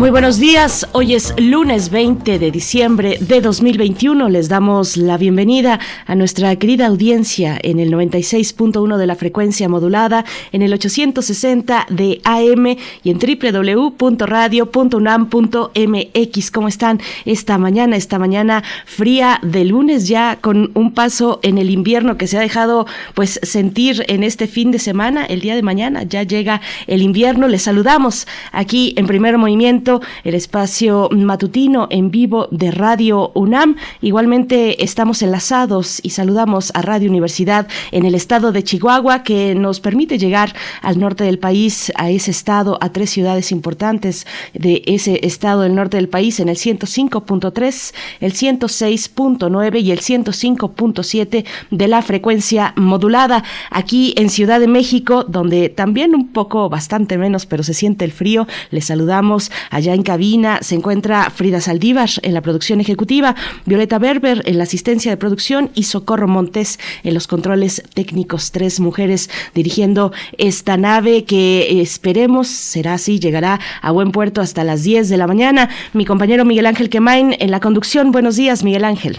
Muy buenos días, hoy es lunes 20 de diciembre de 2021. Les damos la bienvenida a nuestra querida audiencia en el 96.1 de la frecuencia modulada, en el 860 de AM y en www.radio.unam.mx. ¿Cómo están esta mañana? Esta mañana fría de lunes ya con un paso en el invierno que se ha dejado pues sentir en este fin de semana. El día de mañana ya llega el invierno. Les saludamos aquí en primer movimiento el espacio matutino en vivo de Radio UNAM. Igualmente estamos enlazados y saludamos a Radio Universidad en el estado de Chihuahua que nos permite llegar al norte del país, a ese estado, a tres ciudades importantes de ese estado del norte del país en el 105.3, el 106.9 y el 105.7 de la frecuencia modulada. Aquí en Ciudad de México, donde también un poco, bastante menos, pero se siente el frío, les saludamos Allá en cabina se encuentra Frida Saldívar en la producción ejecutiva, Violeta Berber en la asistencia de producción y Socorro Montes en los controles técnicos. Tres mujeres dirigiendo esta nave que esperemos será así, llegará a buen puerto hasta las 10 de la mañana. Mi compañero Miguel Ángel Quemain en la conducción. Buenos días, Miguel Ángel.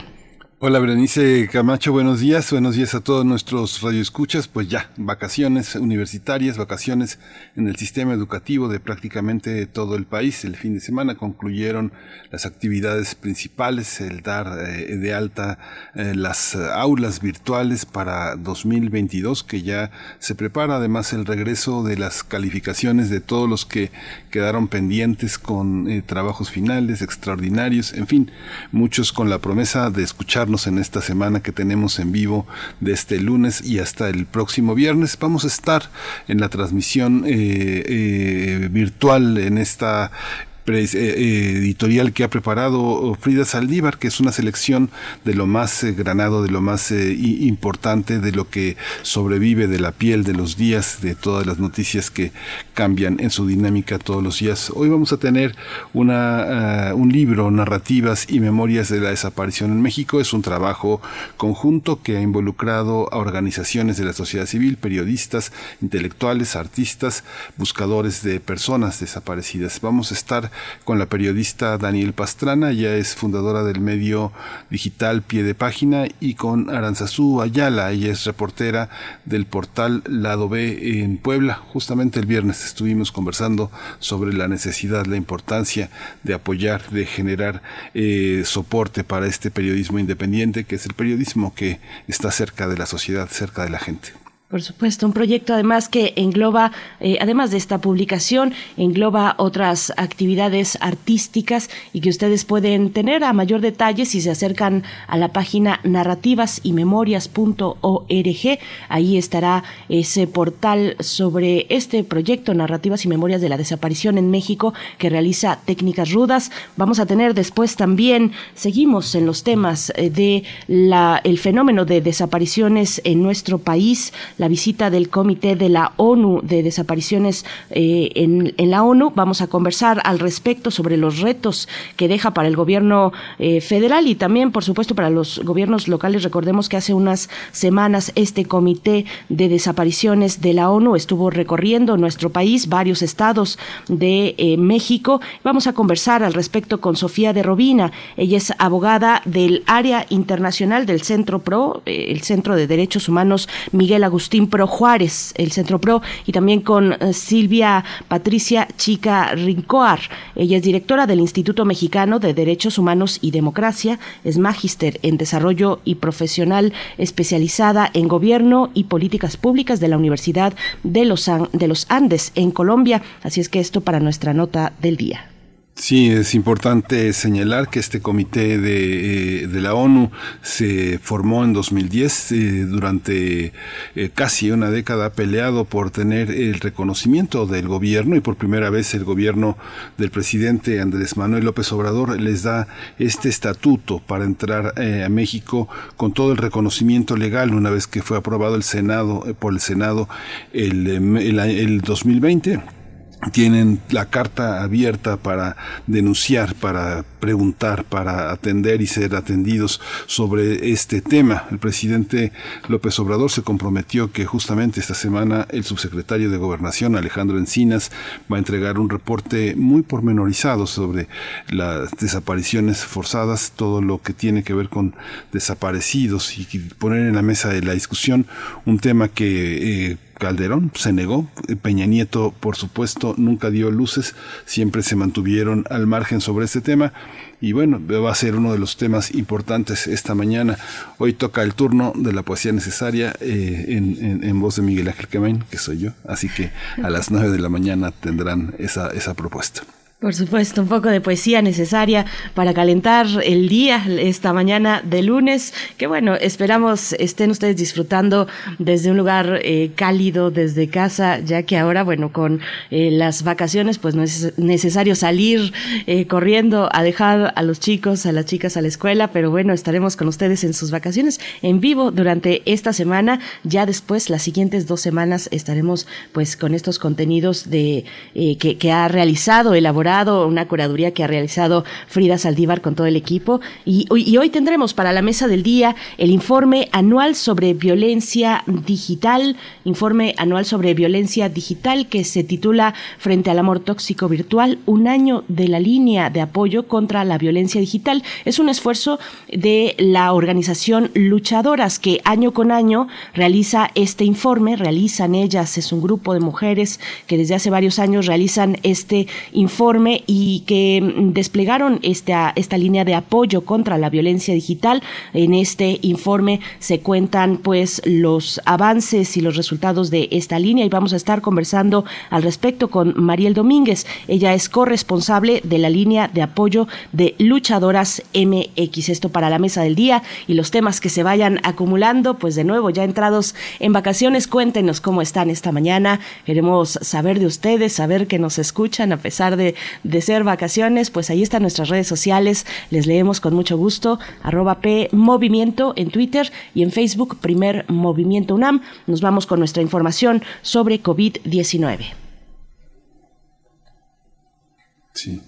Hola Berenice Camacho, buenos días, buenos días a todos nuestros radioescuchas, pues ya, vacaciones universitarias, vacaciones en el sistema educativo de prácticamente todo el país. El fin de semana concluyeron las actividades principales, el dar eh, de alta eh, las aulas virtuales para 2022, que ya se prepara. Además el regreso de las calificaciones de todos los que quedaron pendientes con eh, trabajos finales extraordinarios, en fin, muchos con la promesa de escuchar en esta semana que tenemos en vivo de este lunes y hasta el próximo viernes. Vamos a estar en la transmisión eh, eh, virtual en esta editorial que ha preparado Frida Saldívar, que es una selección de lo más eh, granado, de lo más importante, de lo que sobrevive de la piel de los días, de todas las noticias que cambian en su dinámica todos los días. Hoy vamos a tener una, un libro, narrativas y memorias de la desaparición en México. Es un trabajo conjunto que ha involucrado a organizaciones de la sociedad civil, periodistas, intelectuales, artistas, buscadores de personas desaparecidas. Vamos a estar con la periodista Daniel Pastrana, ella es fundadora del medio digital Pie de Página, y con Aranzazú Ayala, ella es reportera del portal Lado B en Puebla. Justamente el viernes estuvimos conversando sobre la necesidad, la importancia de apoyar, de generar eh, soporte para este periodismo independiente, que es el periodismo que está cerca de la sociedad, cerca de la gente. Por supuesto, un proyecto además que engloba, eh, además de esta publicación, engloba otras actividades artísticas y que ustedes pueden tener a mayor detalle si se acercan a la página narrativas y memorias.org. Ahí estará ese portal sobre este proyecto Narrativas y Memorias de la Desaparición en México que realiza técnicas rudas. Vamos a tener después también, seguimos en los temas eh, de la, el fenómeno de desapariciones en nuestro país la visita del Comité de la ONU de Desapariciones eh, en, la ONU. Vamos a conversar al respecto sobre los retos que deja para el gobierno eh, federal y también, por supuesto, para los gobiernos locales. Recordemos que hace unas semanas este Comité de Desapariciones de la ONU estuvo recorriendo nuestro país, varios estados de eh, México. Vamos a conversar al respecto con Sofía de Robina. Ella es abogada del área internacional del Centro PRO, el Centro de Derechos Humanos Miguel Agustín Pro Juárez, el Centro Pro, y también con eh, Silvia Patricia Chica Rincoar. Ella es directora del Instituto Mexicano de Derechos Humanos y Democracia, es magíster en desarrollo y profesional especializada en gobierno y políticas públicas de la Universidad de los, de los Andes en Colombia. Así es que esto para nuestra nota del día. Sí, es importante señalar que este comité de, eh, la ONU se formó en 2010, eh, durante eh, casi una década peleado por tener el reconocimiento del gobierno y por primera vez el gobierno del presidente Andrés Manuel López Obrador les da este estatuto para entrar a México con todo el reconocimiento legal una vez que fue aprobado el Senado por el Senado el, el, el 2020 tienen la carta abierta para denunciar, para preguntar, para atender y ser atendidos sobre este tema. El presidente López Obrador se comprometió que justamente esta semana el subsecretario de Gobernación, Alejandro Encinas, va a entregar un reporte muy pormenorizado sobre las desapariciones forzadas, todo lo que tiene que ver con desaparecidos y poner en la mesa de la discusión un tema que eh, Calderón se negó, Peña Nieto, por supuesto, nunca dio luces, siempre se mantuvieron al margen sobre este tema y bueno, va a ser uno de los temas importantes esta mañana. Hoy toca el turno de la poesía necesaria eh, en, voz de Miguel Ángel Quemain, que soy yo, así que a las nueve de la mañana tendrán esa, esa propuesta. Por supuesto, un poco de poesía necesaria para calentar el día esta mañana de lunes. Que bueno, esperamos estén ustedes disfrutando desde un lugar eh, cálido, desde casa, ya que ahora, bueno, con eh, las vacaciones, pues no es necesario salir eh, corriendo a dejar a los chicos, a las chicas a la escuela, pero bueno, estaremos con ustedes en sus vacaciones en vivo durante esta semana. Ya después, las siguientes dos semanas, estaremos pues con estos contenidos de que, que ha realizado, elaborado una curaduría que ha realizado Frida Saldívar con todo el equipo. Y, hoy tendremos para la mesa del día el informe anual sobre violencia digital, informe anual sobre violencia digital que se titula Frente al amor tóxico virtual, un año de la línea de apoyo contra la violencia digital. Es un esfuerzo de la organización Luchadoras que año con año realiza este informe, realizan ellas, es un grupo de mujeres que desde hace varios años realizan este informe y que mm, desplegaron esta, esta línea de apoyo contra la violencia digital. En este informe se cuentan pues los avances y los resultados de esta línea y vamos a estar conversando al respecto con Mariel Domínguez. Ella es corresponsable de la línea de apoyo de Luchadoras MX. Esto para la mesa del día y los temas que se vayan acumulando, pues de nuevo ya entrados en vacaciones, cuéntenos cómo están esta mañana. Queremos saber de ustedes, saber que nos escuchan a pesar de de ser vacaciones, pues ahí están nuestras redes sociales, les leemos con mucho gusto, arroba P Movimiento en Twitter y en Facebook, Primer Movimiento UNAM. Nos vamos con nuestra información sobre COVID-19. Sí.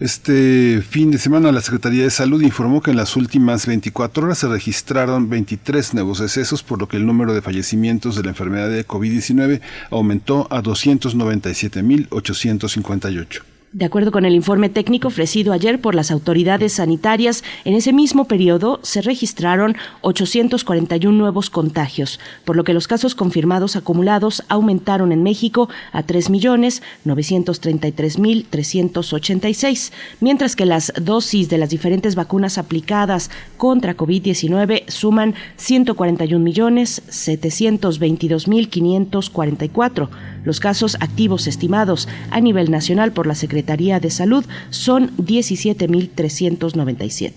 Este fin de semana la Secretaría de Salud informó que en las últimas 24 horas se registraron 23 nuevos excesos, por lo que el número de fallecimientos de la enfermedad de COVID-19 aumentó a 297.858. De acuerdo con el informe técnico ofrecido ayer por las autoridades sanitarias, en ese mismo periodo se registraron 841 nuevos contagios, por lo que los casos confirmados acumulados aumentaron en México a 3.933.386, mientras que las dosis de las diferentes vacunas aplicadas contra COVID-19 suman 141.722.544. Los casos activos estimados a nivel nacional por la Secretaría de Salud son 17.397.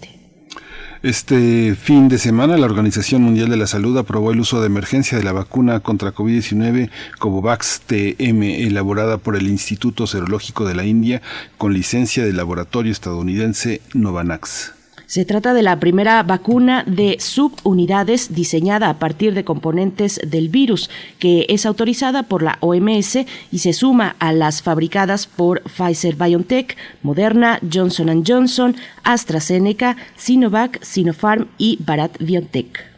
Este fin de semana, la Organización Mundial de la Salud aprobó el uso de emergencia de la vacuna contra COVID-19 Covovax TM, elaborada por el Instituto Serológico de la India, con licencia del laboratorio estadounidense Novanax. Se trata de la primera vacuna de subunidades diseñada a partir de componentes del virus, que es autorizada por la OMS y se suma a las fabricadas por Pfizer BioNTech, Moderna, Johnson Johnson, AstraZeneca, Sinovac, Sinopharm y Bharat BioNTech.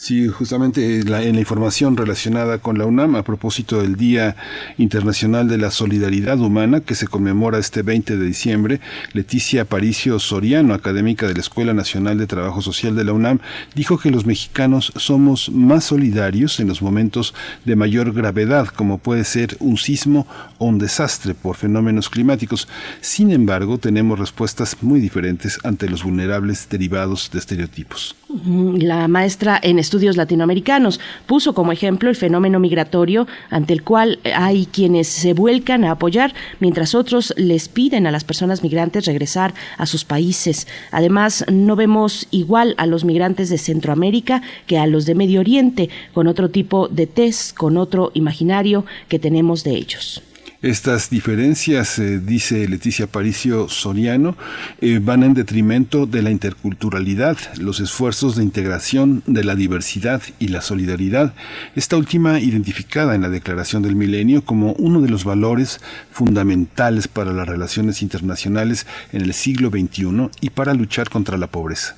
Sí, justamente en la información relacionada con la UNAM a propósito del Día Internacional de la Solidaridad Humana que se conmemora este 20 de diciembre, Leticia Aparicio Soriano, académica de la Escuela Nacional de Trabajo Social de la UNAM, dijo que los mexicanos somos más solidarios en los momentos de mayor gravedad, como puede ser un sismo o un desastre por fenómenos climáticos. Sin embargo, tenemos respuestas muy diferentes ante los vulnerables derivados de estereotipos. La maestra en estudios latinoamericanos puso como ejemplo el fenómeno migratorio ante el cual hay quienes se vuelcan a apoyar mientras otros les piden a las personas migrantes regresar a sus países. Además, no vemos igual a los migrantes de Centroamérica que a los de Medio Oriente, con otro tipo de test, con otro imaginario que tenemos de ellos. Estas diferencias, eh, dice Leticia Paricio Soriano, eh, van en detrimento de la interculturalidad, los esfuerzos de integración de la diversidad y la solidaridad, esta última identificada en la Declaración del Milenio como uno de los valores fundamentales para las relaciones internacionales en el siglo XXI y para luchar contra la pobreza.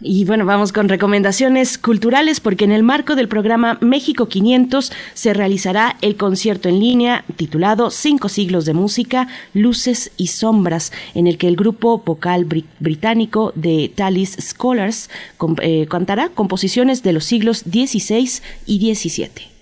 Y bueno, vamos con recomendaciones culturales porque en el marco del programa México 500 se realizará el concierto en línea titulado Cinco siglos de música, luces y sombras, en el que el grupo vocal británico de Talis Scholars eh, cantará composiciones de los siglos XVI y XVII.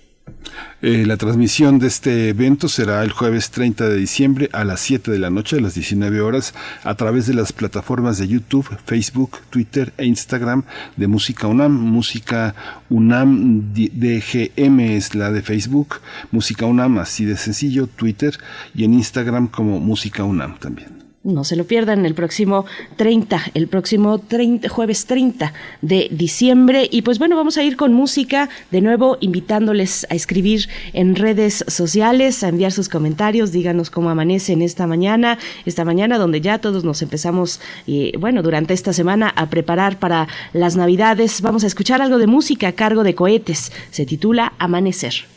Eh, la transmisión de este evento será el jueves 30 de diciembre a las 7 de la noche, a las 19 horas, a través de las plataformas de YouTube, Facebook, Twitter e Instagram de Música UNAM. Música UNAM DGM es la de Facebook, Música UNAM así de sencillo, Twitter y en Instagram como Música UNAM también. No se lo pierdan el próximo 30, el próximo 30, jueves 30 de diciembre. Y pues bueno, vamos a ir con música, de nuevo invitándoles a escribir en redes sociales, a enviar sus comentarios, díganos cómo amanece en esta mañana, esta mañana donde ya todos nos empezamos, eh, bueno, durante esta semana a preparar para las navidades. Vamos a escuchar algo de música a cargo de cohetes, se titula Amanecer.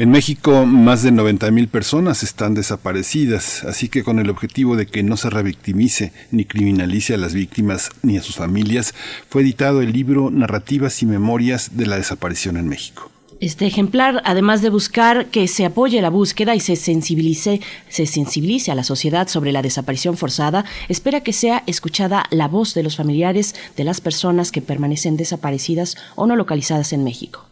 En México, más de 90.000 personas están desaparecidas, así que con el objetivo de que no se revictimice ni criminalice a las víctimas ni a sus familias, fue editado el libro Narrativas y Memorias de la Desaparición en México. Este ejemplar, además de buscar que se apoye la búsqueda y se sensibilice, se sensibilice a la sociedad sobre la desaparición forzada, espera que sea escuchada la voz de los familiares de las personas que permanecen desaparecidas o no localizadas en México.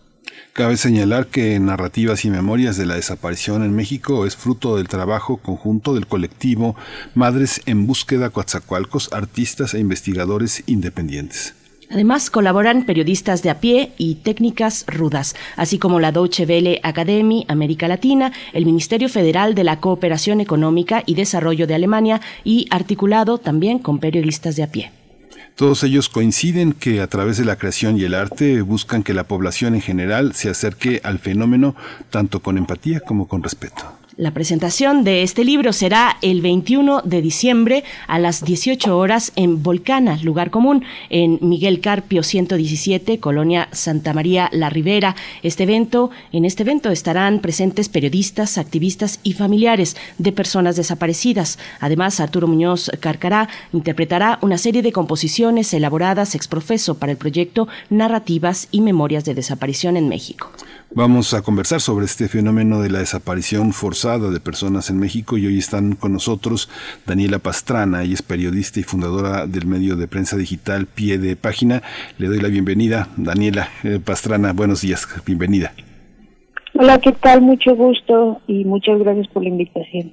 Cabe señalar que Narrativas y Memorias de la Desaparición en México es fruto del trabajo conjunto del colectivo Madres en Búsqueda Coatzacoalcos, artistas e investigadores independientes. Además, colaboran periodistas de a pie y técnicas rudas, así como la Deutsche Welle Academy América Latina, el Ministerio Federal de la Cooperación Económica y Desarrollo de Alemania y articulado también con periodistas de a pie. Todos ellos coinciden que a través de la creación y el arte buscan que la población en general se acerque al fenómeno tanto con empatía como con respeto. La presentación de este libro será el 21 de diciembre a las 18 horas en Volcana, lugar común, en Miguel Carpio 117, Colonia Santa María La Ribera. Este evento, en este evento estarán presentes periodistas, activistas y familiares de personas desaparecidas. Además, Arturo Muñoz Carcará interpretará una serie de composiciones elaboradas ex profeso para el proyecto Narrativas y Memorias de Desaparición en México. Vamos a conversar sobre este fenómeno de la desaparición forzada de personas en México y hoy están con nosotros Daniela Pastrana, ella es periodista y fundadora del medio de prensa digital Pie de Página. Le doy la bienvenida, Daniela eh, Pastrana, buenos días, bienvenida. Hola, ¿qué tal? Mucho gusto y muchas gracias por la invitación.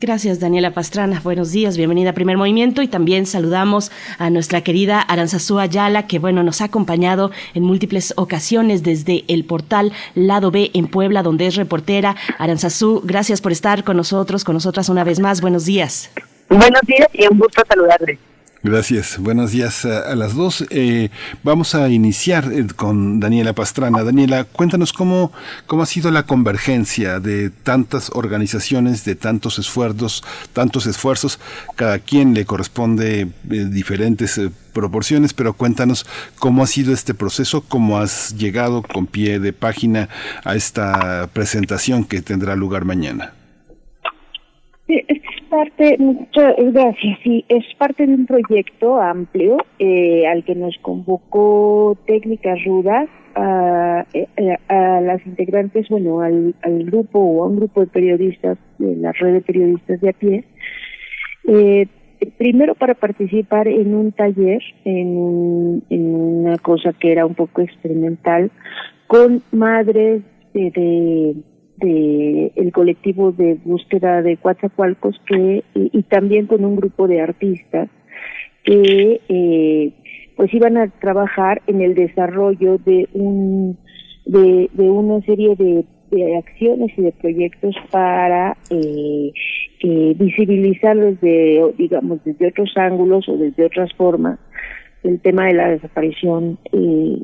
Gracias, Daniela Pastrana. Buenos días, bienvenida a Primer Movimiento y también saludamos a nuestra querida Aranzazú Ayala, que bueno, nos ha acompañado en múltiples ocasiones desde el portal Lado B en Puebla, donde es reportera. Aranzazú, gracias por estar con nosotros, con nosotras una vez más. Buenos días. Buenos días y un gusto saludarle. Gracias. Buenos días a, las dos. Eh, vamos a iniciar eh, con Daniela Pastrana. Daniela, cuéntanos cómo, cómo ha sido la convergencia de tantas organizaciones, de tantos esfuerzos, tantos esfuerzos. Cada quien le corresponde eh, diferentes proporciones, pero cuéntanos cómo ha sido este proceso, cómo has llegado con pie de página a esta presentación que tendrá lugar mañana. Sí, parte, muchas gracias, sí, es parte de un proyecto amplio eh, al que nos convocó Técnicas Rudas a, eh, a, las integrantes, bueno, al, al, grupo o a un grupo de periodistas, de la red de periodistas de a pie, eh, primero para participar en un taller, en, en una cosa que era un poco experimental, con madres de de el colectivo de búsqueda de Coatzacoalcos que y, también con un grupo de artistas que eh, pues iban a trabajar en el desarrollo de un de, de una serie de, de acciones y de proyectos para eh, eh, visibilizar desde digamos desde otros ángulos o desde otras formas. El tema de la desaparición eh,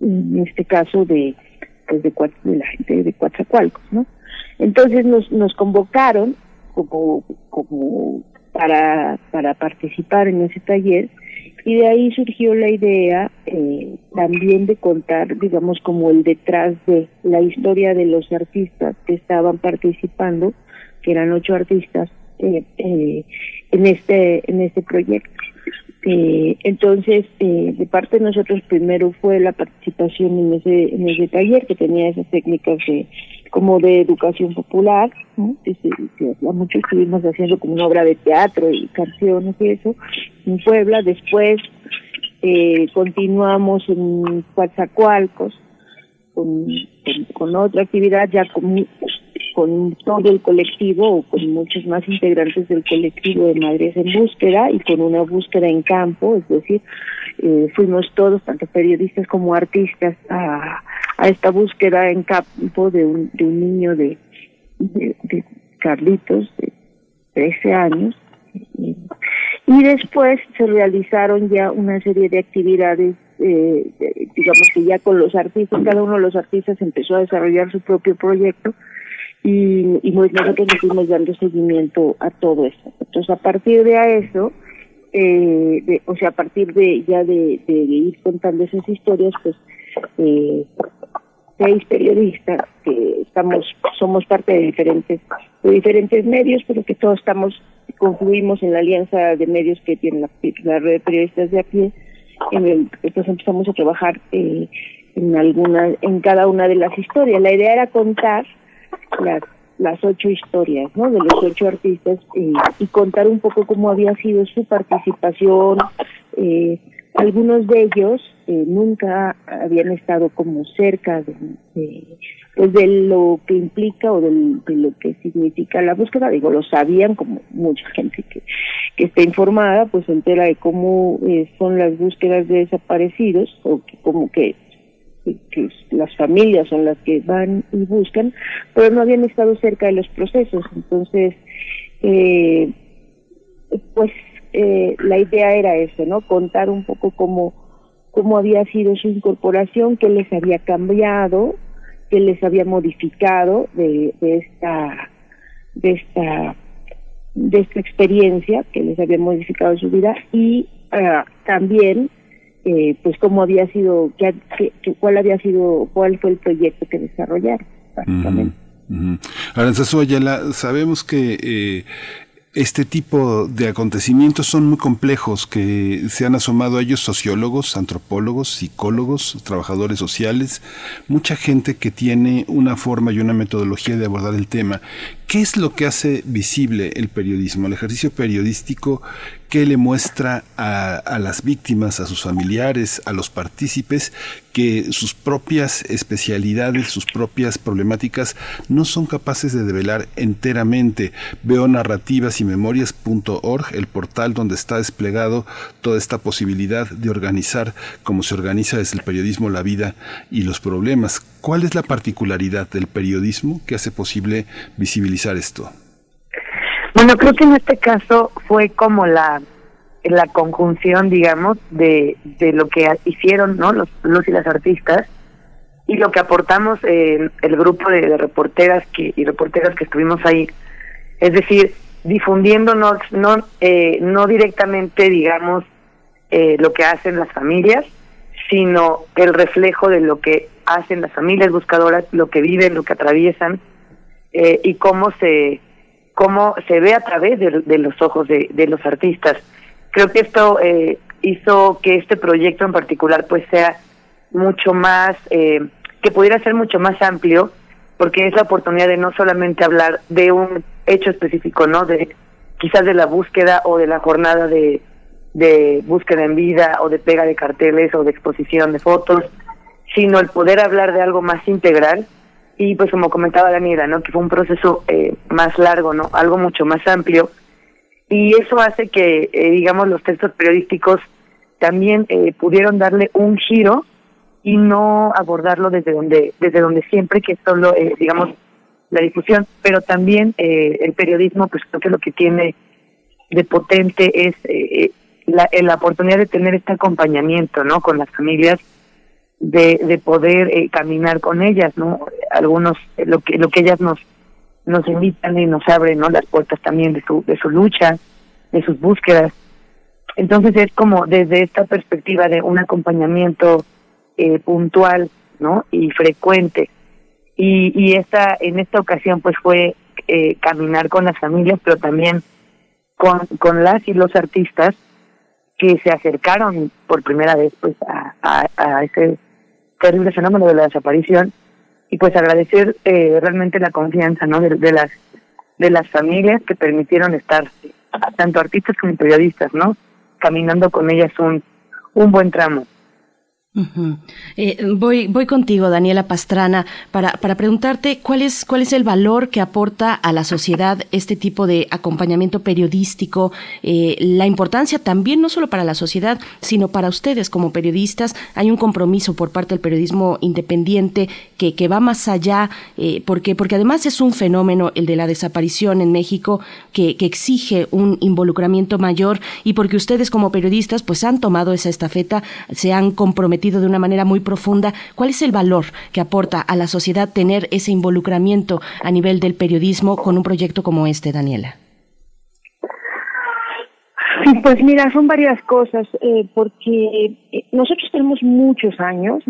en este caso de pues de, de la gente de Coatzacoalcos, ¿no? Entonces nos, nos convocaron como, como para, para participar en ese taller y de ahí surgió la idea eh, también de contar, digamos, como el detrás de la historia de los artistas que estaban participando, que eran ocho artistas eh, eh, en este en este proyecto. Eh, entonces, eh, de parte de nosotros primero fue la participación en ese, en ese taller que tenía esas técnicas de como de educación popular, ¿no? que, mucho estuvimos haciendo como una obra de teatro y canciones y eso en Puebla. Después eh, continuamos en Coatzacoalcos con, con, con, otra actividad ya con, con todo el colectivo o con muchos más integrantes del colectivo de Madres en Búsqueda y con una búsqueda en campo, es decir, eh, fuimos todos, tanto periodistas como artistas, a, a esta búsqueda en campo de un, de un niño de, de, Carlitos, de 13 años, Y después se realizaron ya una serie de actividades, eh, digamos que ya con los artistas, cada uno de los artistas empezó a desarrollar su propio proyecto y, y nosotros nos fuimos dando seguimiento a todo esto. Entonces, a partir de eso, eh, o sea, a partir de ya de, de, ir contando esas historias, pues eh, seis periodistas que estamos, somos parte de diferentes, de diferentes medios, pero que todos estamos, confluimos en la alianza de medios que tiene la, red de periodistas de a pie. En el, entonces empezamos a trabajar eh, en alguna, en cada una de las historias. La idea era contar las las ocho historias, ¿no? De los ocho artistas eh, y contar un poco cómo había sido su participación. Eh, algunos de ellos eh, nunca habían estado como cerca de, pues de lo que implica o de lo que significa la búsqueda. Digo, lo sabían como mucha gente que, que está informada, pues entera de cómo son las búsquedas de desaparecidos o que como que que las familias son las que van y buscan, pero no habían estado cerca de los procesos. Entonces, eh, pues eh, la idea era eso, ¿no? Contar un poco cómo, cómo había sido su incorporación, qué les había cambiado, qué les había modificado de, de esta de esta de esta experiencia que les había modificado su vida y ah, también eh, pues cómo había sido, qué, cuál había sido, cuál fue el proyecto que desarrollaron, básicamente. Uh sabemos que eh, este tipo de acontecimientos son muy complejos que se han asomado a ellos sociólogos, antropólogos, psicólogos, trabajadores sociales, mucha gente que tiene una forma y una metodología de abordar el tema. ¿Qué es lo que hace visible el periodismo, el ejercicio periodístico que le muestra a, las víctimas, a sus familiares, a los partícipes, que sus propias especialidades, sus propias problemáticas no son capaces de develar enteramente. Veo narrativas y memorias.org, el portal donde está desplegado toda esta posibilidad de organizar como se organiza desde el periodismo la vida y los problemas. ¿Cuál es la particularidad del periodismo que hace posible visibilizar esto? Bueno, creo que en este caso fue como la la conjunción, digamos, de, de lo que hicieron ¿no? los, los y las artistas y lo que aportamos el grupo de, reporteras que, y reporteras que estuvimos ahí. Es decir, difundiéndonos no, eh, no directamente, digamos, eh, lo que hacen las familias, sino el reflejo de lo que hacen las familias buscadoras, lo que viven, lo que atraviesan eh, y cómo se cómo se ve a través de, los ojos de, de, los artistas. Creo que esto eh, hizo que este proyecto en particular pues sea mucho más, eh, que pudiera ser mucho más amplio, porque es la oportunidad de no solamente hablar de un hecho específico, ¿no? De quizás de la búsqueda o de la jornada de, de búsqueda en vida o de pega de carteles o de exposición de fotos, sino el poder hablar de algo más integral y pues como comentaba Daniela, ¿no? Que fue un proceso eh, más largo, ¿no? Algo mucho más amplio y eso hace que, eh, digamos, los textos periodísticos también eh, pudieron darle un giro y no abordarlo desde donde desde donde siempre que solo eh, digamos la difusión pero también eh, el periodismo pues creo que lo que tiene de potente es la, la oportunidad de tener este acompañamiento no con las familias de, de poder eh, caminar con ellas, ¿no? Algunos, eh, lo que, lo que ellas nos, nos invitan y nos abren, ¿no? Las puertas también de su, de su lucha, de sus búsquedas. Entonces es como desde esta perspectiva de un acompañamiento eh, puntual, ¿no? Y frecuente. Y, y esta, en esta ocasión pues fue eh, caminar con las familias, pero también con, con las y los artistas que se acercaron por primera vez pues a, a, a ese terrible fenómeno de la desaparición y pues agradecer eh, realmente la confianza no de, las de las familias que permitieron estar tanto artistas como periodistas no caminando con ellas un un buen tramo Eh, voy, voy contigo, Daniela Pastrana, para, para preguntarte cuál es, cuál es el valor que aporta a la sociedad este tipo de acompañamiento periodístico, eh, la importancia también no solo para la sociedad, sino para ustedes como periodistas. Hay un compromiso por parte del periodismo independiente que, que va más allá, eh, porque, porque además es un fenómeno, el de la desaparición en México, que, que exige un involucramiento mayor y porque ustedes como periodistas pues han tomado esa estafeta, se han comprometido de una manera muy profunda. ¿Cuál es el valor que aporta a la sociedad tener ese involucramiento a nivel del periodismo con un proyecto como este, Daniela? Pues mira, son varias cosas, eh, porque eh, nosotros tenemos muchos años,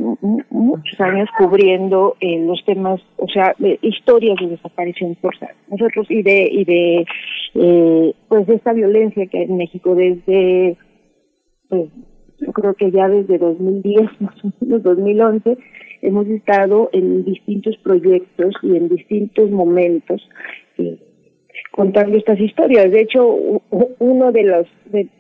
muchos años cubriendo eh, los temas, o sea, historias de desaparición forzada. Nosotros y de y de pues de esta violencia que hay en México desde pues, yo creo que ya desde 2010, más o menos 2011, hemos estado en distintos proyectos y en distintos momentos eh, contando estas historias. De hecho, uno de los,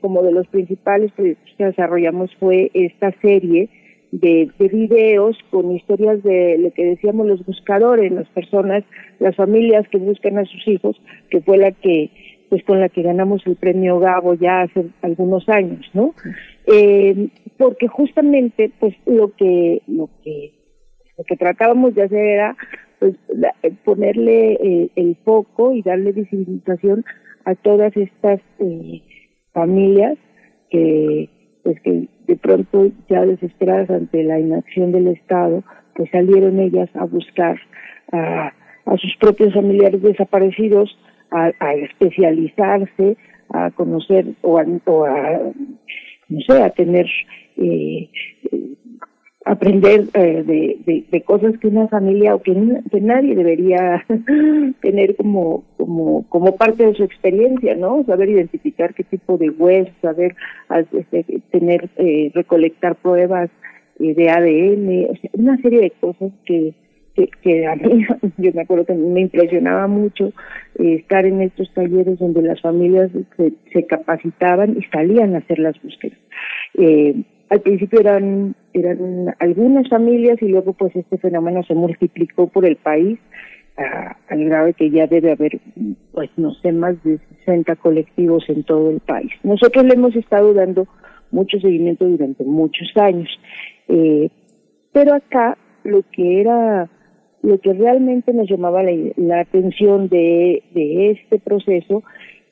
como de los principales proyectos que desarrollamos fue esta serie de, de videos con historias de lo que decíamos los buscadores, las personas, las familias que buscan a sus hijos, que fue la que pues con la que ganamos el premio Gabo ya hace algunos años, ¿no? Eh, porque justamente pues lo que lo que lo que tratábamos de hacer era pues eh, ponerle eh, el foco y darle visibilización a todas estas eh, familias que pues que de pronto ya desesperadas ante la inacción del Estado pues salieron ellas a buscar a, a sus propios familiares desaparecidos a, a especializarse a conocer o a, o a no sé, a tener, eh, aprender eh, de, de, cosas que una familia o que, nadie debería tener como, como, como parte de su experiencia, ¿no? Saber identificar qué tipo de huesos, saber este, tener, eh, recolectar pruebas eh, de ADN, o sea, una serie de cosas que, que, a mí, yo me acuerdo que me impresionaba mucho eh, estar en estos talleres donde las familias se, capacitaban y salían a hacer las búsquedas. Eh, al principio eran, eran algunas familias y luego pues este fenómeno se multiplicó por el país al grado de que ya debe haber, pues no sé, más de 60 colectivos en todo el país. Nosotros le hemos estado dando mucho seguimiento durante muchos años, eh, pero acá lo que era lo que realmente nos llamaba la, atención de, de, este proceso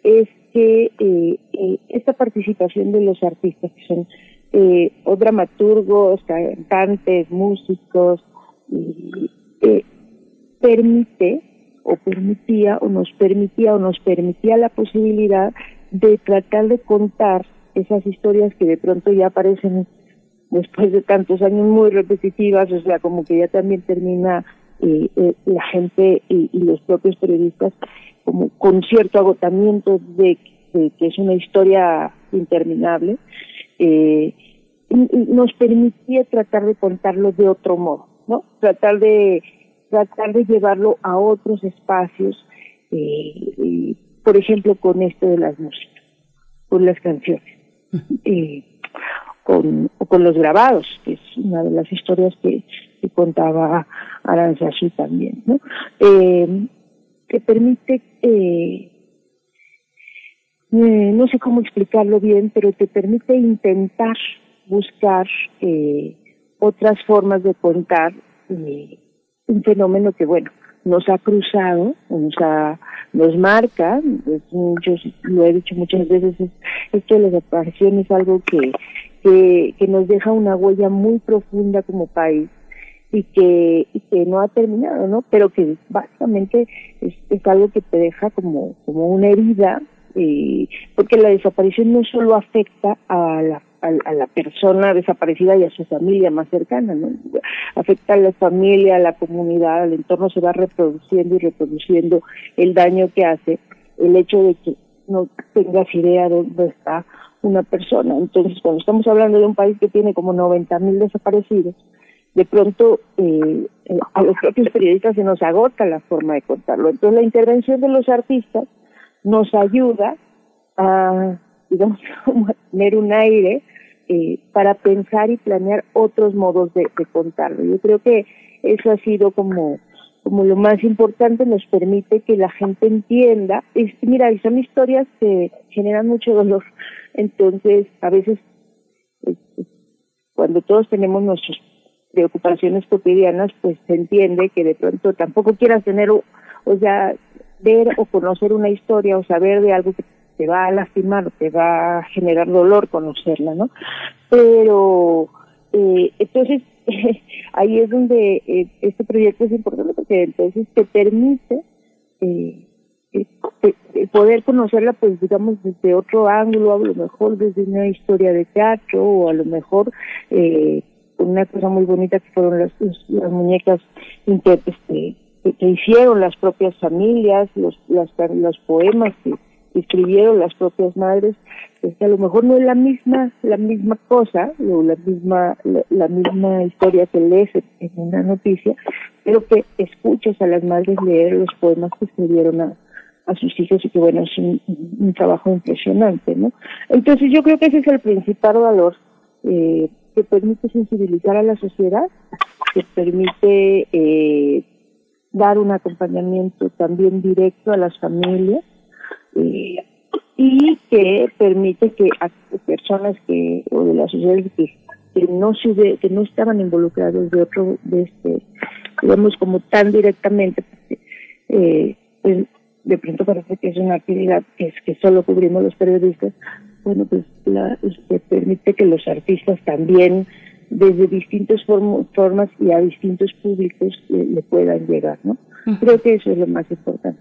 es que eh, eh, esta participación de los artistas, que son eh, o dramaturgos, cantantes, músicos, eh, permite o permitía o nos permitía o nos permitía la posibilidad de tratar de contar esas historias que de pronto ya aparecen después de tantos años muy repetitivas, o sea, como que ya también termina eh, eh, la gente y, los propios periodistas como con cierto agotamiento de, que es una historia interminable, eh, nos permitía tratar de contarlo de otro modo, ¿no? Tratar de tratar de llevarlo a otros espacios, eh, por ejemplo, con esto de las músicas, con las canciones, eh, con, o con los grabados, que es una de las historias que, que contaba Aranzazu también, ¿no? Eh, que permite, eh, eh, no sé cómo explicarlo bien, pero te permite intentar buscar eh, otras formas de contar eh, un fenómeno que, bueno, nos ha cruzado, nos ha, nos marca, yo lo he dicho muchas veces, es, esto de la desaparición es algo que, que, que nos deja una huella muy profunda como país y que, y que no ha terminado, ¿no? Pero que básicamente es, algo que te deja como, una herida, eh, porque la desaparición no solo afecta a la, a, la persona desaparecida y a su familia más cercana, ¿no? Afecta a la familia, a la comunidad, al entorno se va reproduciendo y reproduciendo el daño que hace el hecho de que no tengas idea de dónde está una persona. Entonces, cuando estamos hablando de un país que tiene como 90 mil desaparecidos, de pronto eh, eh, a los propios periodistas se nos agota la forma de contarlo. Entonces la intervención de los artistas nos ayuda a, digamos, tener un aire eh, para pensar y planear otros modos de, contarlo. Yo creo que eso ha sido como como lo más importante nos permite que la gente entienda. Es, mira, son historias que generan mucho dolor. Entonces, a veces, eh, cuando todos tenemos nuestras preocupaciones cotidianas, pues se entiende que de pronto tampoco quieras tener, o, o sea, ver o conocer una historia o saber de algo que te va a lastimar, te va a generar dolor conocerla, ¿no? Pero eh, entonces ahí es donde eh, este proyecto es importante porque entonces te permite eh, eh, poder conocerla pues digamos desde otro ángulo, a lo mejor desde una historia de teatro o a lo mejor eh, una cosa muy bonita que fueron las, muñecas este, que, que, hicieron las propias familias, los, las, los poemas que escribieron las propias madres, pues que a lo mejor no es la misma la misma cosa o la misma la, misma historia que lees en una noticia, pero que escuchas a las madres leer los poemas que escribieron a, a sus hijos y que bueno es un, un, trabajo impresionante, ¿no? Entonces yo creo que ese es el principal valor eh, que permite sensibilizar a la sociedad, que permite eh, dar un acompañamiento también directo a las familias eh, y que permite que personas que o de la sociedad que, que no se que no estaban involucrados de otro de este digamos como tan directamente eh, pues, de pronto parece que es una actividad que es que solo cubrimos los periodistas bueno pues la este, permite que los artistas también desde distintas formas y a distintos públicos le, puedan llegar no creo que eso es lo más importante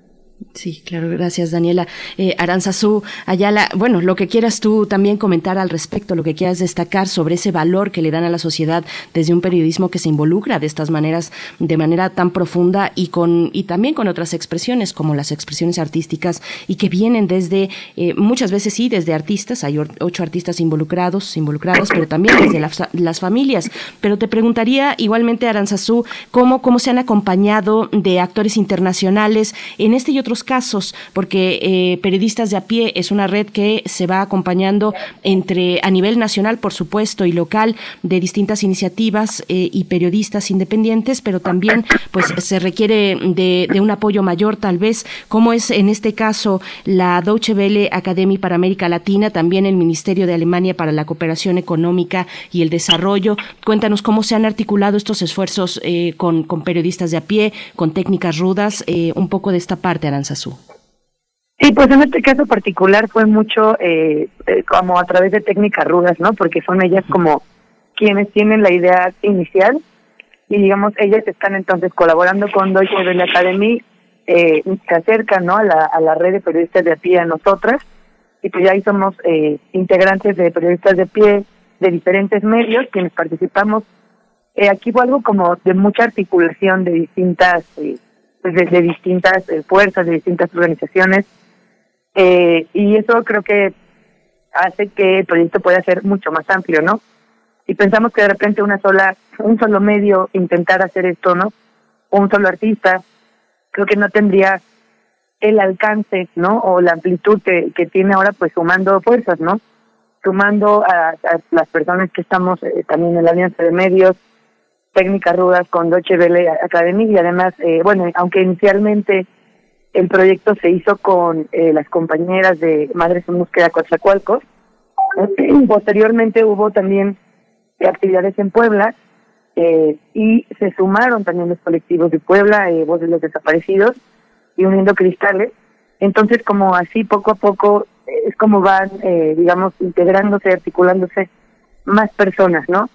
Sí, claro, gracias Daniela. Eh, Aranzazú Ayala, bueno, lo que quieras tú también comentar al respecto, lo que quieras destacar sobre ese valor que le dan a la sociedad desde un periodismo que se involucra de estas maneras, de manera tan profunda y con y también con otras expresiones como las expresiones artísticas y que vienen desde eh, muchas veces sí desde artistas, hay ocho artistas involucrados, involucrados, pero también desde las, familias. Pero te preguntaría igualmente Aranzazú cómo cómo se han acompañado de actores internacionales en este y otros casos, porque eh, Periodistas de a pie es una red que se va acompañando entre a nivel nacional, por supuesto, y local de distintas iniciativas eh, y periodistas independientes, pero también pues se requiere de, un apoyo mayor tal vez, como es en este caso la Deutsche Welle Academy para América Latina, también el Ministerio de Alemania para la Cooperación Económica y el Desarrollo. Cuéntanos cómo se han articulado estos esfuerzos eh, con, con, periodistas de a pie, con técnicas rudas, un poco de esta parte, Sí, pues en este caso particular fue mucho eh, eh, como a través de técnicas rudas, ¿no? Porque son ellas como quienes tienen la idea inicial y digamos ellas están entonces colaborando con Deutsche Welle Academy, eh, se acercan, ¿no? A la, a la red de periodistas de pie a nosotras y pues ya ahí somos eh, integrantes de periodistas de pie de diferentes medios quienes participamos. Eh, aquí fue algo como de mucha articulación de distintas eh, pues, de, distintas eh, fuerzas, de distintas organizaciones. Eh, y eso creo que hace que el proyecto pueda ser mucho más amplio, ¿no? Y pensamos que de repente una sola, un solo medio intentar hacer esto, ¿no? O un solo artista, creo que no tendría el alcance, ¿no? O la amplitud que, que tiene ahora, pues sumando fuerzas, ¿no? Sumando a, las personas que estamos eh, también en la Alianza de Medios, técnicas rudas con Deutsche Welle Academy y además, eh, bueno, aunque inicialmente el proyecto se hizo con eh, las compañeras de Madres en Búsqueda Coatzacoalcos, posteriormente hubo también actividades en Puebla eh, y se sumaron también los colectivos de Puebla, eh, Voz de los Desaparecidos y Uniendo Cristales. Entonces, como así poco a poco es como van, eh, digamos, integrándose, articulándose más personas, ¿no?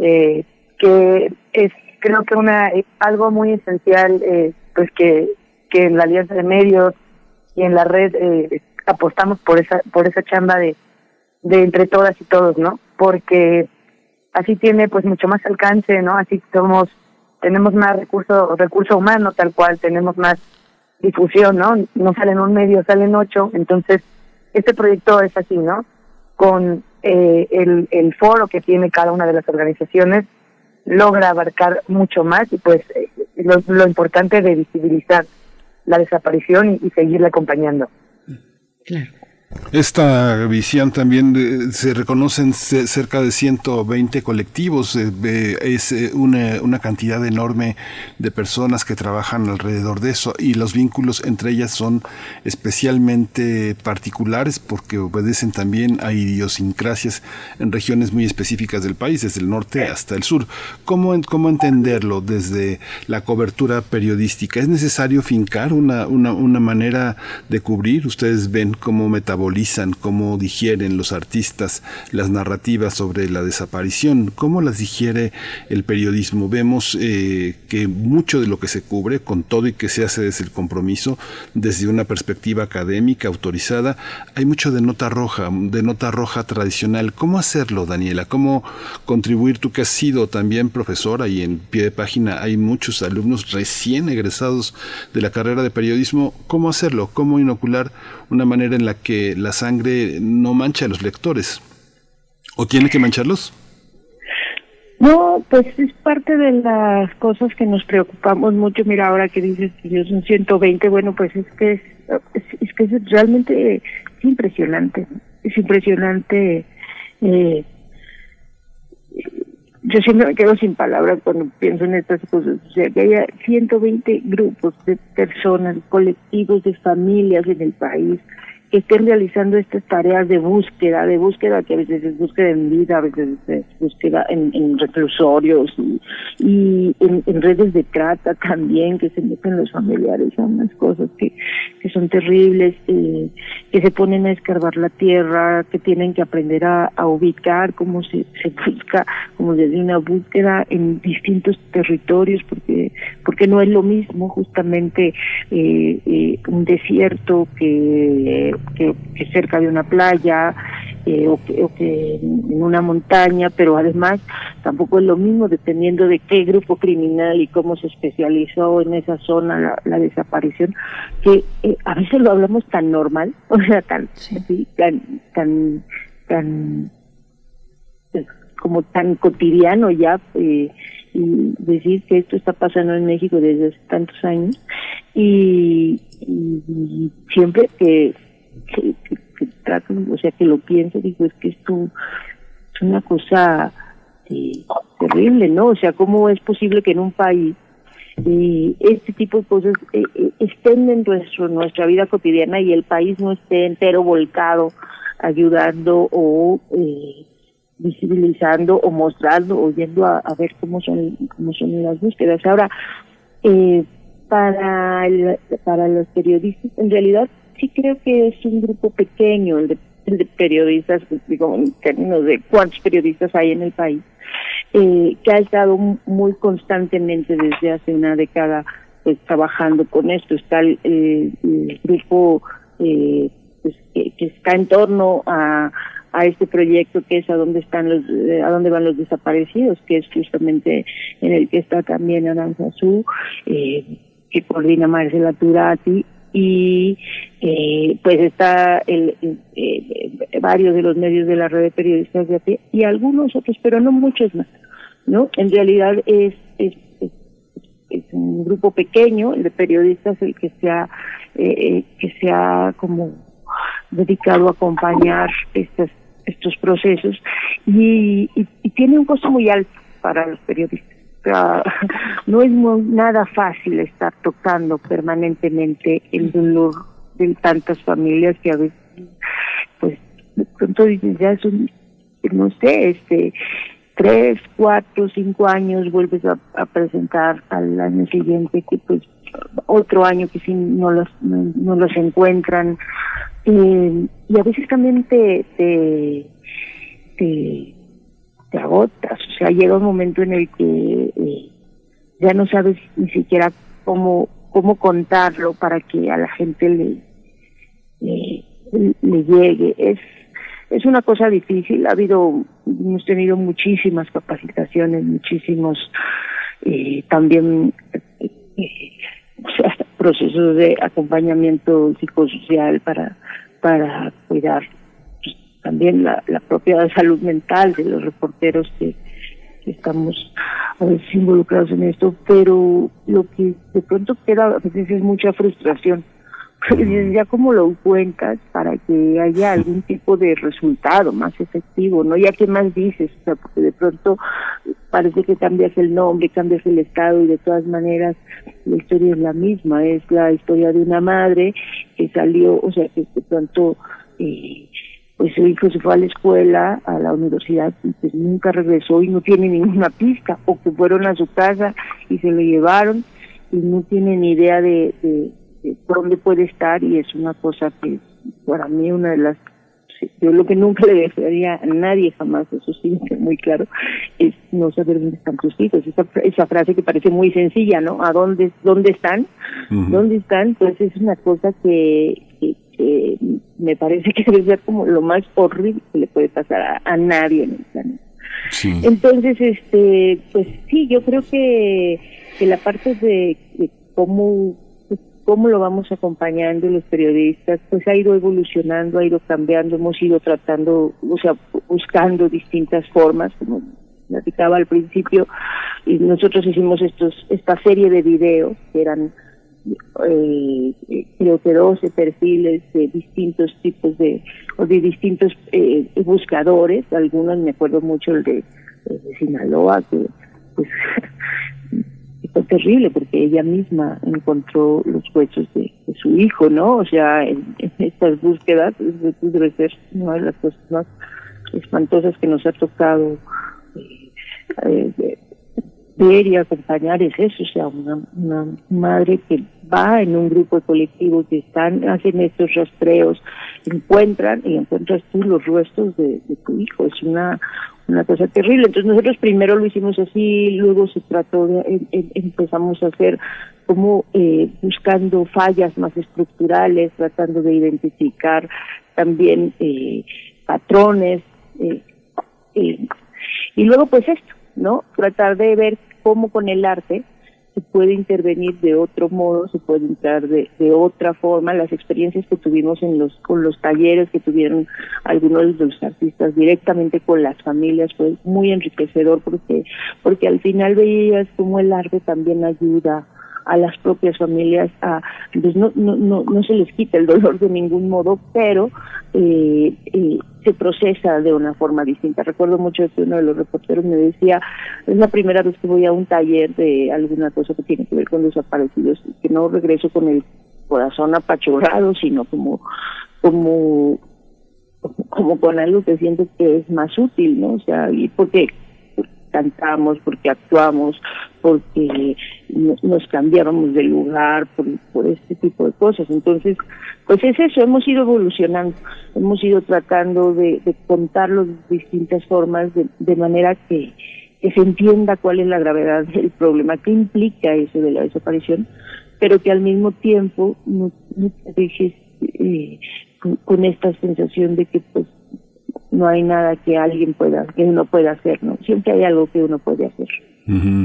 Eh, que es creo que una algo muy esencial eh, pues que que en la alianza de medios y en la red eh, apostamos por esa por esa chamba de de entre todas y todos no porque así tiene pues mucho más alcance no así somos tenemos más recurso recurso humano tal cual tenemos más difusión no no salen un medio salen ocho. Entonces este proyecto es así no con eh, el el foro que tiene cada una de las organizaciones logra abarcar mucho más y pues eh, lo, lo importante de visibilizar la desaparición y, seguirla acompañando. Claro. Esta visión también se reconocen cerca de 120 colectivos, eh, es eh, una, una, cantidad enorme de personas que trabajan alrededor de eso y los vínculos entre ellas son especialmente particulares porque obedecen también a idiosincrasias en regiones muy específicas del país, desde el norte hasta el sur. ¿Cómo, cómo entenderlo desde la cobertura periodística? ¿Es necesario fincar una, una, una manera de cubrir? Ustedes ven cómo cómo digieren los artistas las narrativas sobre la desaparición, cómo las digiere el periodismo. Vemos eh, que mucho de lo que se cubre, con todo y que se hace desde el compromiso, desde una perspectiva académica, autorizada, hay mucho de nota roja, de nota roja tradicional. ¿Cómo hacerlo, Daniela? ¿Cómo contribuir tú que has sido también profesora y en pie de página hay muchos alumnos recién egresados de la carrera de periodismo? ¿Cómo hacerlo? ¿Cómo inocular una manera en la que la sangre no mancha a los lectores. ¿O tiene que mancharlos? No, pues es parte de las cosas que nos preocupamos mucho. Mira, ahora que dices que yo son 120, bueno, pues es que es, es, que es realmente impresionante. Es impresionante eh, yo siempre me quedo sin palabras cuando pienso en estas cosas. O sea, que haya 120 grupos de personas, colectivos de familias en el país que estén realizando estas tareas de búsqueda, de búsqueda que a veces es búsqueda en vida, a veces es búsqueda en, reclusorios y, en, redes de trata también, que se meten los familiares a unas cosas que, que son terribles, eh, que se ponen a escarbar la tierra, que tienen que aprender a, ubicar cómo se, se busca, como desde una búsqueda en distintos territorios, porque, porque no es lo mismo justamente eh, eh, un desierto que que, cerca de una playa eh, o, que, en una montaña, pero además tampoco es lo mismo dependiendo de qué grupo criminal y cómo se especializó en esa zona la, desaparición, que eh, a veces lo hablamos tan normal, o sea, tan, tan, tan, tan, pues, como tan cotidiano ya. Eh, y decir que esto está pasando en México desde hace tantos años y siempre que que, que, o sea, que lo piense, digo, es que esto es una cosa eh, terrible, ¿no? O sea, ¿cómo es posible que en un país eh, este tipo de cosas eh, estén en nuestro, nuestra vida cotidiana y el país no esté entero volcado ayudando o visibilizando o mostrando o yendo a, ver cómo son cómo son las búsquedas. Ahora, para, para los periodistas, en realidad sí creo que es un grupo pequeño el de, periodistas, digo, en términos de cuántos periodistas hay en el país, eh, que ha estado muy constantemente desde hace una década pues, trabajando con esto. Está el, grupo eh, pues, que, está en torno a, a este proyecto que es a dónde están los a dónde van los desaparecidos que es justamente en el que está también Aranzazú eh, que coordina Marcela Turati y eh, pues está el, eh, varios de los medios de la red de periodistas de AT y algunos otros, pero no muchos más, ¿no? En realidad es, es, un grupo pequeño, el de periodistas, el que se ha, eh, que se ha como dedicado a acompañar estos, estos procesos y, y tiene un costo muy alto para los periodistas no es nada fácil estar tocando permanentemente el dolor de tantas familias que a veces, pues, de pronto ya son, no sé, este, tres, cuatro, cinco años vuelves a, presentar al año siguiente que pues otro año que sí no los no, los encuentran. Eh, y a veces también te, te te agotas, o sea, llega un momento en el que eh, ya no sabes ni siquiera cómo cómo contarlo para que a la gente le le, llegue. Es es una cosa difícil. Ha habido hemos tenido muchísimas capacitaciones, muchísimos eh, también eh, procesos de acompañamiento psicosocial para para cuidar también la, la propia salud mental de los reporteros que, estamos a veces involucrados en esto, pero lo que de pronto queda a es mucha frustración, ya como lo cuentas para que haya algún tipo de resultado más efectivo, ¿no? Ya que más dices, o sea, porque de pronto parece que cambias el nombre, cambias el estado y de todas maneras la historia es la misma, es la historia de una madre que salió, o sea, que de pronto eh, pues su hijo se fue a la escuela, a la universidad, y pues nunca regresó y no tiene ninguna pista, o que fueron a su casa y se lo llevaron y no tiene ni idea de dónde puede estar y es una cosa que para mí una de las yo lo que nunca le desearía a nadie jamás, eso sí, muy claro, es no saber dónde están tus hijos. Esa, esa frase que parece muy sencilla, ¿no? ¿A dónde, dónde están? ¿Dónde están? Pues es una cosa que, que, me parece que debe ser como lo más horrible que le puede pasar a, nadie en el planeta. Entonces, este, pues sí, yo creo que, que la parte de, de cómo cómo lo vamos acompañando los periodistas, pues ha ido evolucionando, ha ido cambiando, hemos ido tratando, o sea, buscando distintas formas, como platicaba al principio, y nosotros hicimos estos, esta serie de videos que eran eh, creo que 12 perfiles de distintos tipos de, o de distintos eh, buscadores, algunos me acuerdo mucho el de, Sinaloa, que pues fue terrible porque ella misma encontró los huesos de, su hijo, ¿no? O sea, en, estas búsquedas debe ser una de las cosas más espantosas que nos ha tocado eh, eh, ver y acompañar es eso, o sea, una, una madre que va en un grupo de colectivos que están, hacen estos rastreos, encuentran y encuentras tú los restos de, tu hijo, es una una cosa terrible. Entonces nosotros primero lo hicimos así, luego se trató de, empezamos a hacer como eh, buscando fallas más estructurales, tratando de identificar también eh, patrones eh, y luego pues esto, ¿no? Tratar de ver cómo con el arte se puede intervenir de otro modo, se puede entrar de, de otra forma. Las experiencias que tuvimos en los con los talleres que tuvieron algunos de los artistas directamente con las familias fue muy enriquecedor porque porque al final veías cómo el arte también ayuda a las propias familias a pues no no no no se les quita el dolor de ningún modo pero eh, eh, se procesa de una forma distinta. Recuerdo mucho que uno de los reporteros me decía es la primera vez que voy a un taller de alguna cosa que tiene que ver con desaparecidos que no regreso con el corazón apachurrado sino como como como con algo que siento que es más útil no o sea y porque cantamos, porque actuamos, porque nos cambiábamos de lugar, por, por este tipo de cosas. Entonces, pues es eso, hemos ido evolucionando, hemos ido tratando de, de contarlo de distintas formas, de, de manera que, que se entienda cuál es la gravedad del problema, qué implica eso de la desaparición, pero que al mismo tiempo no, te dejes eh, con, con, esta sensación de que pues no hay nada que alguien pueda, que uno pueda hacer, ¿no? Siempre hay algo que uno puede hacer.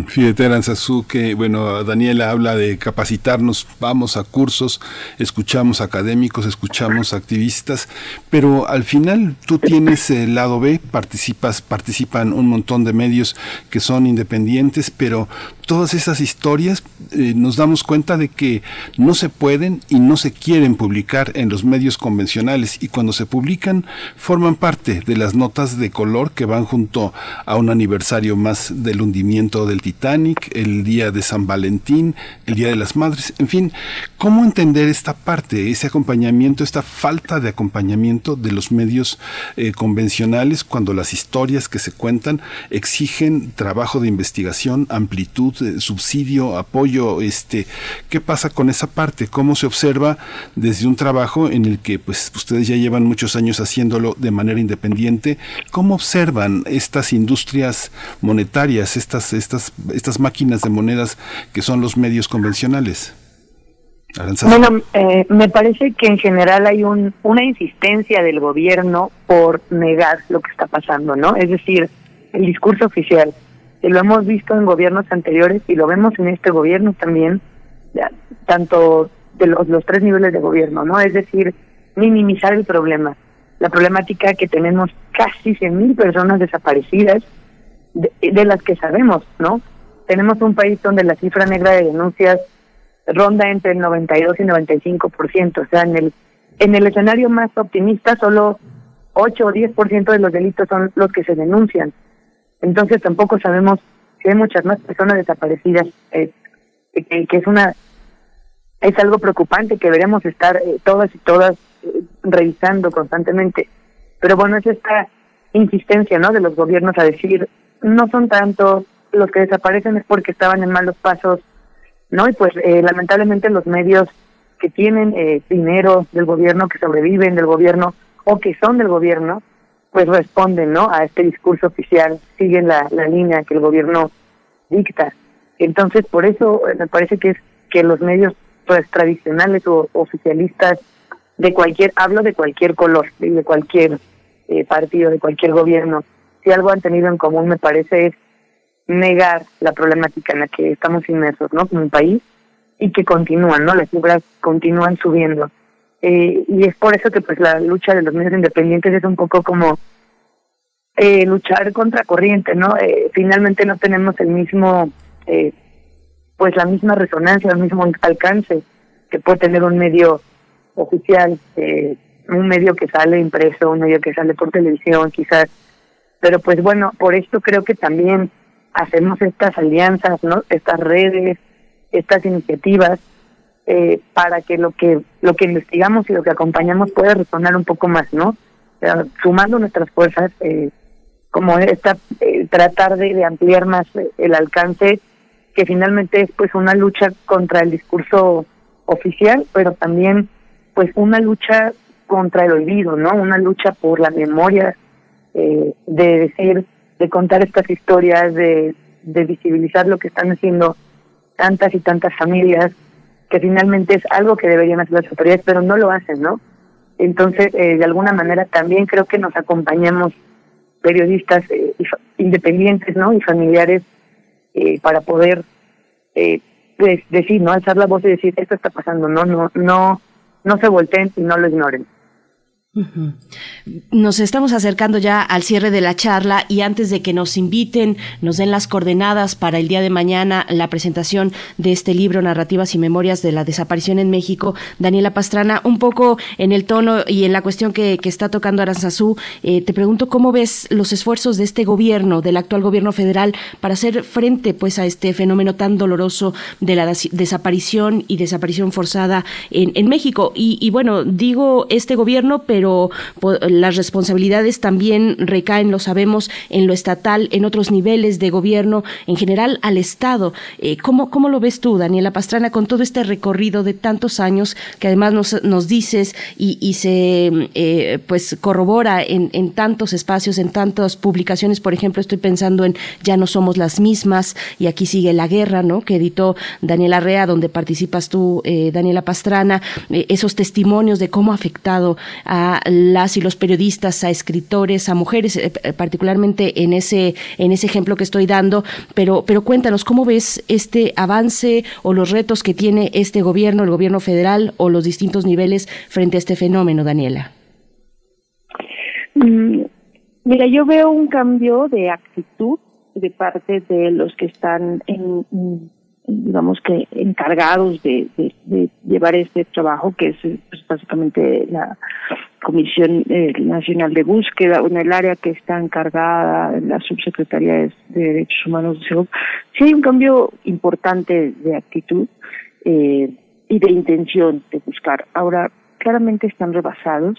Fíjate, Aranzazú, que bueno, Daniela habla de capacitarnos, vamos a cursos, escuchamos académicos, escuchamos activistas, pero al final tú tienes el lado B, participas, participan un montón de medios que son independientes, pero todas esas historias eh, nos damos cuenta de que no se pueden y no se quieren publicar en los medios convencionales. Y cuando se publican forman parte de las notas de color que van junto a un aniversario más del hundimiento del Titanic, el día de San Valentín, el Día de las Madres, en fin, ¿cómo entender esta parte, ese acompañamiento, esta falta de acompañamiento de los medios eh, convencionales cuando las historias que se cuentan exigen trabajo de investigación, amplitud, subsidio, apoyo, este, ¿qué pasa con esa parte? ¿Cómo se observa desde un trabajo en el que pues ustedes ya llevan muchos años haciéndolo de manera independiente? ¿Cómo observan estas industrias monetarias, estas, estas, estas máquinas de monedas que son los medios convencionales? Bueno, eh, me parece que en general hay un, una insistencia del gobierno por negar lo que está pasando, ¿no? Es decir, el discurso oficial lo hemos visto en gobiernos anteriores y lo vemos en este gobierno también, tanto de los, los tres niveles de gobierno, ¿no? Es decir, minimizar el problema. La problemática que tenemos casi 100.000 personas desaparecidas, de, las que sabemos, ¿no? Tenemos un país donde la cifra negra de denuncias ronda entre el 92 y 95%, o sea, en el en el escenario más optimista solo 8 o 10% de los delitos son los que se denuncian. Entonces tampoco sabemos si hay muchas más personas desaparecidas, eh, que, es una es algo preocupante que deberíamos estar eh, todas y todas eh, revisando constantemente. Pero bueno, es esta insistencia, ¿no? De los gobiernos a decir no son tantos los que desaparecen es porque estaban en malos pasos, ¿no? Y pues lamentablemente los medios que tienen dinero del gobierno, que sobreviven del gobierno o que son del gobierno, pues responden ¿no? a este discurso oficial, siguen la, la línea que el gobierno dicta. Entonces, por eso eh, me parece que es que los medios pues tradicionales o oficialistas de cualquier, hablo de cualquier color, de cualquier eh, partido, de cualquier gobierno, si algo han tenido en común me parece es negar la problemática en la que estamos inmersos, ¿no? Como un país y que continúan, ¿no? Las cifras continúan subiendo. Eh, y es por eso que pues la lucha de los medios independientes es un poco como eh, luchar contra corriente, ¿no? Eh, finalmente no tenemos el mismo, eh, pues la misma resonancia, el mismo alcance que puede tener un medio oficial, eh, un medio que sale impreso, un medio que sale por televisión, quizás. Pero pues bueno, por esto creo que también hacemos estas alianzas, ¿no? Estas redes, estas iniciativas eh, para que lo que lo que investigamos y lo que acompañamos pueda resonar un poco más, ¿no? sumando nuestras fuerzas, eh, como esta eh, tratar de, de, ampliar más el alcance, que finalmente es pues una lucha contra el discurso oficial, pero también pues una lucha contra el olvido, ¿no? Una lucha por la memoria, de decir, de contar estas historias, de, de visibilizar lo que están haciendo tantas y tantas familias, que finalmente es algo que deberían hacer las autoridades, pero no lo hacen, ¿no? Entonces, eh, de alguna manera también creo que nos acompañamos periodistas eh, independientes, ¿no? Y familiares eh, para poder, eh, pues, decir, ¿no? Alzar la voz y decir, esto está pasando, ¿no? No, no, no se volteen y no lo ignoren. Nos estamos acercando ya al cierre de la charla y antes de que nos inviten, nos den las coordenadas para el día de mañana la presentación de este libro, Narrativas y Memorias de la Desaparición en México, Daniela Pastrana, un poco en el tono y en la cuestión que, está tocando Aranzazú, eh, te pregunto cómo ves los esfuerzos de este gobierno, del actual gobierno federal, para hacer frente pues a este fenómeno tan doloroso de la desaparición y desaparición forzada en, en México. Y, y bueno, digo este gobierno, pero pero las responsabilidades también recaen, lo sabemos, en lo estatal, en otros niveles de gobierno, en general al Estado. Eh, ¿cómo, ¿Cómo lo ves tú, Daniela Pastrana, con todo este recorrido de tantos años que además nos, nos dices y, se eh, pues corrobora en, en tantos espacios, en tantas publicaciones? Por ejemplo, estoy pensando en Ya no somos las mismas y aquí sigue la guerra, ¿no? Que editó Daniela Rea, donde participas tú, eh, Daniela Pastrana, esos testimonios de cómo ha afectado a las y los periodistas, a escritores, a mujeres, eh, eh, particularmente en ese, en ese ejemplo que estoy dando, pero, pero cuéntanos, ¿cómo ves este avance o los retos que tiene este gobierno, el gobierno federal o los distintos niveles frente a este fenómeno, Daniela? Mm, mira, yo veo un cambio de actitud de parte de los que están digamos que encargados de, de, llevar este trabajo, que es pues, básicamente la Comisión eh, Nacional de Búsqueda, en el área que está encargada, en la Subsecretaría de, Derechos Humanos de Salud, sí hay un cambio importante de actitud eh, y de intención de buscar. Ahora, claramente están rebasados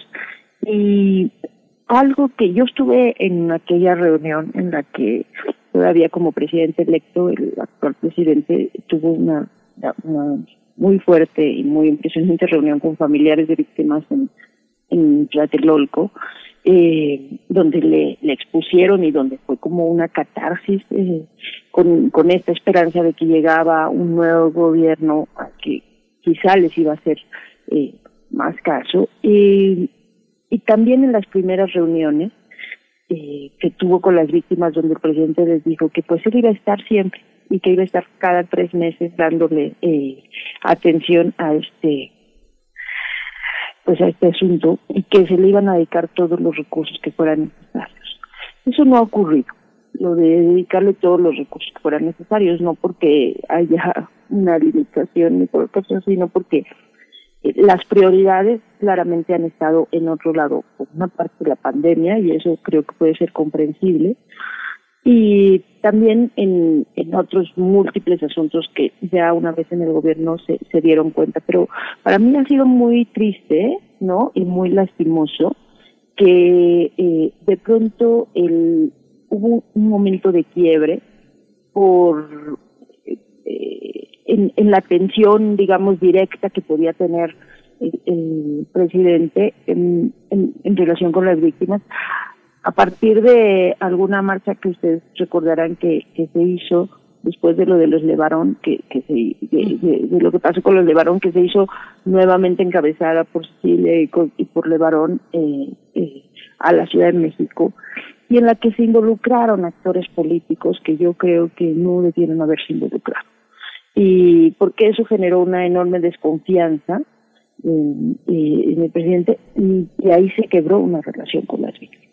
y algo que yo estuve en aquella reunión en la que todavía como presidente electo, el actual presidente tuvo una, una muy fuerte y muy impresionante reunión con familiares de víctimas en, en Tlatelolco, eh, donde le, expusieron y donde fue como una catarsis eh, con, con esta esperanza de que llegaba un nuevo gobierno a que quizá les iba a hacer eh, más caso. y también en las primeras reuniones eh, que tuvo con las víctimas donde el presidente les dijo que pues él iba a estar siempre y que iba a estar cada tres meses dándole eh, atención a este pues a este asunto y que se le iban a dedicar todos los recursos que fueran necesarios. Eso no ha ocurrido. lo de dedicarle todos los recursos que fueran necesarios, no porque haya una limitación ni por otra sino porque eh, las prioridades claramente han estado en otro lado, por una parte la pandemia, y eso creo que puede ser comprensible, y también en, en otros múltiples asuntos que ya una vez en el gobierno se, se dieron cuenta. Pero para mí ha sido muy triste, ¿no? Y muy lastimoso que eh, de pronto el, hubo un momento de quiebre por eh, en, en, la atención, digamos, directa que podía tener el, presidente en, en, en, relación con las víctimas, a partir de alguna marcha que ustedes recordarán que, que se hizo después de lo de los Levarón, que, que se, de, de, lo que pasó con los Levarón, que se hizo nuevamente encabezada por Chile y, y por Levarón eh, eh, a la Ciudad de México, y en la que se involucraron actores políticos que yo creo que no debieron haberse involucrado. Y porque eso generó una enorme desconfianza en, en el presidente, y, y ahí se quebró una relación con las víctimas.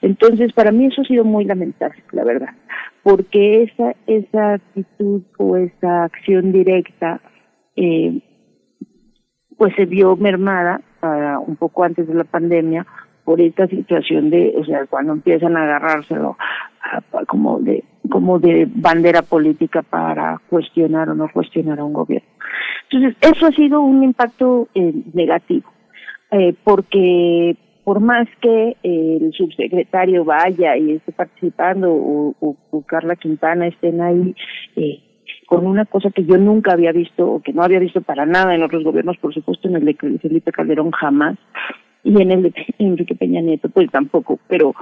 Entonces, para mí eso ha sido muy lamentable, la verdad, porque esa, esa actitud o esa acción directa, eh, pues se vio mermada uh, un poco antes de la pandemia por esta situación de, o sea, cuando empiezan a agarrárselo como de como de bandera política para cuestionar o no cuestionar a un gobierno. Entonces, eso ha sido un impacto eh, negativo, eh, porque por más que eh, el subsecretario vaya y esté participando o, o, Carla Quintana estén ahí eh, con una cosa que yo nunca había visto o que no había visto para nada en otros gobiernos, por supuesto en el de Felipe Calderón jamás y en el de Enrique Peña Nieto pues tampoco, pero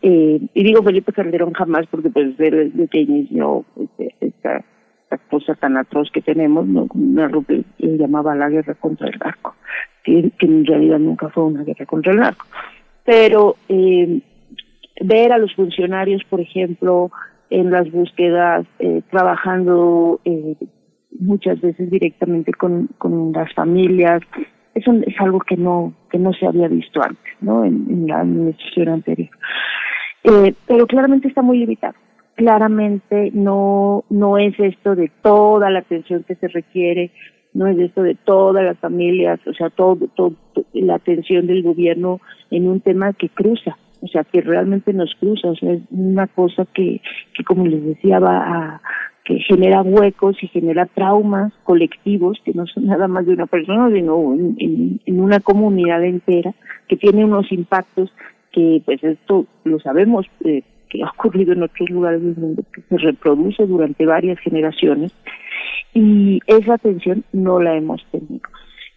eh, y digo Felipe Calderón jamás porque pues desde que inició este, esta, esta cosa tan atroz que tenemos, ¿no? algo que llamaba la guerra contra el narco que, en realidad nunca fue una guerra contra el narco. Pero eh, ver a los funcionarios, por ejemplo, en las búsquedas, eh, trabajando eh, muchas veces directamente con, con las familias, eso es algo que no que no se había visto antes, ¿no? En, en la administración anterior. Eh, pero claramente está muy limitado. Claramente no no es esto de toda la atención que se requiere no es esto de todas las familias, o sea, todo, todo, la atención del gobierno en un tema que cruza, o sea, que realmente nos cruza, o sea, es una cosa que, que como les decía, va a, que genera huecos y genera traumas colectivos que no son nada más de una persona, sino en, una comunidad entera que tiene unos impactos que, pues esto lo sabemos, eh, que ha ocurrido en otros lugares del mundo, que se reproduce durante varias generaciones y esa atención no la hemos tenido.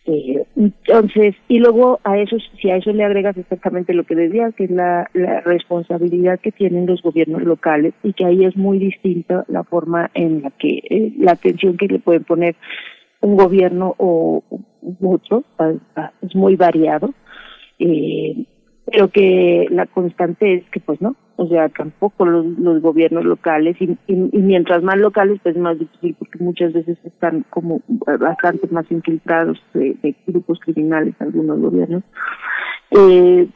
Eh, entonces, y luego a eso, si a eso le agregas exactamente lo que decía, que es la, responsabilidad que tienen los gobiernos locales y que ahí es muy distinta la forma en la que eh, la atención que le pueden poner un gobierno o otro, es muy variado, eh, pero que la constante es que pues no, o sea, tampoco los, los gobiernos locales y, y, mientras más locales pues más difícil porque muchas veces están como bastante más infiltrados de, de grupos criminales algunos gobiernos. Eh,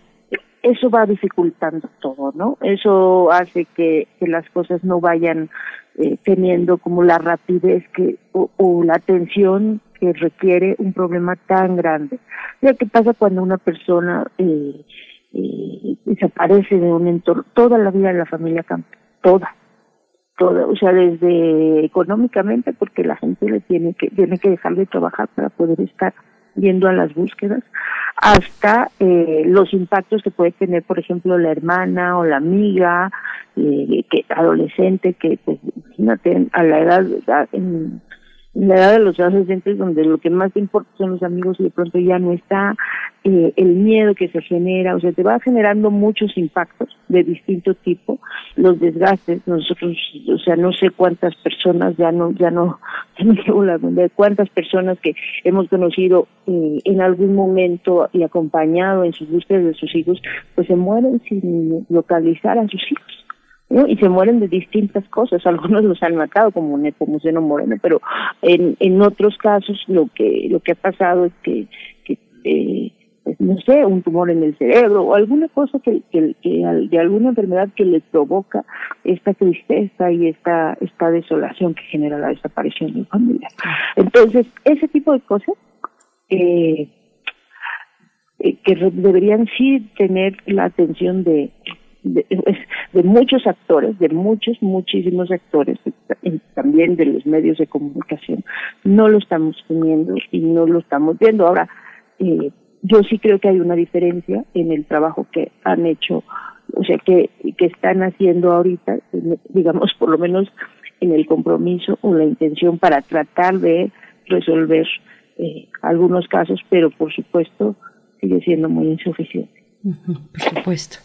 eso va dificultando todo, ¿no? Eso hace que, que las cosas no vayan eh, teniendo como la rapidez que o, la atención que requiere un problema tan grande. ¿Qué pasa cuando una persona eh, eh, desaparece de un entorno, toda la vida de la familia cambia, toda, toda, o sea, desde económicamente, porque la gente le tiene que, tiene que dejar de trabajar para poder estar yendo a las búsquedas, hasta eh, los impactos que puede tener, por ejemplo, la hermana o la amiga, eh, que adolescente, que, pues, imagínate, a la edad, en, la edad de los adolescentes donde lo que más te importa son los amigos y de pronto ya no está eh, el miedo que se genera, o sea, te va generando muchos impactos de distinto tipo, los desgastes, nosotros, o sea, no sé cuántas personas, ya no, ya no, ya no llevo la cuenta de cuántas personas que hemos conocido eh, en algún momento y acompañado en sus búsquedas de sus hijos, pues se mueren sin localizar a sus hijos. Y se mueren de distintas cosas. Algunos los han matado, como Nepomuceno Moreno, pero en, en otros casos lo que lo que ha pasado es que, que eh, no sé, un tumor en el cerebro o alguna cosa que, que, de alguna enfermedad que le provoca esta tristeza y esta, esta desolación que genera la desaparición de familia. Entonces, ese tipo de cosas eh, eh, que deberían sí tener la atención de, de, muchos actores, de muchos, muchísimos actores, también de los medios de comunicación, no lo estamos teniendo y no lo estamos viendo. Ahora, eh, yo sí creo que hay una diferencia en el trabajo que han hecho, o sea, que, que están haciendo ahorita, digamos, por lo menos en el compromiso o la intención para tratar de resolver eh, algunos casos, pero por supuesto sigue siendo muy insuficiente. Por supuesto.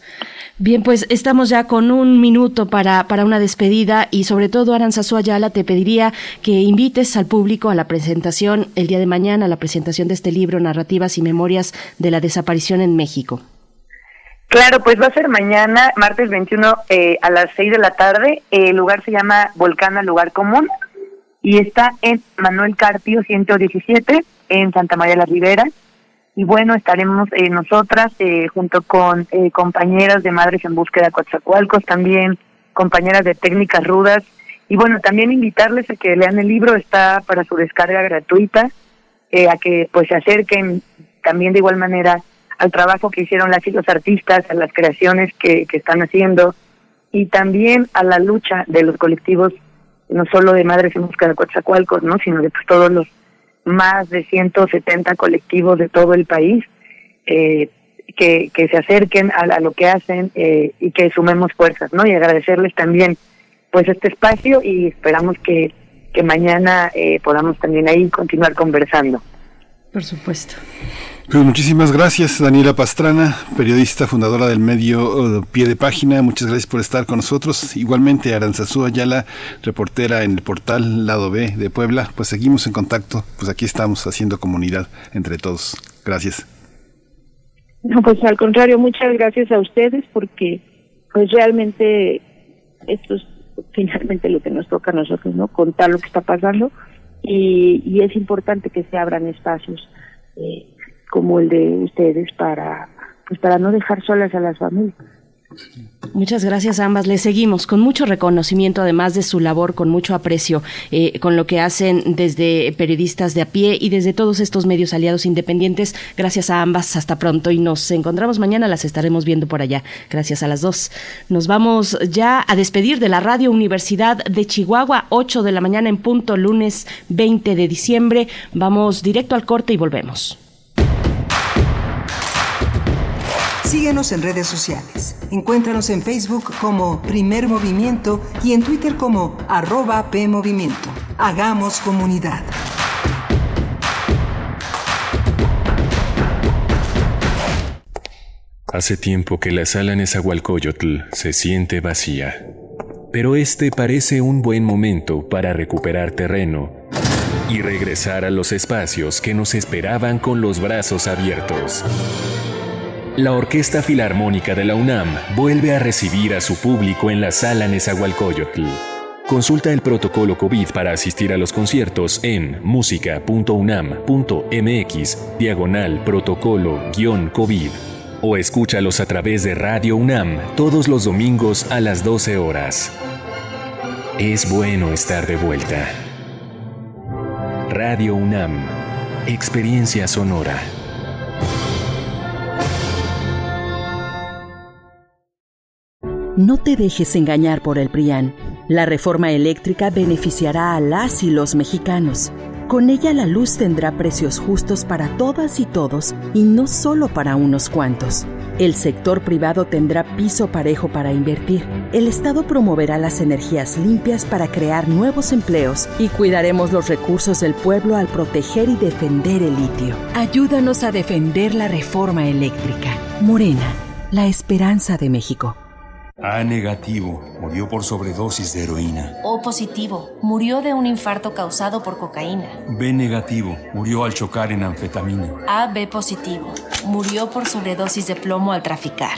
Bien, pues estamos ya con un minuto para, para una despedida y sobre todo, Aranzazu Ayala, te pediría que invites al público a la presentación el día de mañana, a la presentación de este libro, Narrativas y Memorias de la Desaparición en México. Claro, pues va a ser mañana, martes 21 eh, a las 6 de la tarde. el lugar se llama Volcana Lugar Común y está en Manuel Carpio 117 en Santa María la Ribera y bueno, estaremos eh, nosotras eh, junto con eh, compañeras de Madres en Búsqueda Coatzacoalcos, también compañeras de Técnicas Rudas, y bueno, también invitarles a que lean el libro, está para su descarga gratuita, a que pues se acerquen también de igual manera al trabajo que hicieron las y los artistas, a las creaciones que, que están haciendo, y también a la lucha de los colectivos, no solo de Madres en Búsqueda Coatzacoalcos, ¿no? sino de pues, todos los más de 170 colectivos de todo el país eh, que, que se acerquen a, lo que hacen eh, y que sumemos fuerzas, ¿no? Y agradecerles también pues este espacio y esperamos que, que mañana eh, podamos también ahí continuar conversando. Por supuesto. Pues muchísimas gracias, Daniela Pastrana, periodista, fundadora del medio uh, Pie de Página. Muchas gracias por estar con nosotros. Igualmente, Aranzazú Ayala, reportera en el portal Lado B de Puebla. Pues seguimos en contacto. Pues aquí estamos haciendo comunidad entre todos. Gracias. No, pues al contrario, muchas gracias a ustedes porque pues realmente esto es finalmente lo que nos toca a nosotros, ¿no? Contar lo que está pasando y, y es importante que se abran espacios. Eh, como el de ustedes para pues para no dejar solas a las familias. Muchas gracias a ambas. Les seguimos con mucho reconocimiento, además de su labor, con mucho aprecio, eh, con lo que hacen desde periodistas de a pie y desde todos estos medios aliados independientes. Gracias a ambas. Hasta pronto y nos encontramos mañana. Las estaremos viendo por allá. Gracias a las dos. Nos vamos ya a despedir de la Radio Universidad de Chihuahua, 8 de la mañana en punto, lunes 20 de diciembre. Vamos directo al corte y volvemos. Síguenos en redes sociales. Encuéntranos en Facebook como Primer Movimiento y en Twitter como arroba PMovimiento. Hagamos comunidad. Hace tiempo que la sala Nezahualcóyotl se siente vacía. Pero este parece un buen momento para recuperar terreno y regresar a los espacios que nos esperaban con los brazos abiertos. La Orquesta Filarmónica de la UNAM vuelve a recibir a su público en la sala Nezahualcóyotl. Consulta el protocolo COVID para asistir a los conciertos en música.unam.mx diagonal protocolo-COVID o escúchalos a través de Radio UNAM todos los domingos a las 12 horas. Es bueno estar de vuelta. Radio UNAM, Experiencia Sonora. No te dejes engañar por el PRIAN. La reforma eléctrica beneficiará a las y los mexicanos. Con ella la luz tendrá precios justos para todas y todos y no solo para unos cuantos. El sector privado tendrá piso parejo para invertir. El Estado promoverá las energías limpias para crear nuevos empleos y cuidaremos los recursos del pueblo al proteger y defender el litio. Ayúdanos a defender la reforma eléctrica. Morena, la esperanza de México. A negativo, murió por sobredosis de heroína. O positivo, murió de un infarto causado por cocaína. B negativo, murió al chocar en anfetamina. A B positivo, murió por sobredosis de plomo al traficar.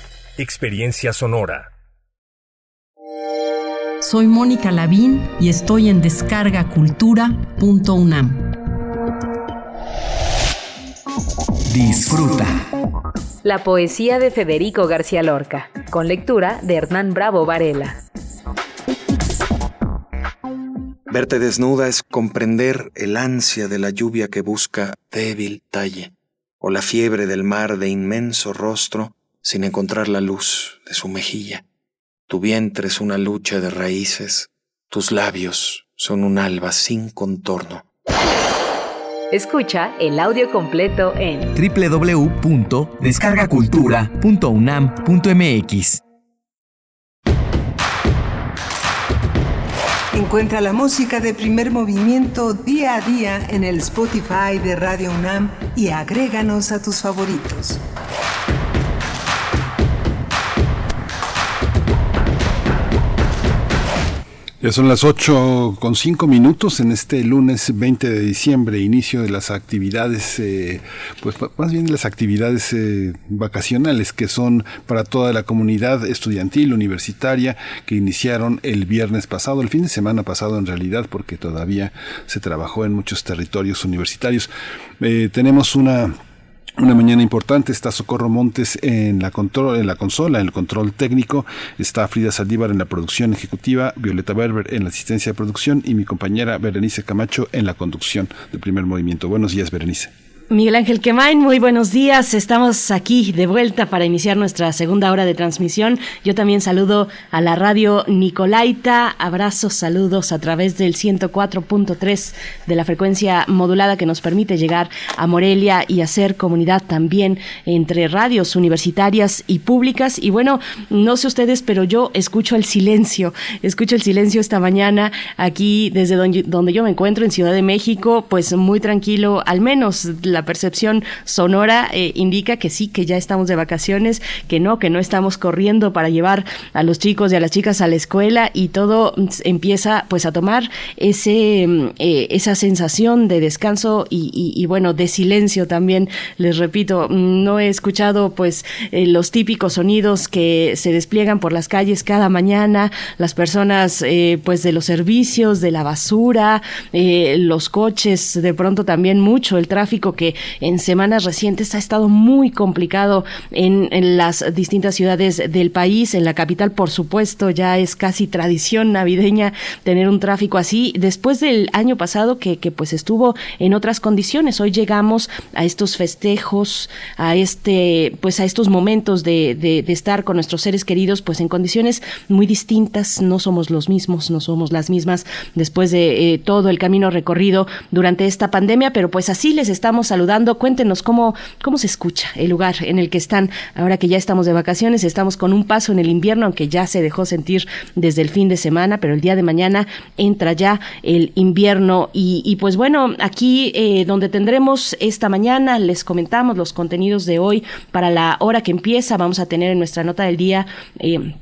Experiencia Sonora. Soy Mónica Lavín y estoy en descargacultura.unam. Disfruta. La poesía de Federico García Lorca, con lectura de Hernán Bravo Varela. Verte desnuda es comprender el ansia de la lluvia que busca débil talle, o la fiebre del mar de inmenso rostro sin encontrar la luz de su mejilla. Tu vientre es una lucha de raíces, tus labios son un alba sin contorno. Escucha el audio completo en www.descargacultura.unam.mx. Encuentra la música de primer movimiento día a día en el Spotify de Radio UNAM y agréganos a tus favoritos. Ya son las 8 con 5 minutos en este lunes 20 de diciembre, inicio de las actividades, eh, pues más bien de las actividades eh, vacacionales que son para toda la comunidad estudiantil, universitaria, que iniciaron el viernes pasado, el fin de semana pasado en realidad, porque todavía se trabajó en muchos territorios universitarios. Eh, tenemos una una mañana importante está Socorro Montes en la, control, en la consola, en el control técnico, está Frida Saldívar en la producción ejecutiva, Violeta Berber en la asistencia de producción y mi compañera Berenice Camacho en la conducción del primer movimiento. Buenos días, Berenice. Miguel Ángel Quemain, muy buenos días. Estamos aquí de vuelta para iniciar nuestra segunda hora de transmisión. Yo también saludo a la radio Nicolaita. Abrazos, saludos a través del 104.3 de la frecuencia modulada que nos permite llegar a Morelia y hacer comunidad también entre radios universitarias y públicas. Y bueno, no sé ustedes, pero yo escucho el silencio. Escucho el silencio esta mañana aquí desde donde, yo me encuentro en Ciudad de México, pues muy tranquilo, al menos la percepción sonora eh, indica que sí, que ya estamos de vacaciones, que no, que no estamos corriendo para llevar a los chicos y a las chicas a la escuela y todo empieza pues a tomar ese mm, eh, esa sensación de descanso y, bueno de silencio también. Les repito no he escuchado pues eh, los típicos sonidos que se despliegan por las calles cada mañana las personas pues de los servicios de la basura los coches de pronto también mucho el tráfico que en semanas recientes ha estado muy complicado en, las distintas ciudades del país. En la capital, por supuesto, ya es casi tradición navideña tener un tráfico así. Después del año pasado que, pues estuvo en otras condiciones, hoy llegamos a estos festejos, a este, pues a estos momentos de, de, estar con nuestros seres queridos, pues en condiciones muy distintas. No somos los mismos, no somos las mismas después de eh, todo el camino recorrido durante esta pandemia, pero pues así les estamos. Cuéntenos cómo, cómo se escucha el lugar en el que están. Ahora que ya estamos de vacaciones, estamos con un paso en el invierno, aunque ya se dejó sentir desde el fin de semana, pero el día de mañana entra ya el invierno. Y, pues bueno, aquí eh, donde tendremos esta mañana, les comentamos los contenidos de hoy para la hora que empieza, vamos a tener en nuestra nota del día. Eh,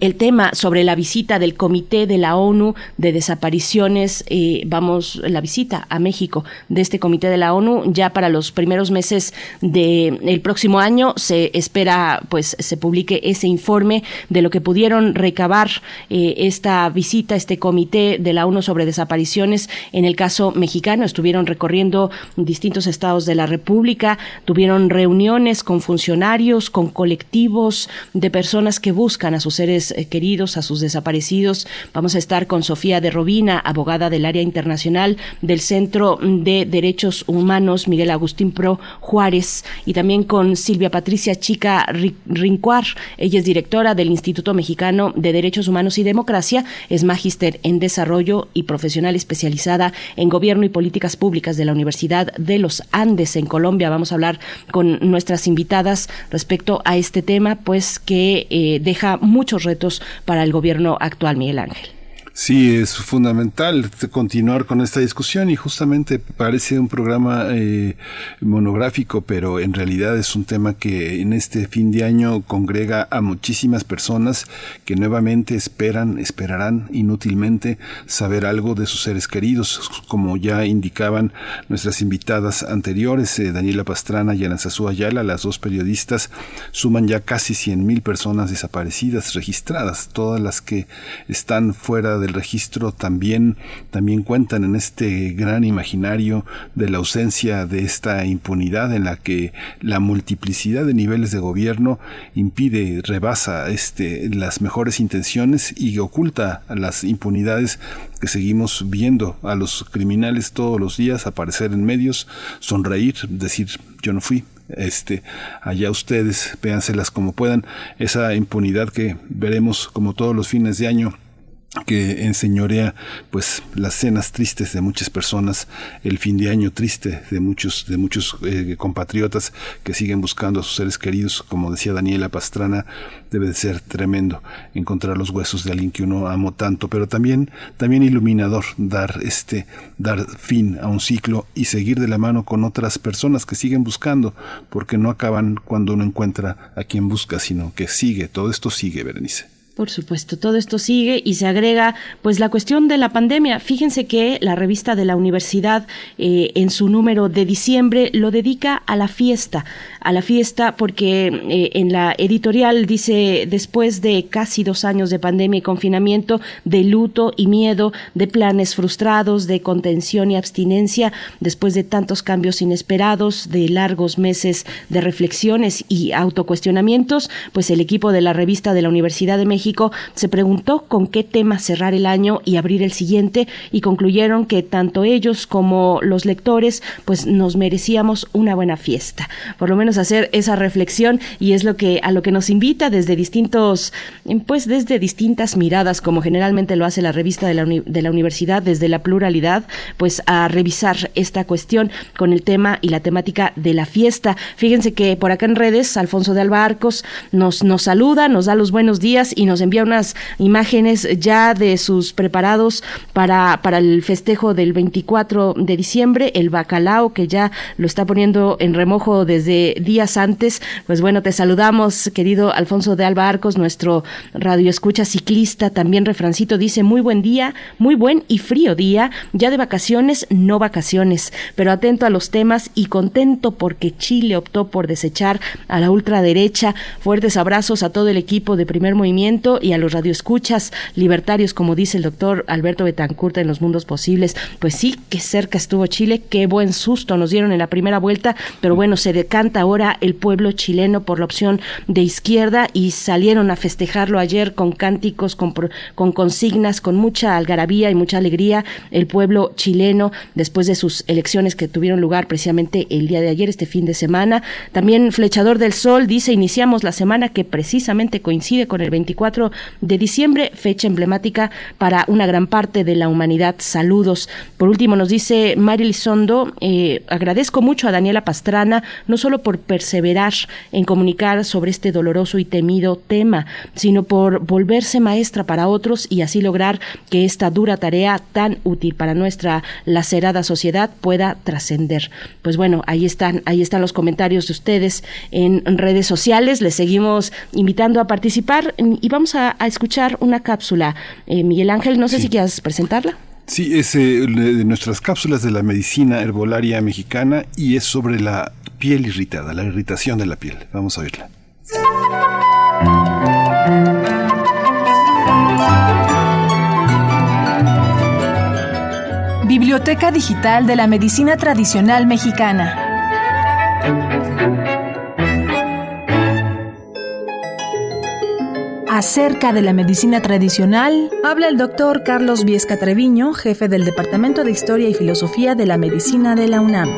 el tema sobre la visita del Comité de la ONU de Desapariciones, eh, vamos, la visita a México de este Comité de la ONU ya para los primeros meses del próximo año se espera pues se publique ese informe de lo que pudieron recabar eh, esta visita, este Comité de la ONU sobre Desapariciones en el caso mexicano. Estuvieron recorriendo distintos estados de la República, tuvieron reuniones con funcionarios, con colectivos de personas que buscan a sus seres eh, queridos, a sus desaparecidos. Vamos a estar con Sofía de Robina, abogada del área internacional del Centro de Derechos Humanos Miguel Agustín Pro Juárez y también con Silvia Patricia Chica Rincuar. Ella es directora del Instituto Mexicano de Derechos Humanos y Democracia, es magíster en desarrollo y profesional especializada en gobierno y políticas públicas de la Universidad de los Andes en Colombia. Vamos a hablar con nuestras invitadas respecto a este tema, pues que eh, deja muchos retos para el gobierno actual, Miguel Ángel. Sí, es fundamental continuar con esta discusión y justamente parece un programa eh, monográfico, pero en realidad es un tema que en este fin de año congrega a muchísimas personas que nuevamente esperan, esperarán inútilmente saber algo de sus seres queridos, como ya indicaban nuestras invitadas anteriores, eh, Daniela Pastrana y Anasazú Ayala, las dos periodistas, suman ya casi 100.000 personas desaparecidas, registradas, todas las que están fuera de del registro también, también cuentan en este gran imaginario de la ausencia de esta impunidad en la que la multiplicidad de niveles de gobierno impide, rebasa este, las mejores intenciones y oculta las impunidades que seguimos viendo a los criminales todos los días aparecer en medios, sonreír, decir yo no fui, este allá ustedes véanselas como puedan esa impunidad que veremos como todos los fines de año que enseñorea pues las cenas tristes de muchas personas, el fin de año triste de muchos de muchos eh, compatriotas que siguen buscando a sus seres queridos, como decía Daniela Pastrana, debe de ser tremendo encontrar los huesos de alguien que uno amó tanto, pero también también iluminador dar este dar fin a un ciclo y seguir de la mano con otras personas que siguen buscando, porque no acaban cuando uno encuentra a quien busca, sino que sigue, todo esto sigue, Berenice. Por supuesto, todo esto sigue y se agrega pues la cuestión de la pandemia. Fíjense que la revista de la universidad eh, en su número de diciembre lo dedica a la fiesta, a la fiesta porque eh, en la editorial dice después de casi dos años de pandemia y confinamiento, de luto y miedo, de planes frustrados, de contención y abstinencia, después de tantos cambios inesperados, de largos meses de reflexiones y autocuestionamientos, pues el equipo de la revista de la Universidad de México se preguntó con qué tema cerrar el año y abrir el siguiente y concluyeron que tanto ellos como los lectores pues nos merecíamos una buena fiesta. Por lo menos hacer esa reflexión y es lo que a lo que nos invita desde distintos pues desde distintas miradas como generalmente lo hace la revista de la, de la universidad desde la pluralidad pues a revisar esta cuestión con el tema y la temática de la fiesta. Fíjense que por acá en redes Alfonso de Alba Arcos nos nos saluda, nos da los buenos días y nos nos envía unas imágenes ya de sus preparados para, para el festejo del 24 de diciembre, el bacalao que ya lo está poniendo en remojo desde días antes. Pues bueno, te saludamos, querido Alfonso de Alba Arcos, nuestro radio escucha ciclista, también refrancito, dice muy buen día, muy buen y frío día, ya de vacaciones, no vacaciones, pero atento a los temas y contento porque Chile optó por desechar a la ultraderecha. Fuertes abrazos a todo el equipo de primer movimiento y a los radioescuchas libertarios, como dice el doctor Alberto Betancourt en Los Mundos Posibles. Pues sí, qué cerca estuvo Chile, qué buen susto nos dieron en la primera vuelta, pero bueno, se decanta ahora el pueblo chileno por la opción de izquierda y salieron a festejarlo ayer con cánticos, con, con consignas, con mucha algarabía y mucha alegría el pueblo chileno después de sus elecciones que tuvieron lugar precisamente el día de ayer, este fin de semana. También Flechador del Sol dice, iniciamos la semana que precisamente coincide con el 24 de diciembre, fecha emblemática para una gran parte de la humanidad. Saludos. Por último, nos dice Mari Lizondo, eh, agradezco mucho a Daniela Pastrana, no solo por perseverar en comunicar sobre este doloroso y temido tema, sino por volverse maestra para otros y así lograr que esta dura tarea tan útil para nuestra lacerada sociedad pueda trascender. Pues bueno, ahí están, ahí están los comentarios de ustedes en redes sociales. Les seguimos invitando a participar y vamos a, escuchar una cápsula. Eh, Miguel Ángel, no sé si quieras presentarla. Sí, es eh, de nuestras cápsulas de la medicina herbolaria mexicana y es sobre la piel irritada, la irritación de la piel. Vamos a oírla. Biblioteca Digital de la Medicina Tradicional Mexicana. Acerca de la medicina tradicional, habla el doctor Carlos Viesca Treviño, jefe del Departamento de Historia y Filosofía de la Medicina de la UNAM.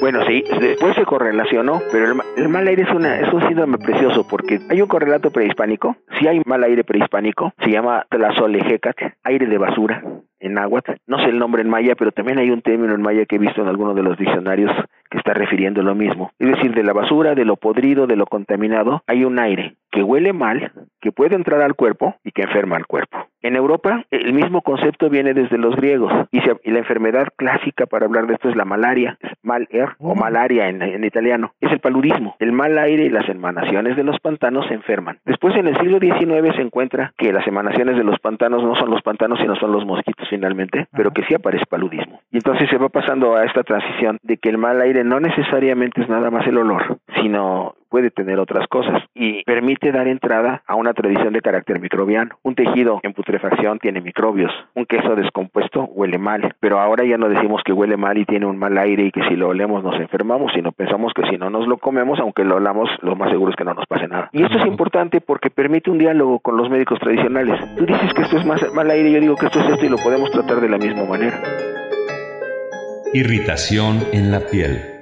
Bueno, sí, después se correlacionó, pero el, mal aire es, un síndrome precioso porque hay un correlato prehispánico. Si hay mal aire prehispánico, se llama Tlazolejecatl, aire de basura en náhuatl. No sé el nombre en maya, pero también hay un término en maya que he visto en algunos de los diccionarios que está refiriendo lo mismo. Es decir, de la basura, de lo podrido, de lo contaminado, hay un aire que huele mal, que puede entrar al cuerpo y que enferma al cuerpo. En Europa, el mismo concepto viene desde los griegos y, la enfermedad clásica para hablar de esto es la malaria, es mal air o mm. malaria en, en, italiano, es el paludismo. El mal aire y las emanaciones de los pantanos se enferman. Después, en el siglo XIX, se encuentra que las emanaciones de los pantanos no son los pantanos, sino son los mosquitos finalmente, pero que sí aparece paludismo. Y entonces se va pasando a esta transición de que el mal aire no necesariamente es nada más el olor, sino puede tener otras cosas y permite dar entrada a una tradición de carácter microbiano. Un tejido en putrefacción tiene microbios, un queso descompuesto huele mal, pero ahora ya no decimos que huele mal y tiene un mal aire y que si lo olemos nos enfermamos, sino pensamos que si no nos lo comemos, aunque lo olamos, lo más seguro es que no nos pase nada. Y esto es importante porque permite un diálogo con los médicos tradicionales. Tú dices que esto es más, mal aire, yo digo que esto es esto y lo podemos tratar de la misma manera. Irritación en la piel.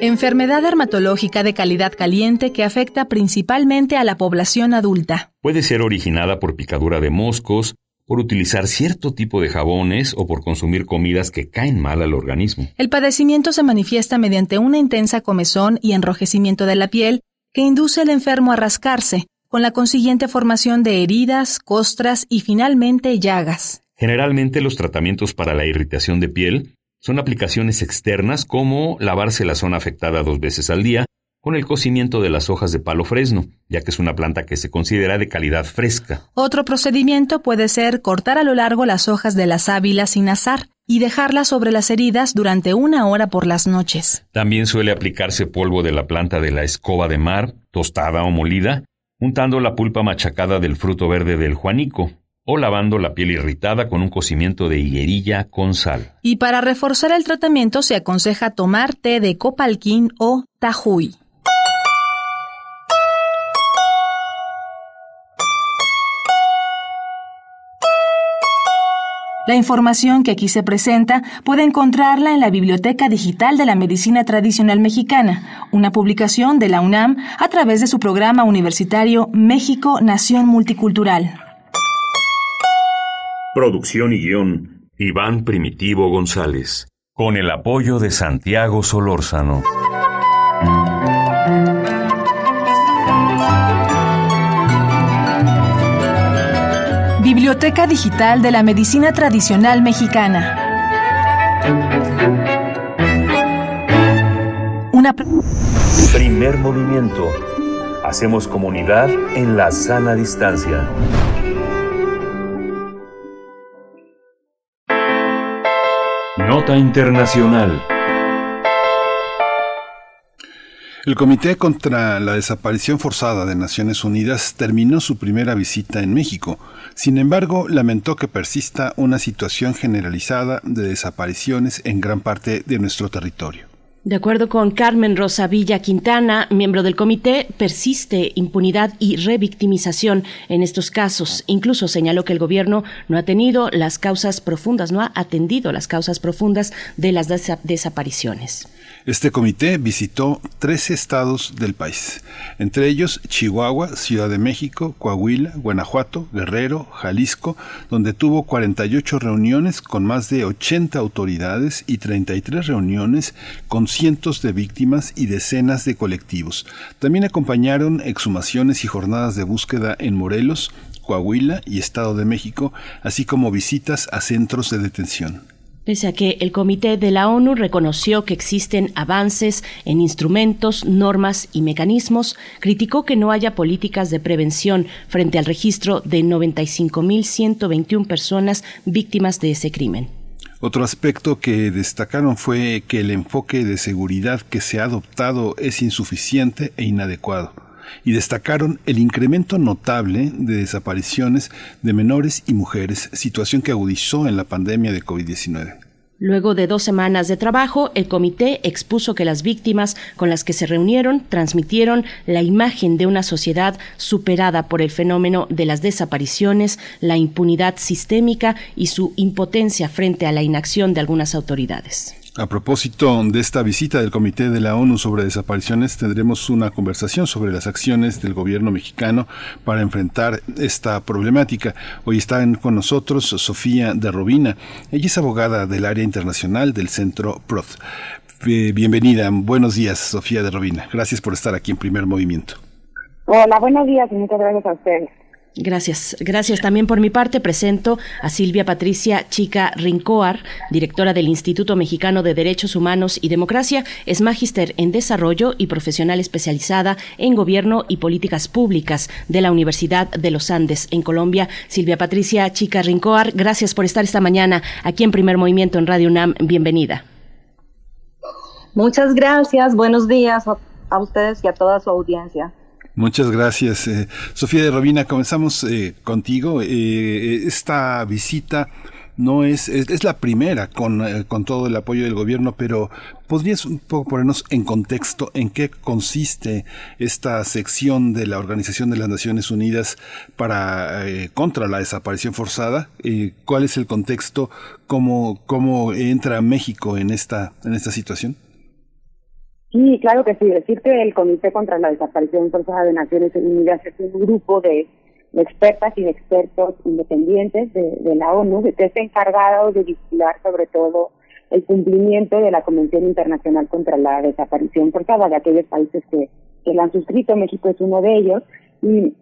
Enfermedad dermatológica de calidad caliente que afecta principalmente a la población adulta. Puede ser originada por picadura de moscos, por utilizar cierto tipo de jabones o por consumir comidas que caen mal al organismo. El padecimiento se manifiesta mediante una intensa comezón y enrojecimiento de la piel que induce al enfermo a rascarse, con la consiguiente formación de heridas, costras y finalmente llagas. Generalmente los tratamientos para la irritación de piel son aplicaciones externas como lavarse la zona afectada dos veces al día con el cocimiento de las hojas de palo fresno, ya que es una planta que se considera de calidad fresca. Otro procedimiento puede ser cortar a lo largo las hojas de la sábila sin azar y dejarlas sobre las heridas durante una hora por las noches. También suele aplicarse polvo de la planta de la escoba de mar, tostada o molida, untando la pulpa machacada del fruto verde del juanico, o lavando la piel irritada con un cocimiento de higuerilla con sal. Y para reforzar el tratamiento se aconseja tomar té de copalquín o tajuy. La información que aquí se presenta puede encontrarla en la Biblioteca Digital de la Medicina Tradicional Mexicana, una publicación de la UNAM a través de su programa universitario México Nación Multicultural. Producción y guion, Iván Primitivo González. Con el apoyo de Santiago Solórzano. Biblioteca Digital de la Medicina Tradicional Mexicana. Una primer movimiento. Hacemos comunidad en la sana distancia. Nota Internacional. El Comité contra la Desaparición Forzada de Naciones Unidas terminó su primera visita en México. Sin embargo, lamentó que persista una situación generalizada de desapariciones en gran parte de nuestro territorio. De acuerdo con Carmen Rosa Villa Quintana, miembro del comité, persiste impunidad y revictimización en estos casos. Incluso señaló que el gobierno no ha tenido las causas profundas, no ha atendido las causas profundas de las desapariciones. Este comité visitó 13 estados del país, entre ellos Chihuahua, Ciudad de México, Coahuila, Guanajuato, Guerrero, Jalisco, donde tuvo 48 reuniones con más de 80 autoridades y 33 reuniones con cientos de víctimas y decenas de colectivos. También acompañaron exhumaciones y jornadas de búsqueda en Morelos, Coahuila y Estado de México, así como visitas a centros de detención. Pese a que el Comité de la ONU reconoció que existen avances en instrumentos, normas y mecanismos, criticó que no haya políticas de prevención frente al registro de 95.121 personas víctimas de ese crimen. Otro aspecto que destacaron fue que el enfoque de seguridad que se ha adoptado es insuficiente e inadecuado y destacaron el incremento notable de desapariciones de menores y mujeres, situación que agudizó en la pandemia de COVID-19. Luego de dos semanas de trabajo, el comité expuso que las víctimas con las que se reunieron transmitieron la imagen de una sociedad superada por el fenómeno de las desapariciones, la impunidad sistémica y su impotencia frente a la inacción de algunas autoridades. A propósito de esta visita del Comité de la ONU sobre Desapariciones, tendremos una conversación sobre las acciones del gobierno mexicano para enfrentar esta problemática. Hoy están con nosotros Sofía de Robina. Ella es abogada del área internacional del Centro PROD. Bienvenida, buenos días, Sofía de Robina. Gracias por estar aquí en Primer Movimiento. Hola, buenos días y muchas gracias a ustedes. Gracias, gracias también por mi parte. Presento a Silvia Patricia Chica Rincoar, directora del Instituto Mexicano de Derechos Humanos y Democracia. Es magíster en desarrollo y profesional especializada en gobierno y políticas públicas de la Universidad de los Andes en Colombia. Silvia Patricia Chica Rincoar, gracias por estar esta mañana aquí en Primer Movimiento en Radio UNAM. Bienvenida. Muchas gracias. Buenos días a ustedes y a toda su audiencia. Muchas gracias. Eh, Sofía de Robina, comenzamos eh, contigo. Eh, esta visita no es, es, la primera con, con, todo el apoyo del gobierno, pero ¿podrías un poco ponernos en contexto en qué consiste esta sección de la Organización de las Naciones Unidas para contra la desaparición forzada? ¿Cuál es el contexto? ¿Cómo, cómo entra México en esta, en esta situación? Sí, claro que sí. Decir que el Comité contra la Desaparición Forzada de Naciones Unidas es un grupo de, expertas y de expertos independientes de, la ONU que está encargado de vigilar sobre todo el cumplimiento de la Convención Internacional contra la Desaparición Forzada de aquellos países que, que la han suscrito. México es uno de ellos. Y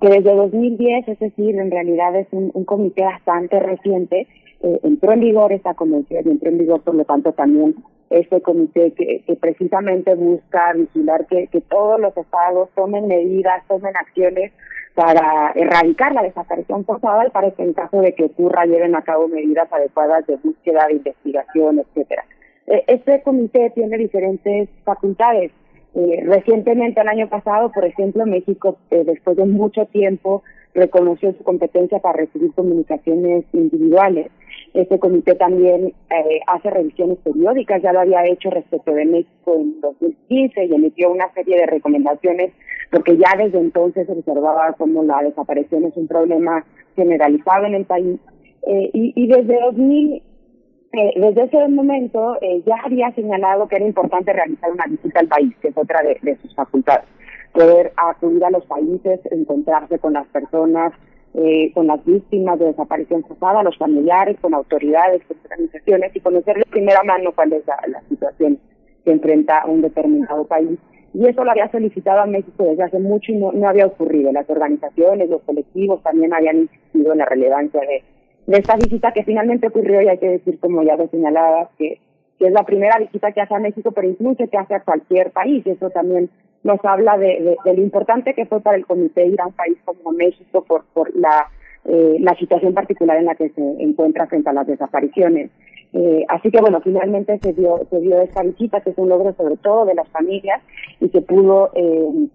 que desde 2010, es decir, en realidad es un, comité bastante reciente, eh, entró en vigor esta convención y entró en vigor, por lo tanto, también este comité que, precisamente busca vigilar que, todos los estados tomen medidas, tomen acciones para erradicar la desaparición forzada para que en caso de que ocurra lleven a cabo medidas adecuadas de búsqueda, de investigación, etcétera. E, este comité tiene diferentes facultades. Eh, recientemente, el año pasado, por ejemplo, México, eh, después de mucho tiempo, reconoció su competencia para recibir comunicaciones individuales. Este comité también eh, hace revisiones periódicas, ya lo había hecho respecto de México en 2015 y emitió una serie de recomendaciones porque ya desde entonces se observaba como la desaparición es un problema generalizado en el país. Eh, y, y, desde 2000, eh, desde ese momento ya había señalado que era importante realizar una visita al país, que es otra de, de sus facultades poder acudir a los países, encontrarse con las personas, eh, con las víctimas de desaparición forzada, los familiares, con autoridades, con organizaciones y conocer de primera mano cuál es la, situación que enfrenta un determinado país. Y eso lo había solicitado a México desde hace mucho y no, no había ocurrido. Las organizaciones, los colectivos también habían insistido en la relevancia de, de esta visita que finalmente ocurrió y hay que decir, como ya lo señalaba, que, que es la primera visita que hace a México, pero incluso que hace a cualquier país. Eso también nos habla de, lo importante que fue para el comité ir a un país como México por, la, eh, la situación particular en la que se encuentra frente a las desapariciones. Eh, así que bueno, finalmente se dio, esta visita, que es un logro sobre todo de las familias y que pudo eh,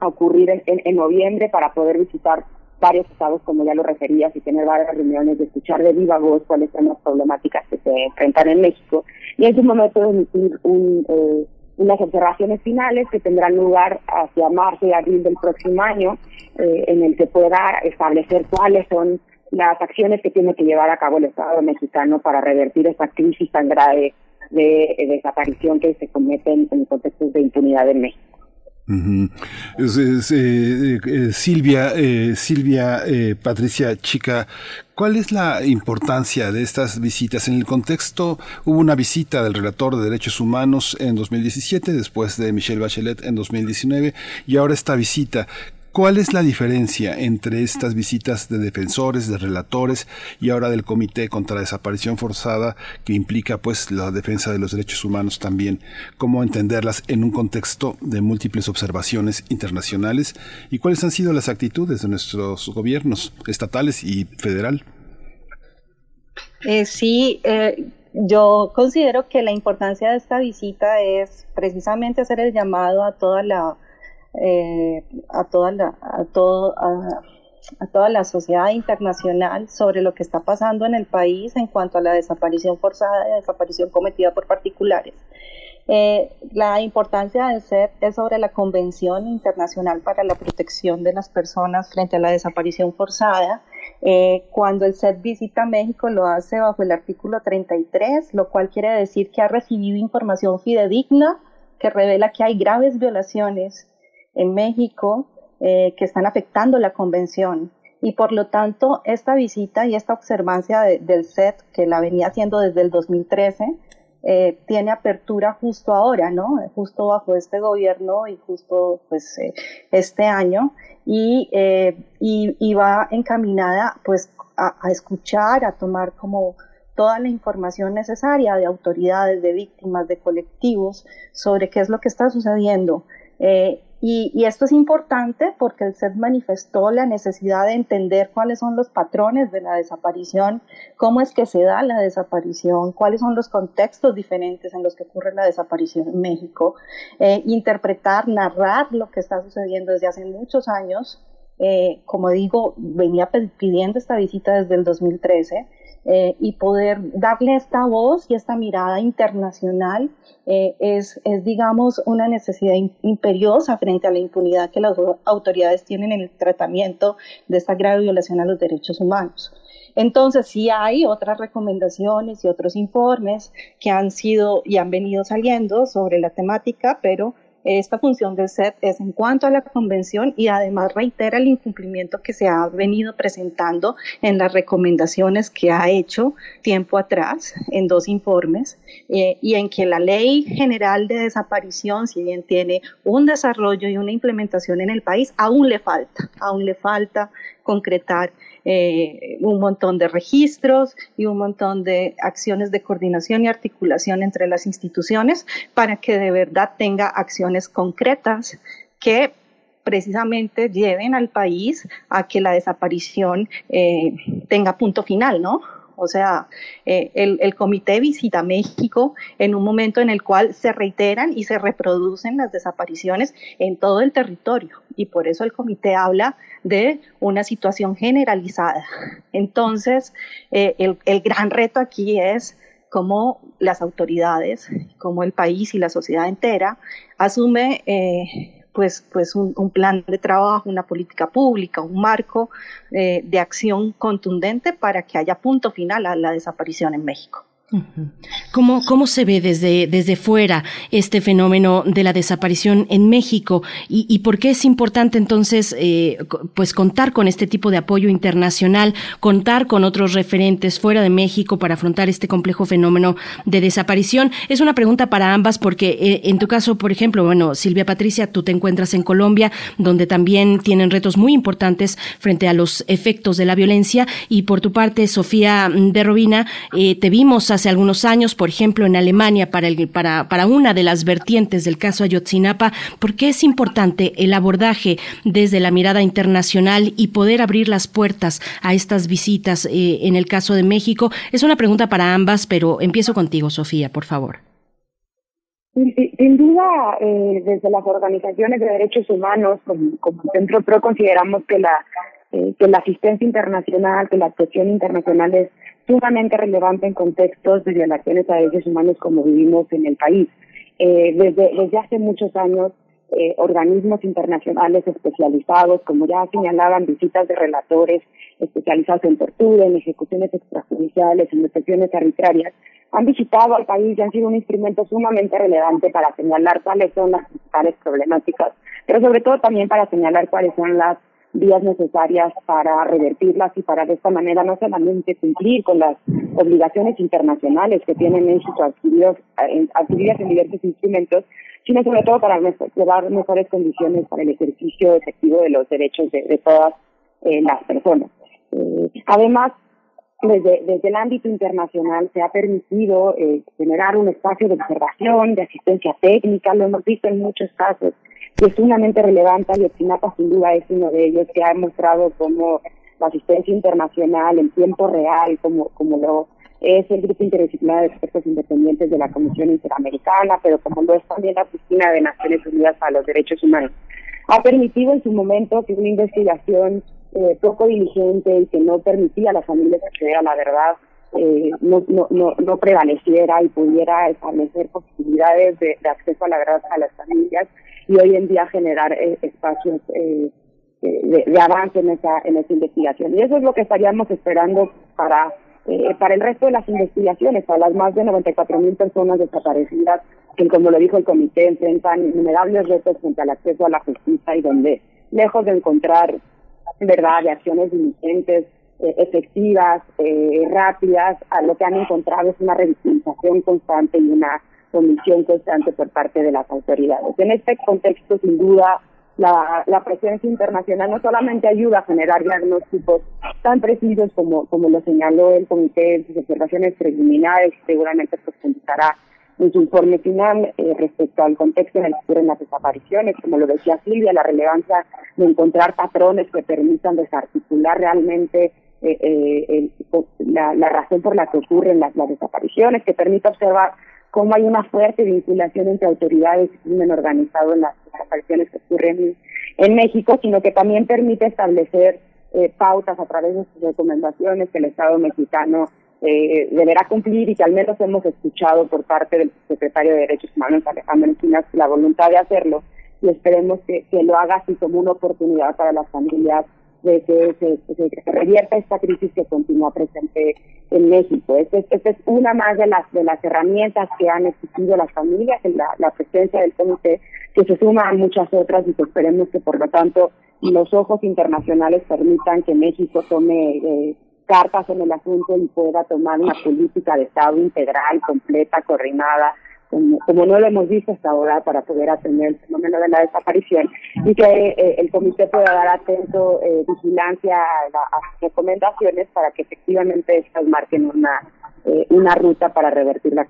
ocurrir en, en, noviembre para poder visitar varios estados, como ya lo referías, y tener varias reuniones, de escuchar de viva voz cuáles son las problemáticas que se enfrentan en México, y en su momento emitir un, eh, unas observaciones finales que tendrán lugar hacia marzo y abril del próximo año, eh, en el que pueda establecer cuáles son las acciones que tiene que llevar a cabo el Estado mexicano para revertir esta crisis tan grave de, desaparición que se comete en, en contextos de impunidad en México. Eh, eh, Silvia, eh, Silvia Patricia Chica, ¿cuál es la importancia de estas visitas? En el contexto, hubo una visita del relator de derechos humanos en 2017, después de Michelle Bachelet en 2019, y ahora esta visita. ¿Cuál es la diferencia entre estas visitas de defensores, de relatores y ahora del Comité contra la Desaparición Forzada que implica pues la defensa de los derechos humanos también? ¿Cómo entenderlas en un contexto de múltiples observaciones internacionales? ¿Y cuáles han sido las actitudes de nuestros gobiernos estatales y federal? Eh, sí, eh, yo considero que la importancia de esta visita es precisamente hacer el llamado a toda la eh, a toda la a todo a, toda la sociedad internacional sobre lo que está pasando en el país en cuanto a la desaparición forzada y desaparición cometida por particulares. Eh, la importancia del CEP es sobre la Convención Internacional para la Protección de las Personas frente a la Desaparición Forzada, eh, cuando el SET visita México lo hace bajo el artículo 33, lo cual quiere decir que ha recibido información fidedigna que revela que hay graves violaciones en México eh, que están afectando la convención. Y por lo tanto, esta visita y esta observancia del SET, que la venía haciendo desde el 2013, eh, tiene apertura justo ahora, ¿no? Justo bajo este gobierno y justo pues este año. Eh, y, y, va encaminada pues a, escuchar, a tomar como toda la información necesaria de autoridades, de víctimas, de colectivos sobre qué es lo que está sucediendo. Y, esto es importante porque el SED manifestó la necesidad de entender cuáles son los patrones de la desaparición, cómo es que se da la desaparición, cuáles son los contextos diferentes en los que ocurre la desaparición en México, eh, interpretar, narrar lo que está sucediendo desde hace muchos años. Eh, como digo, venía pidiendo esta visita desde el 2013 eh, y poder darle esta voz y esta mirada internacional eh, es, es, digamos, una necesidad imperiosa frente a la impunidad que las autoridades tienen en el tratamiento de esta grave violación a los derechos humanos. Entonces, sí hay otras recomendaciones y otros informes que han sido y han venido saliendo sobre la temática, pero esta función del SET es en cuanto a la convención y además reitera el incumplimiento que se ha venido presentando en las recomendaciones que ha hecho tiempo atrás en dos informes eh, y en que la ley general de desaparición, si bien tiene un desarrollo y una implementación en el país, aún le falta, aún le falta concretar eh, un montón de registros y un montón de acciones de coordinación y articulación entre las instituciones para que de verdad tenga acciones concretas que precisamente lleven al país a que la desaparición eh, tenga punto final, ¿no? O sea, eh, el, comité visita México en un momento en el cual se reiteran y se reproducen las desapariciones en todo el territorio. Y por eso el comité habla de una situación generalizada. Entonces, eh, el, gran reto aquí es cómo las autoridades, cómo el país y la sociedad entera asume eh, pues, pues un, plan de trabajo, una política pública, un marco eh, de acción contundente para que haya punto final a la desaparición en México. ¿Cómo, ¿Cómo, se ve desde, desde fuera este fenómeno de la desaparición en México y, por qué es importante entonces eh, pues contar con este tipo de apoyo internacional, contar con otros referentes fuera de México para afrontar este complejo fenómeno de desaparición? Es una pregunta para ambas porque eh, en tu caso, por ejemplo, bueno, Silvia Patricia, tú te encuentras en Colombia, donde también tienen retos muy importantes frente a los efectos de la violencia. Y por tu parte, Sofía de Robina, eh, te vimos hace algunos años, por ejemplo, en Alemania, para, el, para, para una de las vertientes del caso Ayotzinapa, ¿por qué es importante el abordaje desde la mirada internacional y poder abrir las puertas a estas visitas eh, en el caso de México? Es una pregunta para ambas, pero empiezo contigo, Sofía, por favor. Sin duda, eh, desde las organizaciones de derechos humanos, como, como Centro PRO, consideramos que la, eh, que la asistencia internacional, que la actuación internacional es sumamente relevante en contextos de violaciones a derechos humanos como vivimos en el país. Eh, desde, desde hace muchos años, eh, organismos internacionales especializados, como ya señalaban, visitas de relatores especializados en tortura, en ejecuciones extrajudiciales, en detenciones arbitrarias, han visitado al país y han sido un instrumento sumamente relevante para señalar cuáles son las principales problemáticas, pero sobre todo también para señalar cuáles son las vías necesarias para revertirlas y para de esta manera no solamente cumplir con las obligaciones internacionales que tiene México adquiridas en diversos instrumentos, sino sobre todo para llevar mejores condiciones para el ejercicio efectivo de los derechos de, todas eh, las personas. Eh, además, desde, desde el ámbito internacional se ha permitido eh, generar un espacio de observación, de asistencia técnica, lo hemos visto en muchos casos, que es sumamente relevante y Optimapa sin duda es uno de ellos que ha mostrado cómo la asistencia internacional en tiempo real, como, como lo es el Grupo Interdisciplinar de Expertos Independientes de la Comisión Interamericana, pero como lo es también la Oficina de Naciones Unidas para los Derechos Humanos, ha permitido en su momento que una investigación eh, poco diligente y que no permitía a las familias acceder a la verdad eh, no, no, no, no, prevaleciera y pudiera establecer posibilidades de, acceso a la verdad a las familias y hoy en día generar eh, espacios de, de, avance en esa, en esa investigación. Y eso es lo que estaríamos esperando para, para el resto de las investigaciones, para las más de 94 mil personas desaparecidas que, como lo dijo el comité, enfrentan innumerables retos frente al acceso a la justicia y donde, lejos de encontrar ¿verdad?, de acciones diligentes, eh, efectivas, eh, rápidas, a lo que han encontrado es una revictimización constante y una comisión constante por parte de las autoridades. En este contexto, sin duda, la, la presencia internacional no solamente ayuda a generar diagnósticos tan precisos como, como lo señaló el Comité en sus observaciones preliminares, seguramente profundizará en su informe final eh, respecto al contexto en el que ocurren las desapariciones, como lo decía Silvia, la relevancia de encontrar patrones que permitan desarticular realmente eh, eh, la, razón por la que ocurren las, desapariciones, que permita observar cómo hay una fuerte vinculación entre autoridades y crimen organizado en las desapariciones que ocurren en, México, sino que también permite establecer pautas a través de sus recomendaciones que el Estado mexicano eh, deberá cumplir y que al menos hemos escuchado por parte del secretario de Derechos Humanos, Alejandro Encinas, la voluntad de hacerlo y esperemos que lo haga así como una oportunidad para las familias de que se, revierta esta crisis que continúa presente en México. Esta es, es una más de las de las herramientas que han existido las familias en la, la presencia del comité, que se suma a muchas otras y que esperemos que por lo tanto los ojos internacionales permitan que México tome eh, cartas en el asunto y pueda tomar una política de Estado integral, completa, coordinada, como, como, no lo hemos visto hasta ahora para poder atender el fenómeno de la desaparición y que eh, el comité pueda dar atento eh, vigilancia a, las recomendaciones para que efectivamente estas marquen una, eh, una ruta para revertir la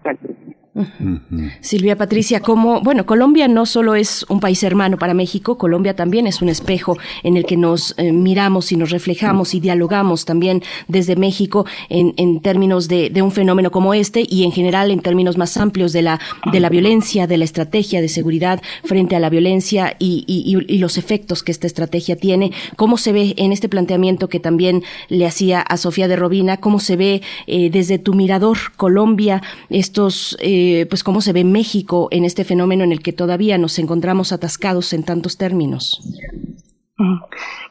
Silvia Patricia, como, bueno, Colombia no solo es un país hermano para México, Colombia también es un espejo en el que nos eh, miramos y nos reflejamos y dialogamos también desde México en, términos de, un fenómeno como este y en general en términos más amplios de la, de la violencia, de la estrategia de seguridad frente a la violencia y los efectos que esta estrategia tiene. ¿Cómo se ve en este planteamiento que también le hacía a Sofía de Robina? ¿Cómo se ve eh, desde tu mirador Colombia estos... Eh, eh, pues cómo se ve México en este fenómeno en el que todavía nos encontramos atascados en tantos términos.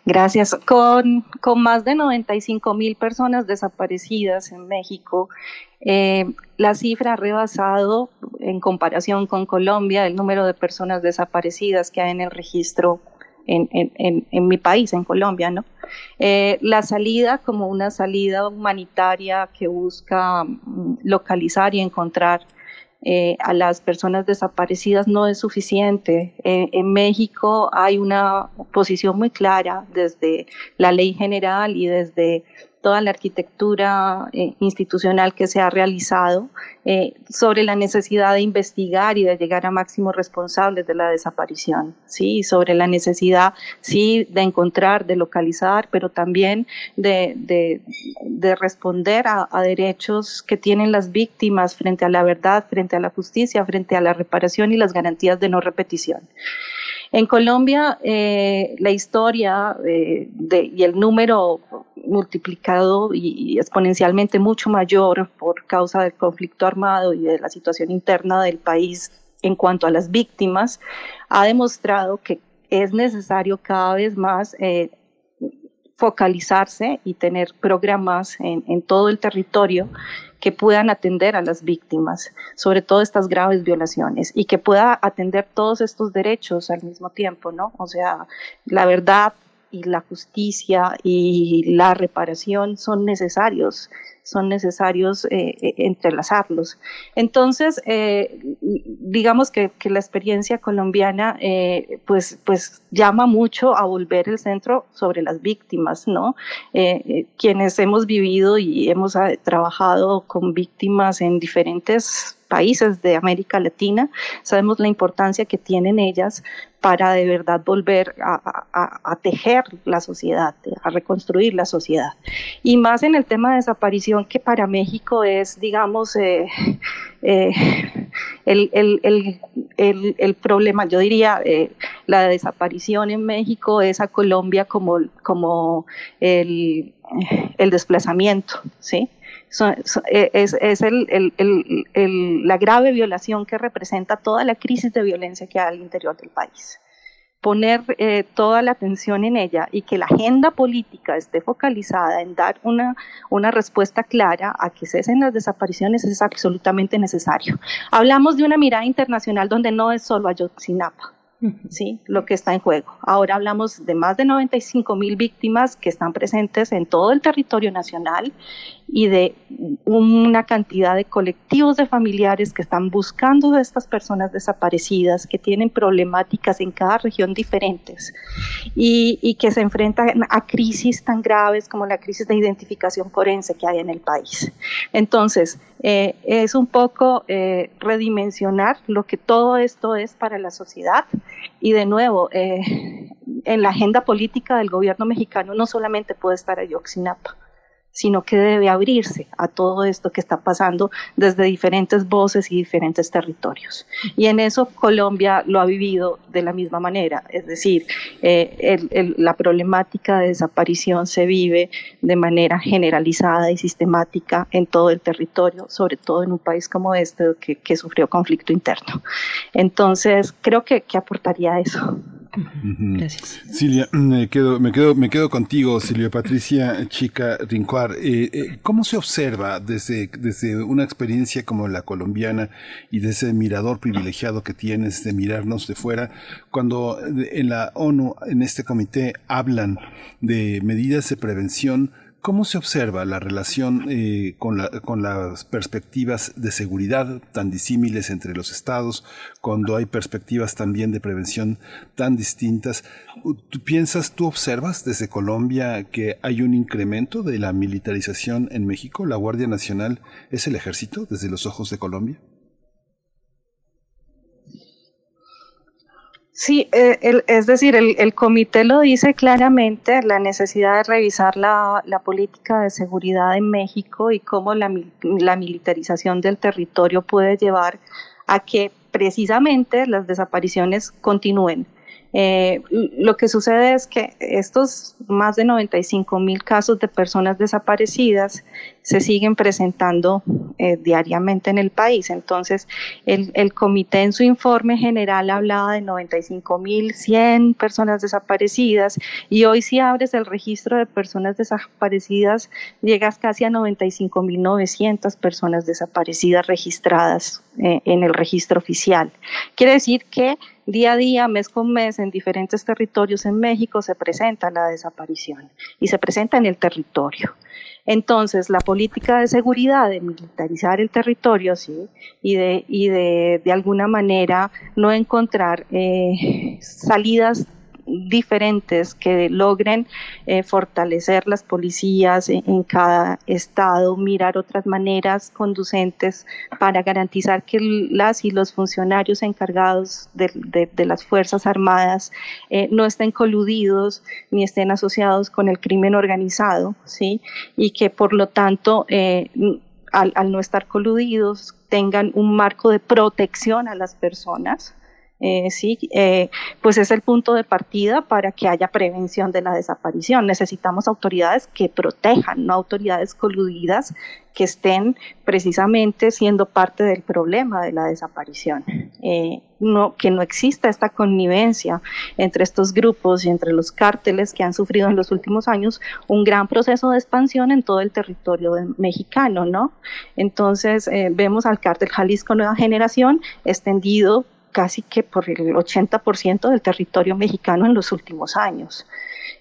Gracias. Con, con más de 95 mil personas desaparecidas en México, eh, la cifra ha rebasado en comparación con Colombia el número de personas desaparecidas que hay en el registro en, en, en, mi país, en Colombia, ¿no? Eh, la salida como una salida humanitaria que busca mm, localizar y encontrar eh, a las personas desaparecidas no es suficiente. En México hay una posición muy clara desde la ley general y desde toda la arquitectura eh, institucional que se ha realizado eh, sobre la necesidad de investigar y de llegar a máximos responsables de la desaparición, ¿sí? sobre la necesidad, sí, de encontrar, de localizar, pero también de, de, responder a, a, derechos que tienen las víctimas frente a la verdad, frente a la justicia, frente a la reparación y las garantías de no repetición. En Colombia, eh, la historia eh, y el número multiplicado y, exponencialmente mucho mayor por causa del conflicto armado y de la situación interna del país en cuanto a las víctimas, ha demostrado que es necesario cada vez más eh, focalizarse y tener programas en, todo el territorio que puedan atender a las víctimas, sobre todo estas graves violaciones, y que pueda atender todos estos derechos al mismo tiempo, ¿no? O sea, la verdad y la justicia y la reparación son necesarios son necesarios eh, eh, entrelazarlos. Entonces, eh, digamos que, la experiencia colombiana pues, pues llama mucho a volver el centro sobre las víctimas, ¿no? quienes hemos vivido y hemos trabajado con víctimas en diferentes países de América Latina, sabemos la importancia que tienen ellas para de verdad volver a, tejer la sociedad, a reconstruir la sociedad. Y más en el tema de desaparición, que para México es, digamos, eh, eh, el, problema, yo diría, eh, la desaparición en México es a Colombia como, como el, desplazamiento, ¿sí? Eh, es, la grave violación que representa toda la crisis de violencia que hay al interior del país. Poner eh, toda la atención en ella y que la agenda política esté focalizada en dar una, una respuesta clara a que cesen las desapariciones es absolutamente necesario. Hablamos de una mirada internacional donde no es solo Ayotzinapa, ¿sí? lo que está en juego. Ahora hablamos de más de 95 mil víctimas que están presentes en todo el territorio nacional y de una cantidad de colectivos de familiares que están buscando a estas personas desaparecidas, que tienen problemáticas en cada región diferentes y, que se enfrentan a crisis tan graves como la crisis de identificación forense que hay en el país. Entonces, eh, es un poco eh, redimensionar lo que todo esto es para la sociedad y de nuevo, eh, en la agenda política del gobierno mexicano no solamente puede estar Ayotzinapa, sino que debe abrirse a todo esto que está pasando desde diferentes voces y diferentes territorios. Y en eso Colombia lo ha vivido de la misma manera, es decir, eh, la problemática de desaparición se vive de manera generalizada y sistemática en todo el territorio, sobre todo en un país como este que, sufrió conflicto interno. Entonces, creo que, que aportaría eso. Gracias. Silvia, me quedo, me quedo, me quedo contigo, Silvia Patricia Chica Rincuar. Eh, eh, ¿Cómo se observa desde, desde una experiencia como la colombiana y de ese mirador privilegiado que tienes de mirarnos de fuera, cuando en la ONU, en este comité, hablan de medidas de prevención? ¿Cómo se observa la relación eh, con, las perspectivas de seguridad tan disímiles entre los estados, cuando hay perspectivas también de prevención tan distintas? ¿Tú piensas, tú observas desde Colombia que hay un incremento de la militarización en México? ¿La Guardia Nacional es el ejército desde los ojos de Colombia? Sí, eh, es decir, el, comité lo dice claramente, la necesidad de revisar la, política de seguridad en México y cómo la, la, militarización del territorio puede llevar a que precisamente las desapariciones continúen. Eh, lo que sucede es que estos más de 95 mil casos de personas desaparecidas se siguen presentando eh, diariamente en el país. Entonces, el, comité en su informe general hablaba de 95 mil 100 personas desaparecidas y hoy si abres el registro de personas desaparecidas llegas casi a 95 mil 900 personas desaparecidas registradas eh, en el registro oficial. Quiere decir que día a día, mes con mes, en diferentes territorios en México se presenta la desaparición y se presenta en el territorio. Entonces, la política de seguridad, de militarizar el territorio, ¿sí? y de, y de, de alguna manera no encontrar eh, salidas diferentes que logren eh, fortalecer las policías en, cada estado, mirar otras maneras conducentes para garantizar que las y los funcionarios encargados de, las Fuerzas Armadas eh, no estén coludidos ni estén asociados con el crimen organizado, ¿sí? y que por lo tanto eh, al, al no estar coludidos tengan un marco de protección a las personas eh, sí, eh, pues es el punto de partida para que haya prevención de la desaparición. Necesitamos autoridades que protejan, no autoridades coludidas que estén precisamente siendo parte del problema de la desaparición. Eh, no, que no exista esta connivencia entre estos grupos y entre los cárteles que han sufrido en los últimos años un gran proceso de expansión en todo el territorio mexicano, ¿no? Entonces vemos al cártel Jalisco Nueva Generación extendido casi que por el 80% del territorio mexicano en los últimos años.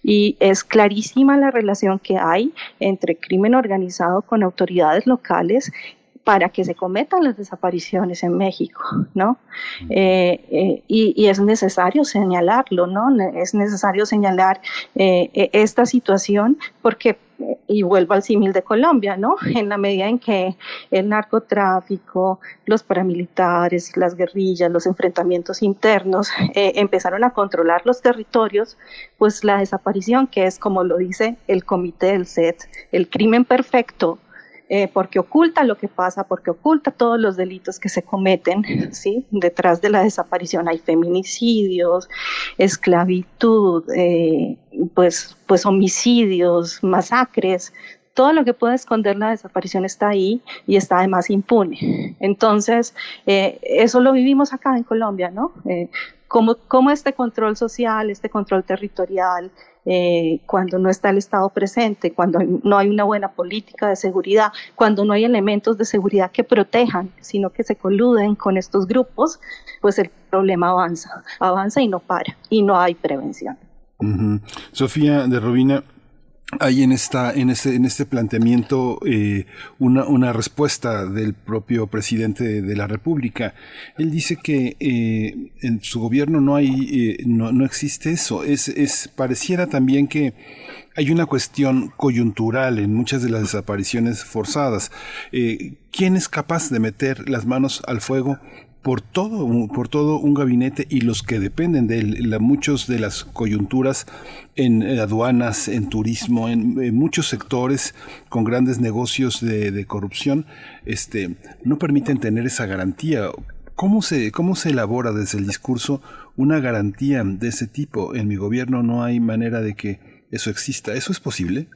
Y es clarísima la relación que hay entre crimen organizado con autoridades locales para que se cometan las desapariciones en México, ¿no? Eh, eh, y, es necesario señalarlo, ¿no? Es necesario señalar eh, e, esta situación porque y vuelvo al símil de Colombia, ¿no? En la medida en que el narcotráfico, los paramilitares, las guerrillas, los enfrentamientos internos empezaron a controlar los territorios, pues la desaparición, que es como lo dice el comité del SET, el crimen perfecto eh, porque oculta lo que pasa, porque oculta todos los delitos que se cometen, ¿sí? Detrás de la desaparición hay feminicidios, esclavitud, eh, pues, pues homicidios, masacres, todo lo que puede esconder la desaparición está ahí y está además impune. Entonces, eh, eso lo vivimos acá en Colombia, ¿no? Cómo, este control social, este control territorial, eh, cuando no está el Estado presente, cuando no hay una buena política de seguridad, cuando no hay elementos de seguridad que protejan, sino que se coluden con estos grupos, pues el problema avanza, avanza y no para, y no hay prevención. Sofía de Robina, hay en esta en este en este planteamiento eh, una, una respuesta del propio presidente de la República él dice que eh, en su gobierno no hay eh, no, no existe eso es es pareciera también que hay una cuestión coyuntural en muchas de las desapariciones forzadas. ¿Quién es capaz de meter las manos al fuego por todo, por todo un gabinete y los que dependen de la, muchos de las coyunturas en aduanas, en turismo, en, muchos sectores con grandes negocios de, corrupción, este, no permiten tener esa garantía. ¿Cómo se, ¿Cómo se elabora desde el discurso una garantía de ese tipo? En mi gobierno no hay manera de que eso exista. ¿Eso es posible?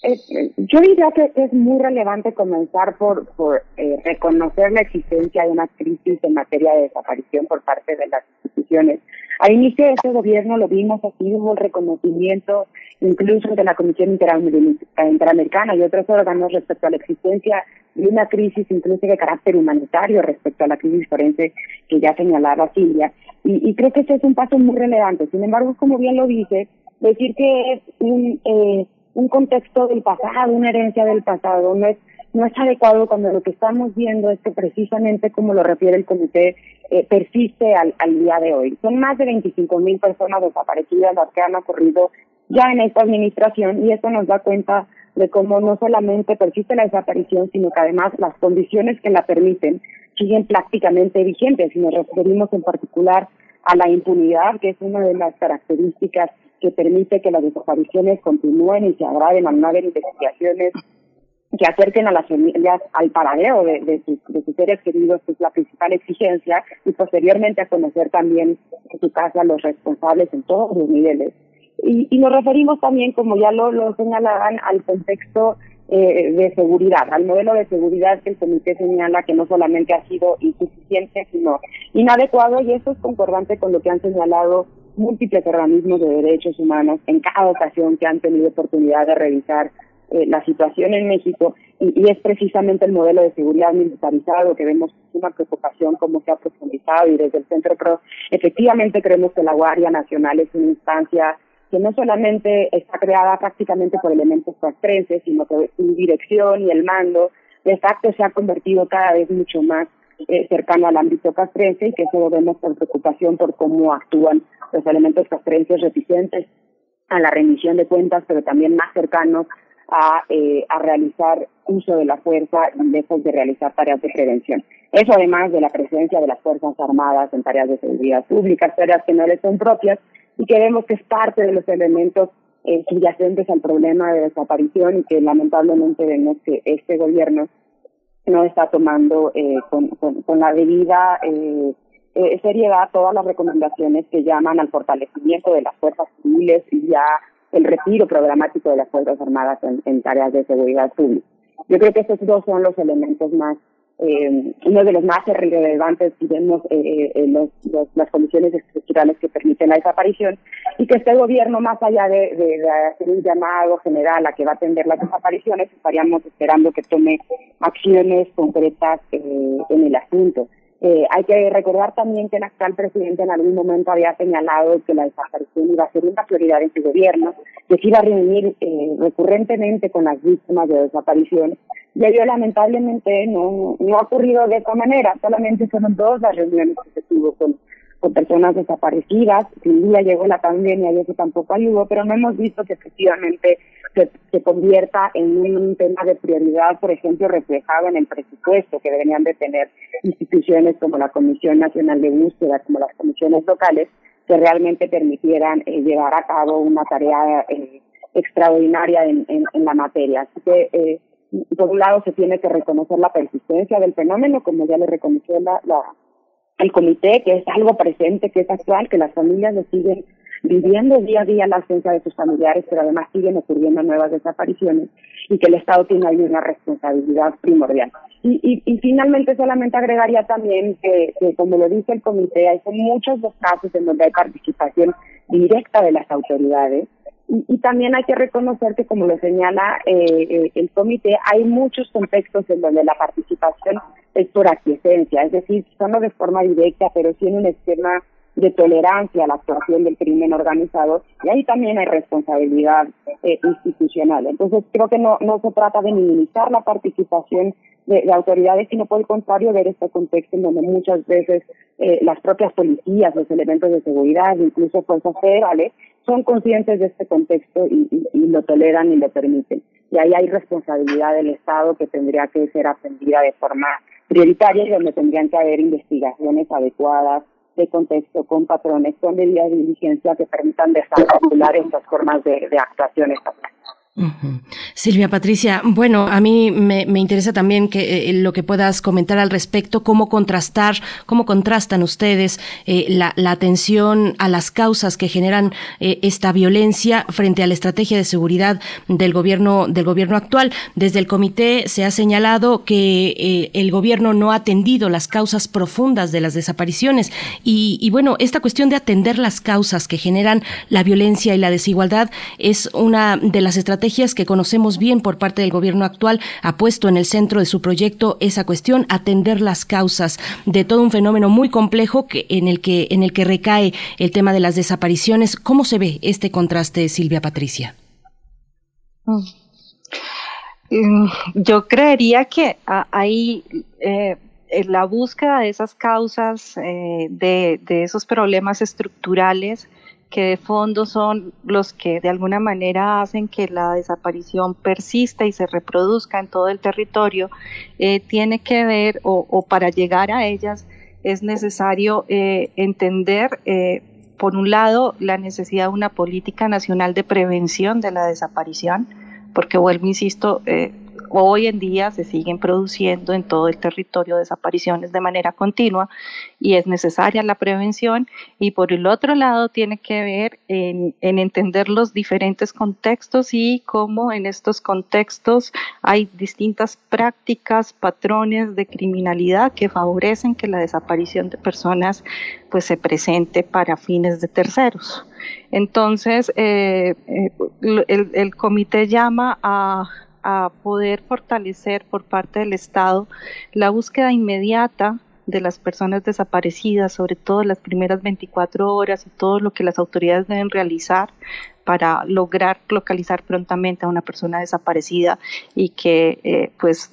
Yo diría que es muy relevante comenzar por, por eh, reconocer la existencia de una crisis en materia de desaparición por parte de las instituciones. A inicio de este gobierno lo vimos así, hubo el reconocimiento incluso de la Comisión Interamericana y otros órganos respecto a la existencia de una crisis incluso de carácter humanitario respecto a la crisis forense que ya señalaba Silvia. Y, y creo que ese es un paso muy relevante. Sin embargo, como bien lo dice, decir que es un... Eh, un contexto del pasado, una herencia del pasado. No es, no es adecuado cuando lo que estamos viendo es que precisamente como lo refiere el comité, eh, persiste al, al día de hoy. Son más de 25 mil personas desaparecidas las que han ocurrido ya en esta administración y esto nos da cuenta de cómo no solamente persiste la desaparición, sino que además las condiciones que la permiten siguen prácticamente vigentes. Y nos referimos en particular a la impunidad, que es una de las características que permite que las desapariciones continúen y se agraven al no haber investigaciones que acerquen a las familias al paradero de, sus, seres queridos, que es la principal exigencia, y posteriormente a conocer también en su casa los responsables en todos los niveles. Y, nos referimos también, como ya lo, lo señalaban, al contexto eh, de seguridad, al modelo de seguridad que el comité señala que no solamente ha sido insuficiente, sino inadecuado, y eso es concordante con lo que han señalado múltiples organismos de derechos humanos en cada ocasión que han tenido oportunidad de revisar eh, la situación en México. Y, es precisamente el modelo de seguridad militarizado que vemos una preocupación como se ha profundizado y desde el Centro PRO efectivamente creemos que la Guardia Nacional es una instancia que no solamente está creada prácticamente por elementos castrenses, sino que su dirección y el mando de facto se ha convertido cada vez mucho más eh, cercano al ámbito castrense y que eso lo vemos con preocupación por cómo actúan los elementos castrenses reticentes a la remisión de cuentas, pero también más cercanos a, eh, a realizar uso de la fuerza lejos de realizar tareas de prevención. Eso además de la presencia de las Fuerzas Armadas en tareas de seguridad pública, tareas que no les son propias y que vemos que es parte de los elementos eh, subyacentes al problema de desaparición y que lamentablemente vemos que este gobierno no está tomando eh, con, con, la debida eh, eh, seriedad todas las recomendaciones que llaman al fortalecimiento de las fuerzas civiles y ya el retiro programático de las Fuerzas Armadas en, tareas de seguridad pública. Yo creo que estos dos son los elementos más, eh, uno de los más relevantes vemos eh, eh los, las condiciones estructurales que permiten la desaparición y que este gobierno, más allá de, de, hacer un llamado general a que va a atender las desapariciones, estaríamos esperando que tome acciones concretas eh, en el asunto. Eh, hay que recordar también que el actual presidente en algún momento había señalado que la desaparición iba a ser una prioridad en su gobierno, que se iba a reunir eh, recurrentemente con las víctimas de desaparición. Y ello lamentablemente no, no ha ocurrido de esa manera, solamente fueron dos las reuniones que se tuvo con con personas desaparecidas. Sin duda llegó la pandemia y eso tampoco ayudó, pero no hemos visto que efectivamente se, se, convierta en un tema de prioridad, por ejemplo, reflejado en el presupuesto que deberían de tener instituciones como la Comisión Nacional de Búsqueda, como las comisiones locales, que realmente permitieran eh, llevar a cabo una tarea eh, extraordinaria en, en, en, la materia. Así que, eh, por un lado, se tiene que reconocer la persistencia del fenómeno, como ya le reconoció la, la el comité, que es algo presente, que es actual, que las familias lo siguen viviendo día a día la ausencia de sus familiares, pero además siguen ocurriendo nuevas desapariciones y que el Estado tiene ahí una responsabilidad primordial. Y, y, y finalmente solamente agregaría también que, como lo dice el comité, hay muchos los casos en donde hay participación directa de las autoridades y, también hay que reconocer que, como lo señala eh, eh, el comité, hay muchos contextos en donde la participación es por aquiescencia, es decir, no de forma directa, pero sí en un esquema de tolerancia a la actuación del crimen organizado, y ahí también hay responsabilidad eh, institucional. Entonces, creo que no, no se trata de minimizar la participación de, de, autoridades, sino por el contrario, ver este contexto en donde muchas veces eh, las propias policías, los elementos de seguridad, incluso fuerzas federales, son conscientes de este contexto y, lo toleran y lo permiten. Y ahí hay responsabilidad del Estado que tendría que ser atendida de forma prioritaria y donde tendrían que haber investigaciones adecuadas de contexto con patrones, con medidas de diligencia que permitan desarrollar estas formas de, de actuaciones. Uh -huh. Silvia Patricia, bueno, a mí me, me interesa también que eh, lo que puedas comentar al respecto, cómo contrastar, cómo contrastan ustedes eh, la, la, atención a las causas que generan eh, esta violencia frente a la estrategia de seguridad del gobierno del gobierno actual. Desde el comité se ha señalado que eh, el gobierno no ha atendido las causas profundas de las desapariciones y bueno, esta cuestión de atender las causas que generan la violencia y la desigualdad es una de las estrategias que conocemos bien por parte del gobierno actual, ha puesto en el centro de su proyecto esa cuestión, atender las causas de todo un fenómeno muy complejo que, en, el que, en el que recae el tema de las desapariciones. ¿Cómo se ve este contraste, Silvia Patricia? Yo creería que hay eh, la búsqueda de esas causas, eh, de, de esos problemas estructurales, que de fondo son los que de alguna manera hacen que la desaparición persista y se reproduzca en todo el territorio, eh, tiene que ver, o, para llegar a ellas, es necesario eh, entender, eh, por un lado, la necesidad de una política nacional de prevención de la desaparición, porque vuelvo, insisto, hoy en día se siguen produciendo en todo el territorio desapariciones de manera continua y es necesaria la prevención y por el otro lado tiene que ver en, en entender los diferentes contextos y cómo en estos contextos hay distintas prácticas, patrones de criminalidad que favorecen que la desaparición de personas pues se presente para fines de terceros. Entonces, eh, eh, el comité llama a a poder fortalecer por parte del Estado la búsqueda inmediata de las personas desaparecidas, sobre todo las primeras 24 horas y todo lo que las autoridades deben realizar para lograr localizar prontamente a una persona desaparecida y que eh, pues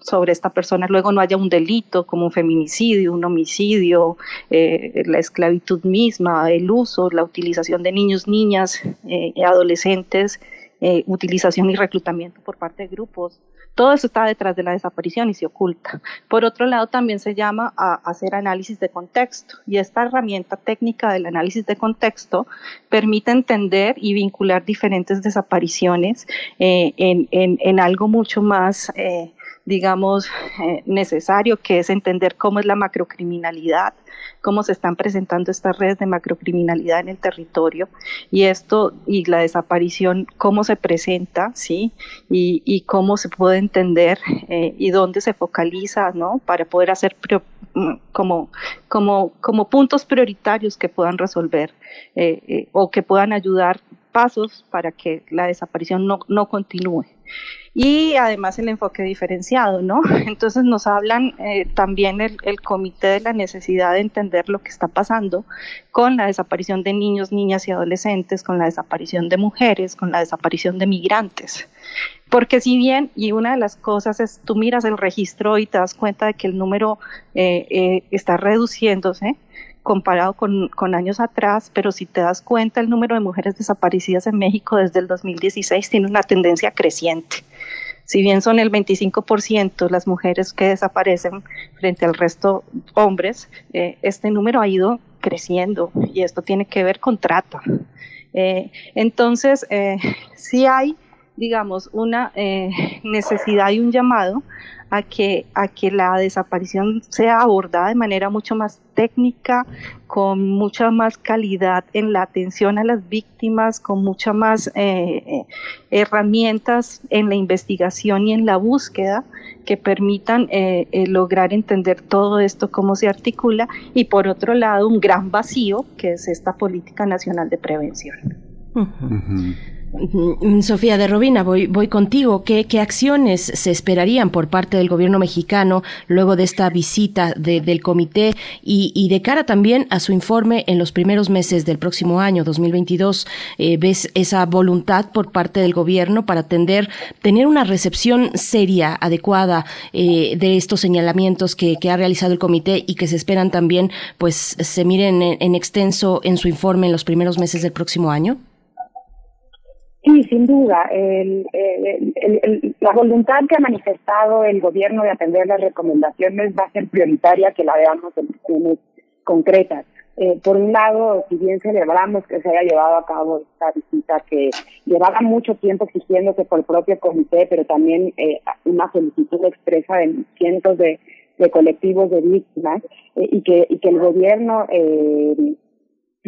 sobre esta persona luego no haya un delito como un feminicidio, un homicidio, eh, la esclavitud misma, el uso, la utilización de niños, niñas, eh, adolescentes eh, utilización y reclutamiento por parte de grupos. Todo eso está detrás de la desaparición y se oculta. Por otro lado, también se llama a hacer análisis de contexto y esta herramienta técnica del análisis de contexto permite entender y vincular diferentes desapariciones eh, en, en, en, algo mucho más eh, digamos, eh, necesario, que es entender cómo es la macrocriminalidad, cómo se están presentando estas redes de macrocriminalidad en el territorio y esto y la desaparición, cómo se presenta, ¿sí? Y, y cómo se puede entender eh, y dónde se focaliza, ¿no? Para poder hacer mm, como, como, como puntos prioritarios que puedan resolver eh, eh, o que puedan ayudar pasos para que la desaparición no, no continúe y además el enfoque diferenciado, ¿no? Entonces nos hablan eh, también el, comité de la necesidad de entender lo que está pasando con la desaparición de niños, niñas y adolescentes, con la desaparición de mujeres, con la desaparición de migrantes. Porque si bien, y una de las cosas es, tú miras el registro y te das cuenta de que el número eh, eh, está reduciéndose, comparado con, años atrás, pero si te das cuenta, el número de mujeres desaparecidas en México desde el 2016 tiene una tendencia creciente. Si bien son el 25% las mujeres que desaparecen frente al resto hombres, eh, este número ha ido creciendo y esto tiene que ver con trata. Eh, entonces, eh, sí hay, digamos, una eh, necesidad y un llamado a que, a que la desaparición sea abordada de manera mucho más técnica, con mucha más calidad en la atención a las víctimas, con mucha más eh, eh, herramientas en la investigación y en la búsqueda que permitan eh, eh, lograr entender todo esto, cómo se articula, y por otro lado un gran vacío que es esta política nacional de prevención. Uh -huh. Sofía de Robina, voy, voy contigo. ¿Qué, ¿Qué, acciones se esperarían por parte del gobierno mexicano luego de esta visita de, del comité y, y, de cara también a su informe en los primeros meses del próximo año, 2022? Eh, ¿Ves esa voluntad por parte del gobierno para atender, tener una recepción seria, adecuada eh, de estos señalamientos que, que, ha realizado el comité y que se esperan también, pues, se miren en, en extenso en su informe en los primeros meses del próximo año? Sí, sin duda. El, la voluntad que ha manifestado el gobierno de atender las recomendaciones va a ser prioritaria que la veamos en acciones concretas. Eh, por un lado, si bien celebramos que se haya llevado a cabo esta visita que llevaba mucho tiempo exigiéndose por el propio comité, pero también eh, una solicitud expresa de cientos de, colectivos de víctimas eh, y, que, y que el gobierno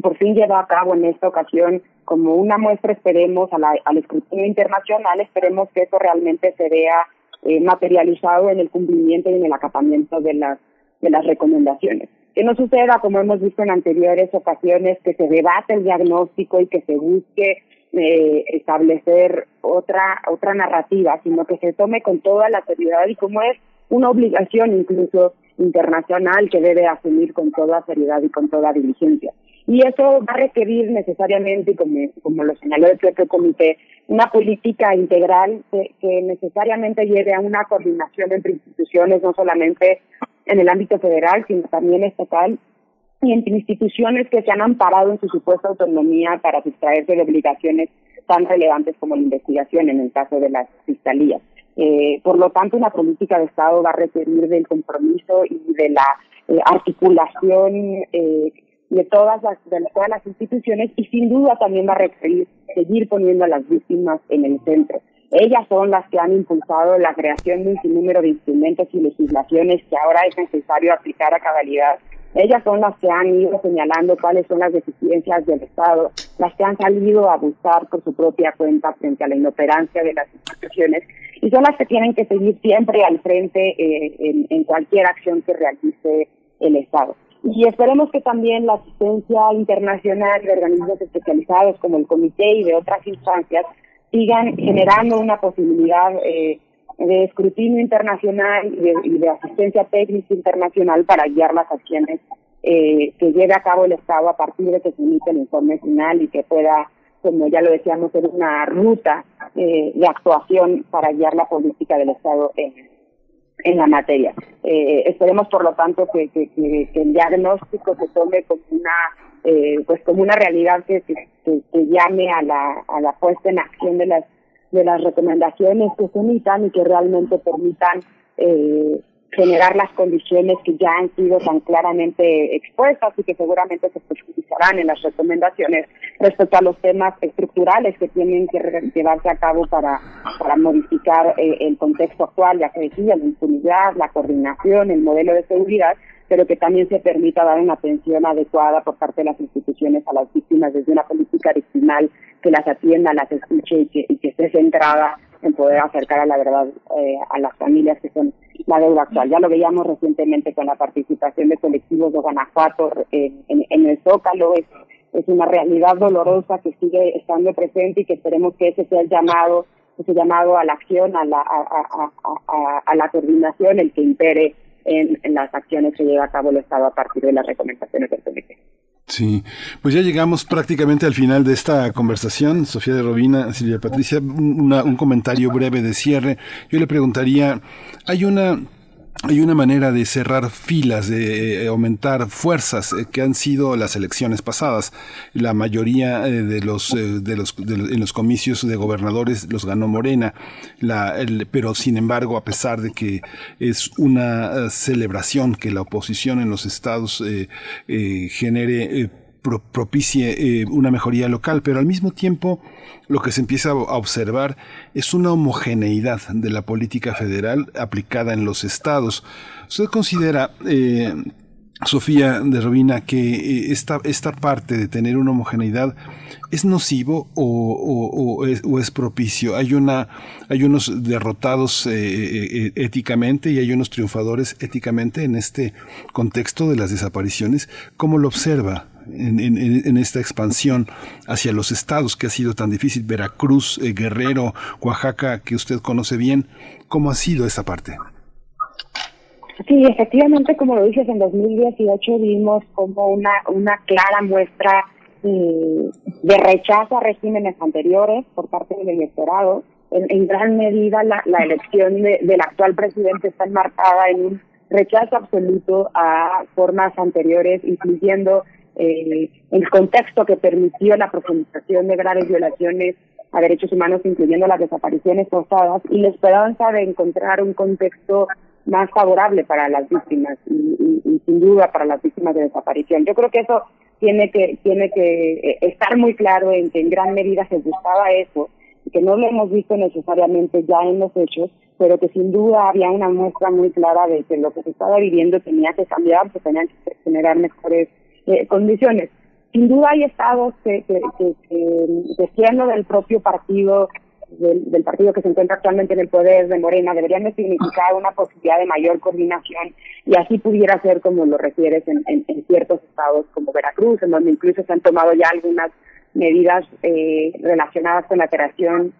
por fin llevó a cabo en esta ocasión como una muestra, esperemos, a la, al escrutinio internacional, esperemos que eso realmente se vea eh, materializado en el cumplimiento y en el acatamiento de las, de las recomendaciones. Que no suceda, como hemos visto en anteriores ocasiones, que se debate el diagnóstico y que se busque eh, establecer otra, otra narrativa, sino que se tome con toda la seriedad y como es una obligación incluso internacional que debe asumir con toda seriedad y con toda diligencia. Y eso va a requerir necesariamente, como, como lo señaló el propio comité, una política integral que, que necesariamente lleve a una coordinación entre instituciones, no solamente en el ámbito federal, sino también estatal, y entre instituciones que se han amparado en su supuesta autonomía para sustraerse de obligaciones tan relevantes como la investigación en el caso de las fiscalías. Eh, por lo tanto, una política de Estado va a requerir del compromiso y de la eh, articulación eh, de todas las de todas las instituciones y sin duda también va a requerir seguir poniendo a las víctimas en el centro. Ellas son las que han impulsado la creación de un sinnúmero de instrumentos y legislaciones que ahora es necesario aplicar a cabalidad. Ellas son las que han ido señalando cuáles son las deficiencias del Estado, las que han salido a buscar por su propia cuenta frente a la inoperancia de las instituciones y son las que tienen que seguir siempre al frente eh, en, en cualquier acción que realice el Estado. Y esperemos que también la asistencia internacional de organismos especializados como el comité y de otras instancias sigan generando una posibilidad eh, de escrutinio internacional y de, y de, asistencia técnica internacional para guiar las acciones eh, que lleve a cabo el Estado a partir de que se emite el informe final y que pueda, como ya lo decíamos, ser una ruta eh, de actuación para guiar la política del Estado en, en la materia. Eh, esperemos, por lo tanto, que, que, que, el diagnóstico se tome como una eh, pues como una realidad que, que, que, llame a la, a la puesta en acción de las de las recomendaciones que se emitan y que realmente permitan eh, generar las condiciones que ya han sido tan claramente expuestas y que seguramente se profundizarán en las recomendaciones respecto a los temas estructurales que tienen que llevarse a cabo para, para modificar eh, el contexto actual, ya que decía, la impunidad, la coordinación, el modelo de seguridad, pero que también se permita dar una atención adecuada por parte de las instituciones a las víctimas desde una política victimal que las atienda, las escuche y que, y que esté centrada en poder acercar a la verdad eh, a las familias que son la deuda actual. Ya lo veíamos recientemente con la participación de colectivos de Guanajuato en, en, en el Zócalo, es, una realidad dolorosa que sigue estando presente y que esperemos que ese sea el llamado, ese llamado a la acción, a la, a, la coordinación, el que impere en, las acciones que lleva a cabo el Estado a partir de las recomendaciones del comité. Sí, pues ya llegamos prácticamente al final de esta conversación. Sofía de Robina, Silvia Patricia, un comentario breve de cierre. Yo le preguntaría, hay una hay una manera de cerrar filas, de eh, aumentar fuerzas eh, que han sido las elecciones pasadas. La mayoría eh, de los, de los en los comicios de gobernadores los ganó Morena, la, pero sin embargo, a pesar de que es una celebración que la oposición en los estados genere propicie una mejoría local, pero al mismo tiempo lo que se empieza a observar es una homogeneidad de la política federal aplicada en los estados. ¿Usted considera, eh, Sofía de Robina, que eh, esta, esta parte de tener una homogeneidad es nocivo o, es, propicio? Hay, una, hay unos derrotados eh, éticamente y hay unos triunfadores éticamente en este contexto de las desapariciones. ¿Cómo lo observa? En, esta expansión hacia los estados que ha sido tan difícil, Veracruz, eh, Guerrero, Oaxaca, que usted conoce bien, ¿cómo ha sido esa parte? Sí, efectivamente, como lo dices, en 2018 vimos como una, una clara muestra eh, de rechazo a regímenes anteriores por parte del electorado. En, gran medida la, la elección del actual presidente está enmarcada en un rechazo absoluto a formas anteriores, incluyendo eh, el contexto que permitió la profundización de graves violaciones a derechos humanos, incluyendo las desapariciones forzadas, y la esperanza de encontrar un contexto más favorable para las víctimas y, sin duda para las víctimas de desaparición. Yo creo que eso tiene que tiene que eh, estar muy claro en que en gran medida se buscaba eso, que no lo hemos visto necesariamente ya en los hechos, pero que sin duda había una muestra muy clara de que lo que se estaba viviendo tenía que cambiar, que tenían que generar mejores eh, condiciones. Sin duda hay estados que, que, siendo del propio partido, del, partido que se encuentra actualmente en el poder de Morena, deberían de significar una posibilidad de mayor coordinación y así pudiera ser como lo refieres en, en, ciertos estados como Veracruz, en donde incluso se han tomado ya algunas medidas eh, relacionadas con la creación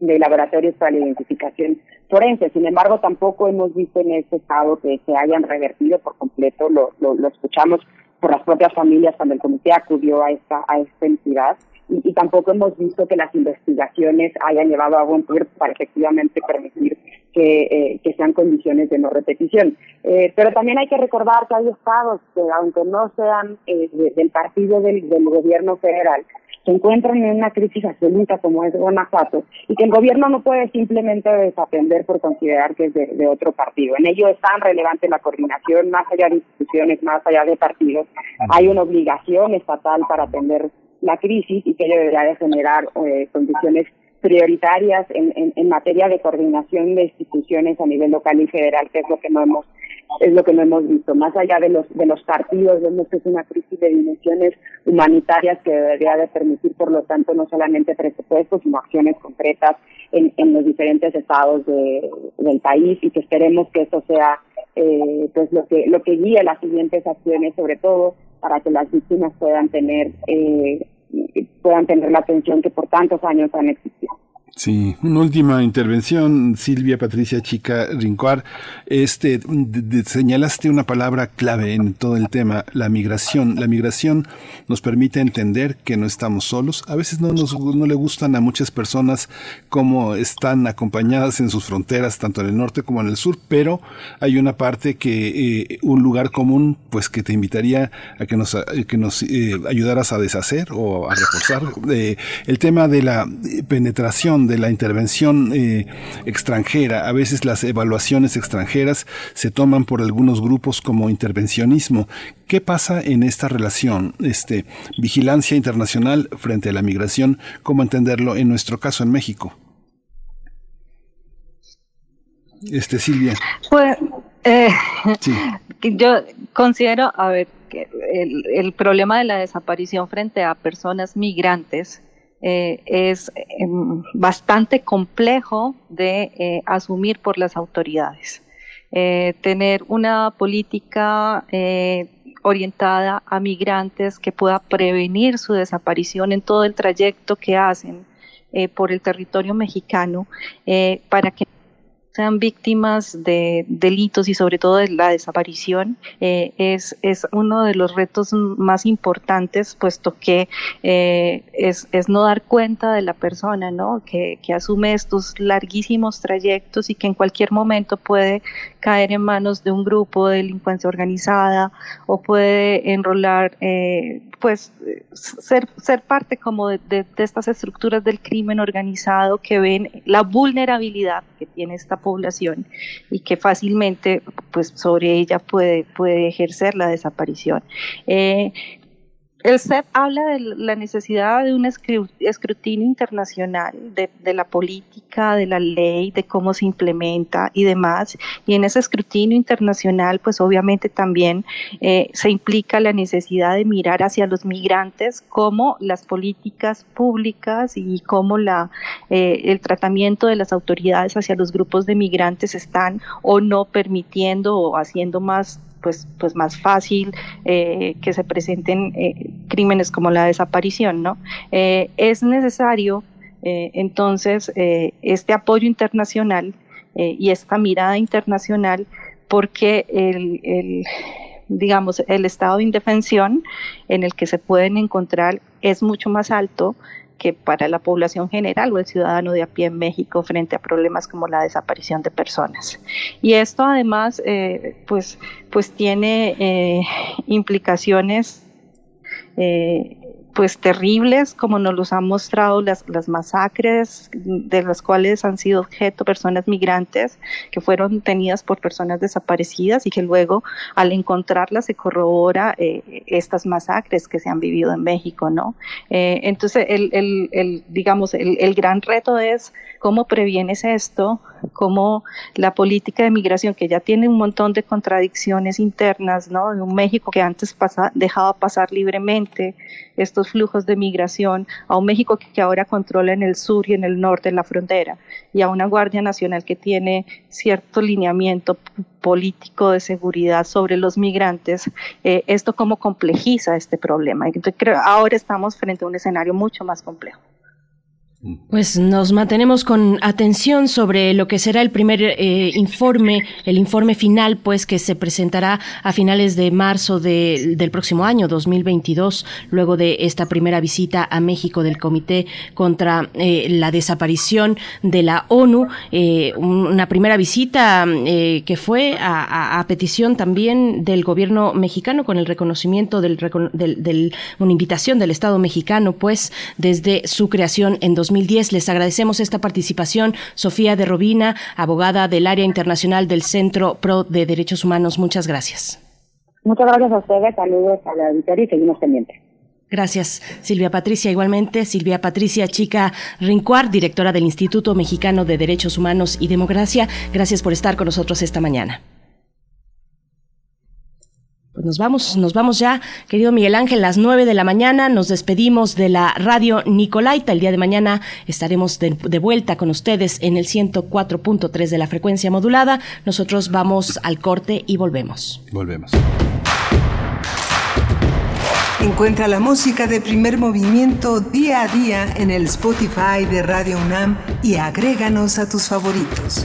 de laboratorios para la identificación forense. Sin embargo, tampoco hemos visto en este estado que se hayan revertido por completo, lo, lo, lo escuchamos por las propias familias cuando el comité acudió a esta, a esta entidad. Y, tampoco hemos visto que las investigaciones hayan llevado a buen puerto para efectivamente permitir que, eh, sean condiciones de no repetición. Eh, pero también hay que recordar que hay estados que, aunque no sean eh, del partido del gobierno federal, se encuentran en una crisis absoluta como es Guanajuato y que el gobierno no puede simplemente desatender por considerar que es de, otro partido. En ello es tan relevante la coordinación, más allá de instituciones, más allá de partidos. Hay una obligación estatal para atender la crisis y que ello debería de generar eh, condiciones prioritarias en, en, en, materia de coordinación de instituciones a nivel local y federal, que es lo que no hemos es lo que no hemos visto. Más allá de los de los partidos, vemos que es una crisis de dimensiones humanitarias que debería de permitir, por lo tanto, no solamente presupuestos, sino acciones concretas en, en los diferentes estados de, del país y que esperemos que eso sea eh, pues lo que lo que guíe las siguientes acciones, sobre todo para que las víctimas puedan tener eh, puedan tener la atención que por tantos años han existido. Sí, una última intervención, Silvia Patricia Chica Rincuar. Este, señalaste una palabra clave en todo el tema, la migración. La migración nos permite entender que no estamos solos. A veces no nos no le gustan a muchas personas cómo están acompañadas en sus fronteras, tanto en el norte como en el sur, pero hay una parte que, eh, un lugar común, pues que te invitaría a que nos, que nos eh, ayudaras a deshacer o a reforzar. Eh, el tema de la penetración de la intervención eh, extranjera. A veces las evaluaciones extranjeras se toman por algunos grupos como intervencionismo. ¿Qué pasa en esta relación? Este, vigilancia internacional frente a la migración, ¿cómo entenderlo en nuestro caso en México? Este, Silvia. Pues, eh, yo considero, a ver, que el, el problema de la desaparición frente a personas migrantes eh, es em, bastante complejo de eh, asumir por las autoridades. Eh, tener una política orientada a migrantes que pueda prevenir su desaparición en todo el trayecto que hacen por el territorio mexicano para que sean víctimas de delitos y sobre todo de la desaparición eh, es, es uno de los retos más importantes puesto que eh, es, es, no dar cuenta de la persona ¿no? que, que, asume estos larguísimos trayectos y que en cualquier momento puede caer en manos de un grupo de delincuencia organizada o puede enrolar eh, pues ser, ser parte como de, de, estas estructuras del crimen organizado que ven la vulnerabilidad que tiene esta población y que fácilmente pues sobre ella puede, puede ejercer la desaparición. Eh, el CEP habla de la necesidad de un escrutinio internacional de, de, la política, de la ley, de cómo se implementa y demás. Y en ese escrutinio internacional, pues obviamente también eh, se implica la necesidad de mirar hacia los migrantes como las políticas públicas y cómo la, eh, el tratamiento de las autoridades hacia los grupos de migrantes están o no permitiendo o haciendo más pues, pues más fácil eh, que se presenten eh, crímenes como la desaparición, ¿no? Eh, es necesario entonces este apoyo internacional y esta mirada internacional porque el digamos, el estado de indefensión en el que se pueden encontrar es mucho más alto que para la población general o el ciudadano de a pie en México frente a problemas como la desaparición de personas. Y esto además eh, pues, pues tiene eh, implicaciones eh, pues terribles como nos los han mostrado las, las masacres de las cuales han sido objeto personas migrantes que fueron tenidas por personas desaparecidas y que luego al encontrarlas se corrobora eh, estas masacres que se han vivido en México, ¿no? Eh, entonces, el, el, el digamos, el, el, gran reto es cómo previenes esto, cómo la política de migración que ya tiene un montón de contradicciones internas, ¿no? De un México que antes dejaba pasar libremente estos flujos de migración, a un México que, que, ahora controla en el sur y en el norte la frontera, y a una Guardia Nacional que tiene cierto lineamiento político de seguridad sobre los migrantes, eh, esto cómo complejiza este problema. Entonces creo ahora estamos frente a un escenario mucho más complejo. Pues nos mantenemos con atención sobre lo que será el primer eh, informe, el informe final, pues que se presentará a finales de marzo de, del próximo año, 2022, luego de esta primera visita a México del Comité contra eh, la Desaparición de la ONU, eh, una primera visita eh, que fue a, petición también del gobierno mexicano con el reconocimiento del, del, una invitación del Estado mexicano, pues desde su creación en 2000 2010. Les agradecemos esta participación. Sofía de Robina, abogada del área internacional del Centro Pro de Derechos Humanos. Muchas gracias. Muchas gracias a ustedes. Saludos a la auditoría y seguimos pendientes. Gracias, Silvia Patricia. Igualmente, Silvia Patricia Chica Rincuar, directora del Instituto Mexicano de Derechos Humanos y Democracia. Gracias por estar con nosotros esta mañana. Pues nos vamos, nos vamos ya, querido Miguel Ángel, las nueve de la mañana. Nos despedimos de la radio Nicolaita. El día de mañana estaremos de, de vuelta con ustedes en el 104.3 de la frecuencia modulada. Nosotros vamos al corte y volvemos. Volvemos. Encuentra la música de primer movimiento día a día en el Spotify de Radio UNAM y agréganos a tus favoritos.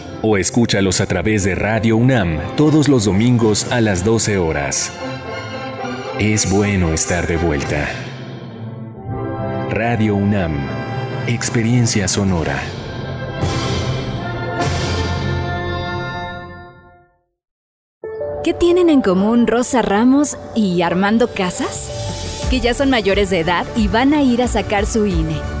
o escúchalos a través de Radio UNAM todos los domingos a las 12 horas. Es bueno estar de vuelta. Radio UNAM, Experiencia Sonora. ¿Qué tienen en común Rosa Ramos y Armando Casas? Que ya son mayores de edad y van a ir a sacar su INE.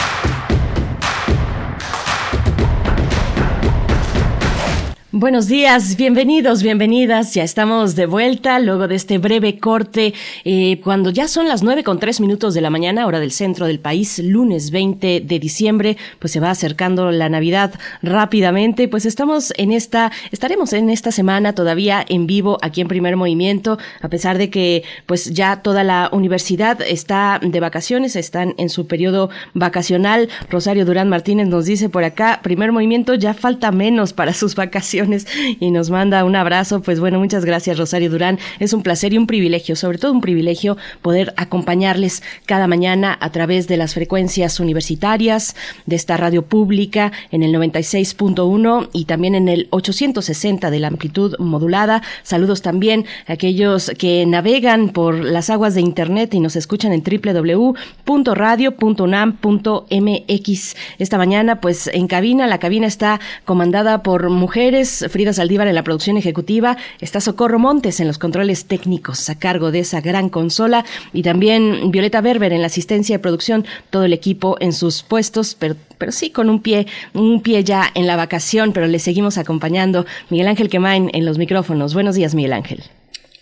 Buenos días, bienvenidos, bienvenidas. Ya estamos de vuelta luego de este breve corte, eh, cuando ya son las nueve con tres minutos de la mañana, hora del centro del país, lunes 20 de diciembre, pues se va acercando la Navidad rápidamente. Pues estamos en esta, estaremos en esta semana todavía en vivo aquí en Primer Movimiento, a pesar de que pues ya toda la universidad está de vacaciones, están en su periodo vacacional. Rosario Durán Martínez nos dice por acá, Primer Movimiento ya falta menos para sus vacaciones y nos manda un abrazo. Pues bueno, muchas gracias Rosario Durán. Es un placer y un privilegio, sobre todo un privilegio poder acompañarles cada mañana a través de las frecuencias universitarias de esta radio pública en el 96.1 y también en el 860 de la amplitud modulada. Saludos también a aquellos que navegan por las aguas de internet y nos escuchan en www.radio.unam.mx. Esta mañana pues en cabina, la cabina está comandada por mujeres Frida Saldívar en la producción ejecutiva, está Socorro Montes en los controles técnicos a cargo de esa gran consola y también Violeta Berber en la asistencia de producción, todo el equipo en sus puestos, pero, pero sí con un pie, un pie ya en la vacación, pero le seguimos acompañando. Miguel Ángel Quemain en los micrófonos. Buenos días, Miguel Ángel.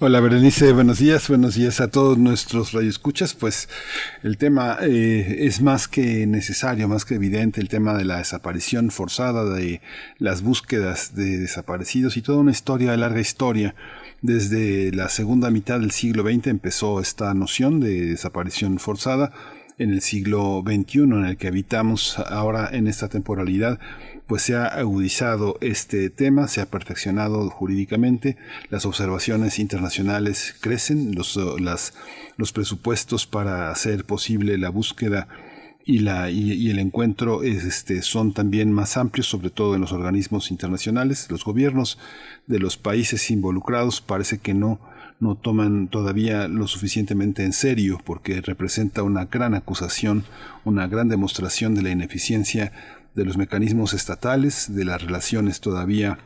Hola Berenice, buenos días, buenos días a todos nuestros radioescuchas. Pues el tema eh, es más que necesario, más que evidente, el tema de la desaparición forzada, de las búsquedas de desaparecidos y toda una historia, larga historia. Desde la segunda mitad del siglo XX empezó esta noción de desaparición forzada. En el siglo XXI en el que habitamos ahora en esta temporalidad, pues se ha agudizado este tema, se ha perfeccionado jurídicamente, las observaciones internacionales crecen, los, los presupuestos para hacer posible la búsqueda y, la, y, el encuentro es, este, son también más amplios, sobre todo en los organismos internacionales. Los gobiernos de los países involucrados parece que no, no toman todavía lo suficientemente en serio porque representa una gran acusación, una gran demostración de la ineficiencia de los mecanismos estatales, de las relaciones todavía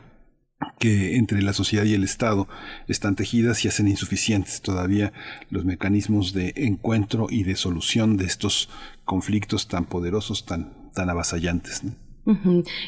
que entre la sociedad y el Estado están tejidas y hacen insuficientes todavía los mecanismos de encuentro y de solución de estos conflictos tan poderosos, tan, tan avasallantes.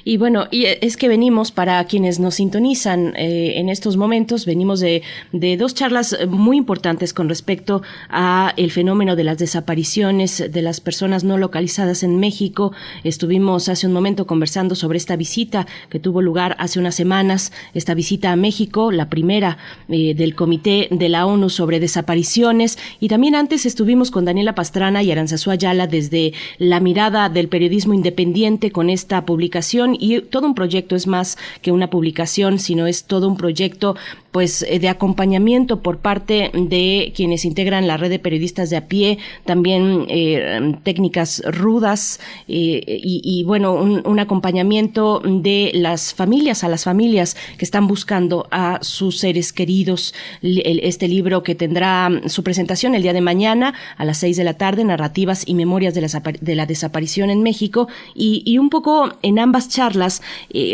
Y bueno, y es que venimos, para quienes nos sintonizan eh, en estos momentos, venimos de, de, dos charlas muy importantes con respecto a el fenómeno de las desapariciones de las personas no localizadas en México. Estuvimos hace un momento conversando sobre esta visita que tuvo lugar hace unas semanas, esta visita a México, la primera eh, del Comité de la ONU sobre desapariciones. Y también antes estuvimos con Daniela Pastrana y Aranzazú Ayala desde la mirada del periodismo independiente con esta publicación y todo un proyecto es más que una publicación, sino es todo un proyecto pues eh, de acompañamiento por parte de quienes integran la red de periodistas de a pie, también eh, técnicas rudas eh, y, bueno, un, acompañamiento de las familias, a las familias que están buscando a sus seres queridos. este libro que tendrá su presentación el día de mañana a las seis de la tarde, Narrativas y Memorias de la, de la Desaparición en México y, y, un poco en ambas charlas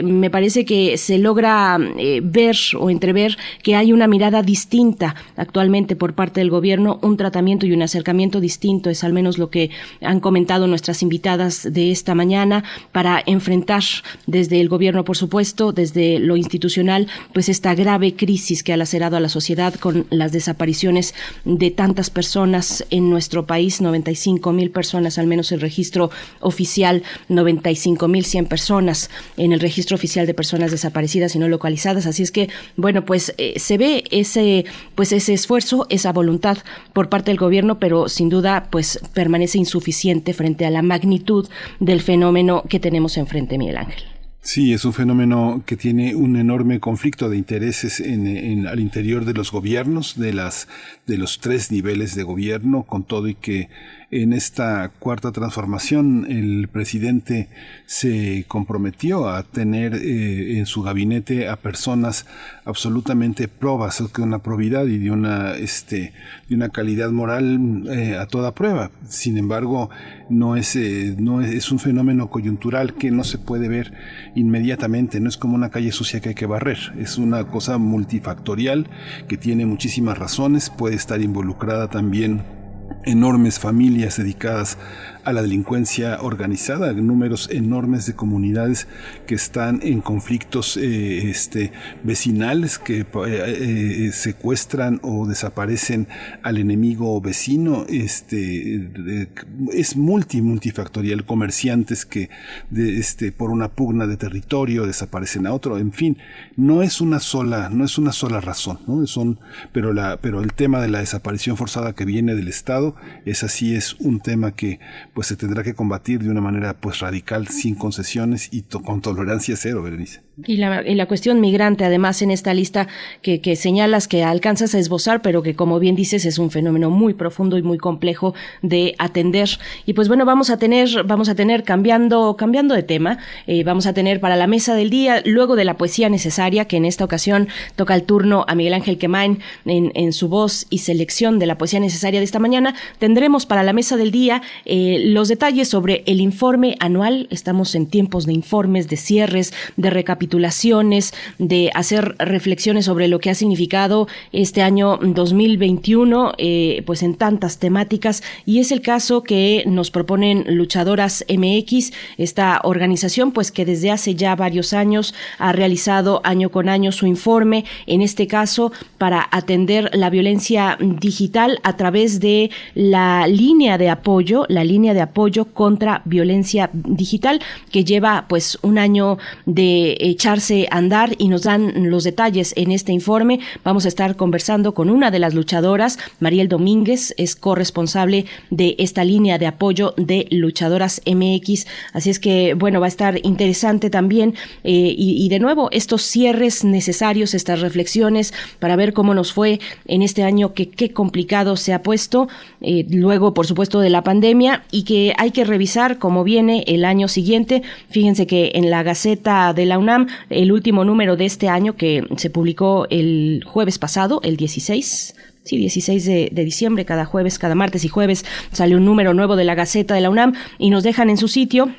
me parece que se logra ver o entrever que hay una mirada distinta actualmente por parte del gobierno, un tratamiento y un acercamiento distinto, es al menos lo que han comentado nuestras invitadas de esta mañana, para enfrentar desde el gobierno, por supuesto, desde lo institucional, pues esta grave crisis que ha lacerado a la sociedad con las desapariciones de tantas personas en nuestro país, 95 mil personas, al menos el registro oficial, 95 mil 100 personas en el registro oficial de personas desaparecidas y no localizadas. Así es que, bueno, pues eh, se ve ese, pues ese esfuerzo, esa voluntad por parte del gobierno, pero sin duda, pues permanece insuficiente frente a la magnitud del fenómeno que tenemos enfrente, Miguel Ángel. Sí, es un fenómeno que tiene un enorme conflicto de intereses en, en, al interior de los gobiernos, de las de los tres niveles de gobierno, con todo y que en esta cuarta transformación el presidente se comprometió a tener eh, en su gabinete a personas absolutamente probas, que una probidad y de una, este, de una calidad moral eh, a toda prueba. Sin embargo, no es, eh, es un fenómeno coyuntural que no se puede ver inmediatamente, no es como una calle sucia que hay que barrer, es una cosa multifactorial que tiene muchísimas razones, puede estar involucrada también enormes familias dedicadas a la delincuencia organizada, números enormes de comunidades que están en conflictos eh, este, vecinales, que eh, eh, secuestran o desaparecen al enemigo vecino. Este, es multi, multifactorial. Comerciantes que este, por una pugna de territorio desaparecen a otro. En fin, no es una sola, no es una sola razón, ¿no? Son, pero, la, pero el tema de la desaparición forzada que viene del Estado, es así, es un tema que pues se tendrá que combatir de una manera pues radical, sin concesiones y con tolerancia cero, Berenice. Y la, y la cuestión migrante, además, en esta lista que, que, señalas que alcanzas a esbozar, pero que, como bien dices, es un fenómeno muy profundo y muy complejo de atender. Y pues bueno, vamos a tener, vamos a tener cambiando, cambiando de tema, eh, vamos a tener para la mesa del día, luego de la poesía necesaria, que en esta ocasión toca el turno a Miguel Ángel Quemain en, en su voz y selección de la poesía necesaria de esta mañana, tendremos para la mesa del día eh, los detalles sobre el informe anual. Estamos en tiempos de informes, de cierres, de recapitulación recapitulaciones, de hacer reflexiones sobre lo que ha significado este año 2021, eh, pues en tantas temáticas. Y es el caso que nos proponen Luchadoras MX, esta organización, pues que desde hace ya varios años ha realizado año con año su informe, en este caso para atender la violencia digital a través de la línea de apoyo, la línea de apoyo contra violencia digital, que lleva pues un año de echarse a andar y nos dan los detalles en este informe. Vamos a estar conversando con una de las luchadoras, Mariel Domínguez, es corresponsable de esta línea de apoyo de Luchadoras MX. Así es que, bueno, va a estar interesante también eh, y, de nuevo estos cierres necesarios, estas reflexiones para ver cómo nos fue en este año, que qué complicado se ha puesto, eh, luego, por supuesto, de la pandemia y que hay que revisar cómo viene el año siguiente. Fíjense que en la Gaceta de la UNAM el último número de este año que se publicó el jueves pasado, el 16, Sí, 16 de, diciembre, cada jueves, cada martes y jueves sale un número nuevo de la Gaceta de la UNAM y nos dejan en su sitio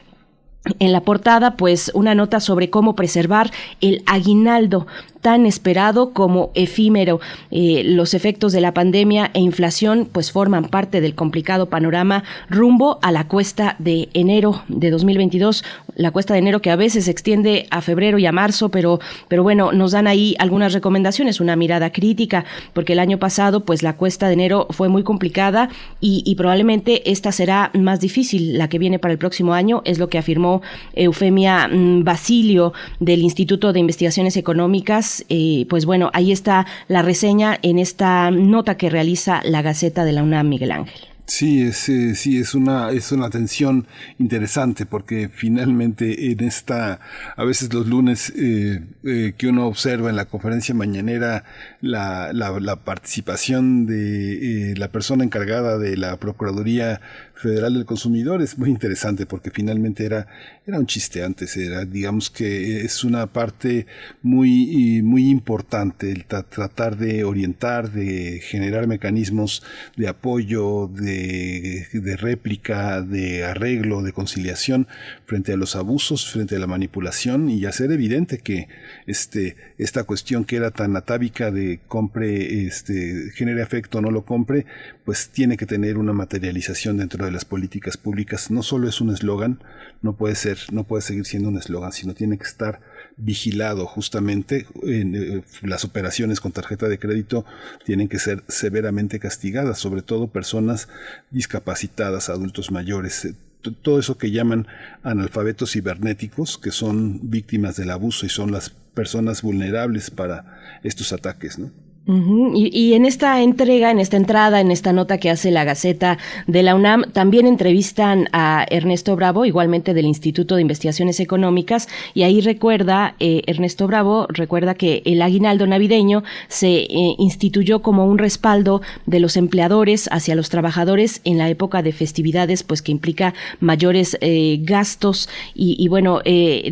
en la portada, pues una nota sobre cómo preservar el aguinaldo tan esperado como efímero. Eh, los efectos de la pandemia e inflación pues forman parte del complicado panorama rumbo a la cuesta de enero de 2022, la cuesta de enero que a veces se extiende a febrero y a marzo, pero, pero bueno, nos dan ahí algunas recomendaciones, una mirada crítica, porque el año pasado pues la cuesta de enero fue muy complicada y, probablemente esta será más difícil, la que viene para el próximo año, es lo que afirmó Eufemia mm, Basilio del Instituto de Investigaciones Económicas eh, pues bueno, ahí está la reseña en esta nota que realiza la Gaceta de la UNAM, Miguel Ángel. Sí, es, eh, sí, es una, es una tensión interesante porque finalmente en esta, a veces los lunes eh, eh, que uno observa en la conferencia mañanera la, la, la participación de eh, la persona encargada de la Procuraduría Federal del Consumidor es muy interesante porque finalmente era, era un chiste antes, era, digamos que es una parte muy, muy importante el tratar de orientar, de generar mecanismos de apoyo, de, de réplica, de arreglo, de conciliación frente a los abusos, frente a la manipulación y hacer evidente que este, esta cuestión que era tan atávica de compre, este, genere afecto no lo compre, pues tiene que tener una materialización dentro de las políticas públicas. No solo es un eslogan, no puede ser, no puede seguir siendo un eslogan, sino tiene que estar vigilado justamente. En, eh, las operaciones con tarjeta de crédito tienen que ser severamente castigadas, sobre todo personas discapacitadas, adultos mayores. Eh, todo eso que llaman analfabetos cibernéticos, que son víctimas del abuso y son las personas vulnerables para estos ataques, ¿no? Y, en esta entrega, en esta entrada, en esta nota que hace la Gaceta de la UNAM, también entrevistan a Ernesto Bravo, igualmente del Instituto de Investigaciones Económicas, y ahí recuerda, eh, Ernesto Bravo recuerda que el aguinaldo navideño se eh, instituyó como un respaldo de los empleadores hacia los trabajadores en la época de festividades, pues que implica mayores eh, gastos, y, y bueno,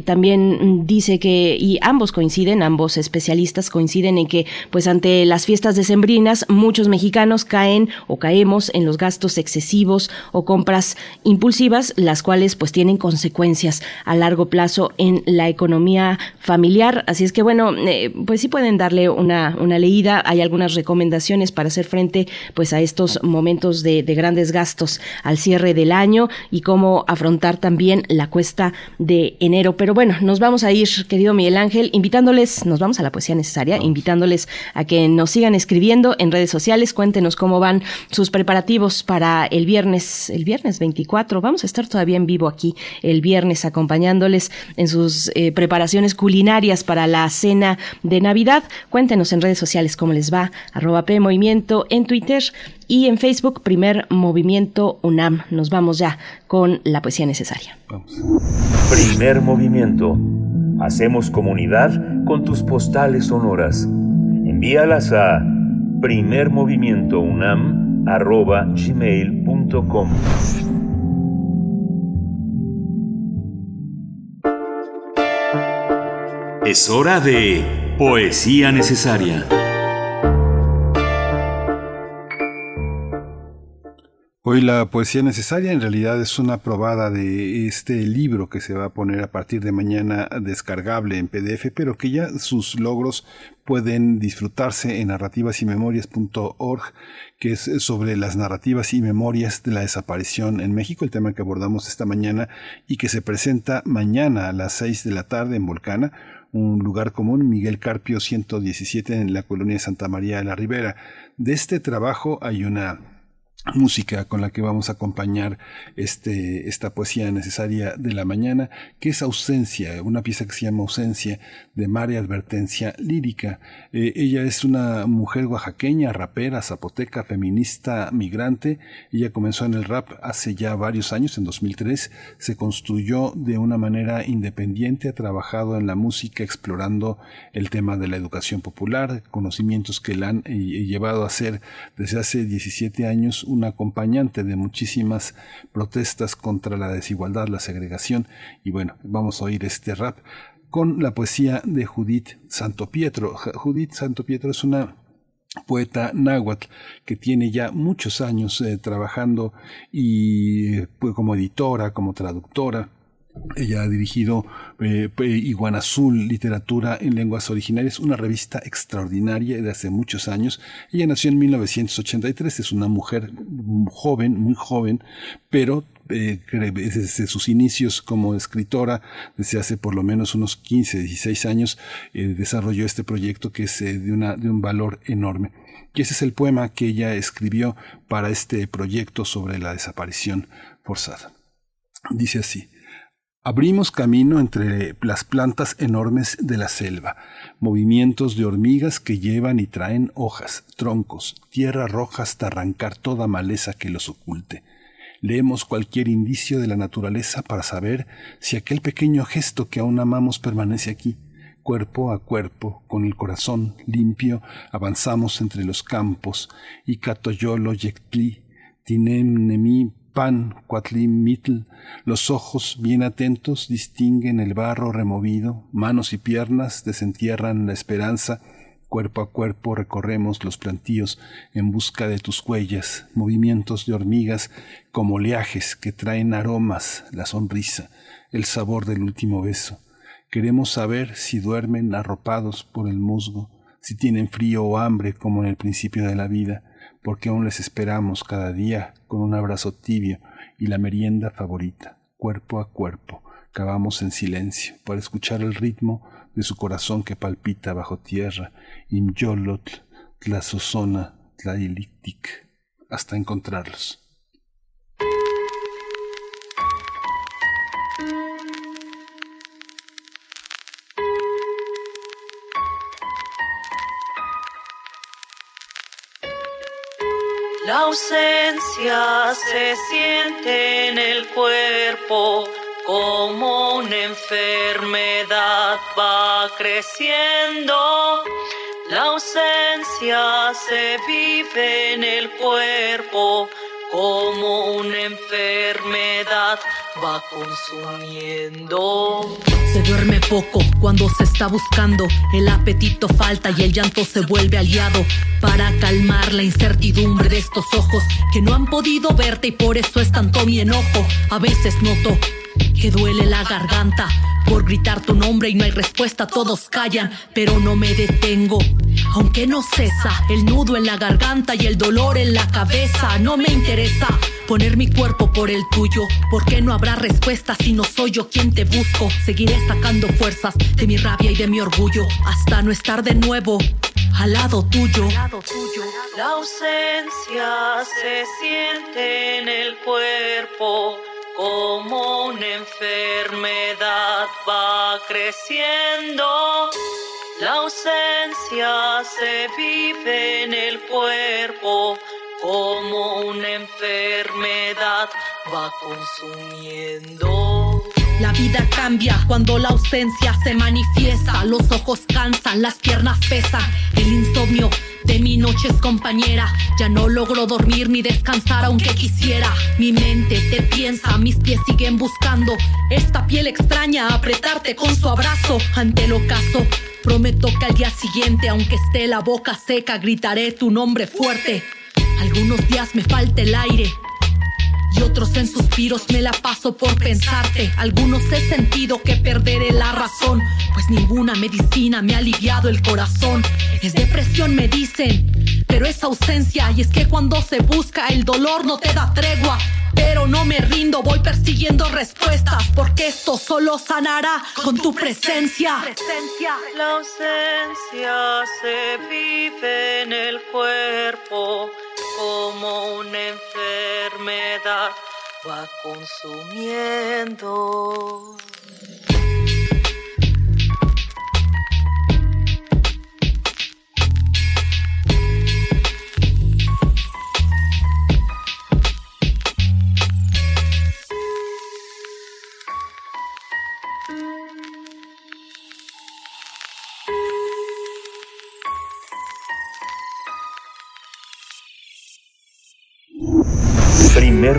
también dice que, y ambos coinciden, ambos especialistas coinciden en que, pues ante las fiestas decembrinas, muchos mexicanos caen o caemos en los gastos excesivos o compras impulsivas, las cuales pues tienen consecuencias a largo plazo en la economía familiar. Así es que bueno, eh, pues sí pueden darle una, una leída. Hay algunas recomendaciones para hacer frente pues a estos momentos de, de grandes gastos al cierre del año y cómo afrontar también la cuesta de enero. Pero bueno, nos vamos a ir, querido Miguel Ángel, invitándoles, nos vamos a la poesía necesaria, invitándoles a que nos sigan escribiendo en redes sociales. Cuéntenos cómo van sus preparativos para el viernes, el viernes 24. Vamos a estar todavía en vivo aquí el viernes acompañándoles en sus eh, preparaciones culinarias para la cena de Navidad. Cuéntenos en redes sociales cómo les va. Arroba P Movimiento en Twitter y en Facebook Primer Movimiento UNAM. Nos vamos ya con la poesía necesaria. Primer Movimiento. Hacemos comunidad con tus postales sonoras envíalas a primermovimientounam.gmail.com Es hora de Poesía Necesaria. Hoy la poesía necesaria en realidad es una probada de este libro que se va a poner a partir de mañana descargable en PDF, pero que ya sus logros pueden disfrutarse en narrativasimemorias.org, que es sobre las narrativas y memorias de la desaparición en México, el tema que abordamos esta mañana y que se presenta mañana a las 6 de la tarde en Volcana, un lugar común, Miguel Carpio 117 en la colonia Santa María de la Ribera. De este trabajo hay una música con la que vamos a acompañar este, esta poesía necesaria de la mañana, que es Ausencia, una pieza que se llama Ausencia de María Advertencia Lírica. Eh, ella es una mujer oaxaqueña, rapera, zapoteca, feminista, migrante. Ella comenzó en el rap hace ya varios años, en 2003. Se construyó de una manera independiente, ha trabajado en la música explorando el tema de la educación popular, conocimientos que la han eh, llevado a ser desde hace 17 años un acompañante de muchísimas protestas contra la desigualdad, la segregación. Y bueno, vamos a oír este rap con la poesía de Judith Santo Pietro. Judith Santo Pietro es una poeta náhuatl que tiene ya muchos años eh, trabajando y pues, como editora, como traductora ella ha dirigido eh, Iguana Azul, Literatura en Lenguas Originarias, una revista extraordinaria de hace muchos años. Ella nació en 1983, es una mujer joven, muy joven, pero eh, desde sus inicios como escritora, desde hace por lo menos unos 15, 16 años, eh, desarrolló este proyecto que es eh, de, una, de un valor enorme. Y ese es el poema que ella escribió para este proyecto sobre la desaparición forzada. Dice así. Abrimos camino entre las plantas enormes de la selva, movimientos de hormigas que llevan y traen hojas, troncos, tierra roja hasta arrancar toda maleza que los oculte. Leemos cualquier indicio de la naturaleza para saber si aquel pequeño gesto que aún amamos permanece aquí. Cuerpo a cuerpo, con el corazón limpio, avanzamos entre los campos, y catoyolo yectli, tinem nemi Pan, Mitl, los ojos bien atentos distinguen el barro removido, manos y piernas desentierran la esperanza, cuerpo a cuerpo recorremos los plantíos en busca de tus huellas, movimientos de hormigas como oleajes que traen aromas, la sonrisa, el sabor del último beso. Queremos saber si duermen arropados por el musgo, si tienen frío o hambre como en el principio de la vida, porque aún les esperamos cada día con un abrazo tibio y la merienda favorita, cuerpo a cuerpo, cavamos en silencio para escuchar el ritmo de su corazón que palpita bajo tierra, imyolotl, tlazozona, tlailitic, hasta encontrarlos. La ausencia se siente en el cuerpo como una enfermedad va creciendo. La ausencia se vive en el cuerpo como una enfermedad va consumiendo. Se duerme poco cuando se está buscando, el apetito falta y el llanto se vuelve aliado para calmar la incertidumbre de estos ojos que no han podido verte y por eso es tanto mi enojo. A veces noto que duele la garganta por gritar tu nombre y no hay respuesta, todos callan, pero no me detengo. Aunque no cesa el nudo en la garganta y el dolor en la cabeza, no me interesa poner mi cuerpo por el tuyo, porque no habrá respuesta si no soy yo quien te busco. Seguiré sacando fuerzas de mi rabia y de mi orgullo hasta no estar de nuevo al lado tuyo. La ausencia se siente en el cuerpo como una enfermedad va creciendo. La ausencia se vive en el cuerpo como una enfermedad va consumiendo. La vida cambia cuando la ausencia se manifiesta. Los ojos cansan, las piernas pesan. El insomnio de mi noche es compañera. Ya no logro dormir ni descansar aunque quisiera. Mi mente te piensa, mis pies siguen buscando esta piel extraña, apretarte con su abrazo ante el ocaso. Prometo que al día siguiente, aunque esté la boca seca, gritaré tu nombre fuerte. Algunos días me falta el aire, y otros en suspiros me la paso por pensarte. Algunos he sentido que perderé la razón, pues ninguna medicina me ha aliviado el corazón. Es depresión, me dicen, pero es ausencia. Y es que cuando se busca, el dolor no te da tregua. Pero no me rindo, voy persiguiendo respuestas, porque esto solo sanará con tu presencia. La ausencia se vive en el cuerpo como una enfermedad va consumiendo.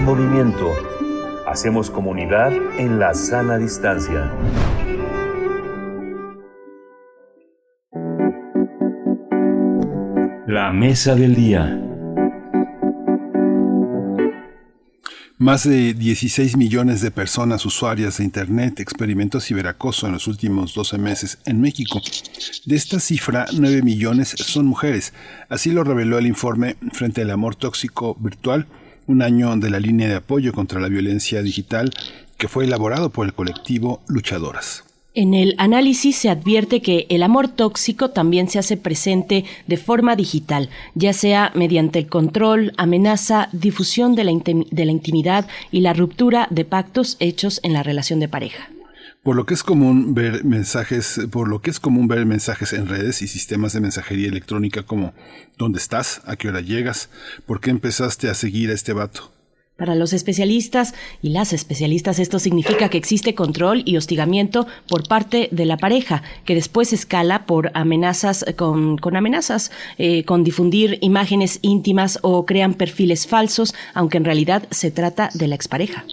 Movimiento. Hacemos comunidad en la sana distancia. La mesa del día. Más de 16 millones de personas usuarias de Internet experimentó ciberacoso en los últimos 12 meses en México. De esta cifra, 9 millones son mujeres. Así lo reveló el informe Frente al Amor Tóxico Virtual un año de la línea de apoyo contra la violencia digital que fue elaborado por el colectivo Luchadoras. En el análisis se advierte que el amor tóxico también se hace presente de forma digital, ya sea mediante el control, amenaza, difusión de la, de la intimidad y la ruptura de pactos hechos en la relación de pareja. Por lo que es común ver mensajes, por lo que es común ver mensajes en redes y sistemas de mensajería electrónica como ¿dónde estás? ¿A qué hora llegas? ¿Por qué empezaste a seguir a este vato? Para los especialistas y las especialistas esto significa que existe control y hostigamiento por parte de la pareja, que después escala por amenazas eh, con, amenazas, eh, con difundir imágenes íntimas o crean perfiles falsos, aunque en realidad se trata de la expareja.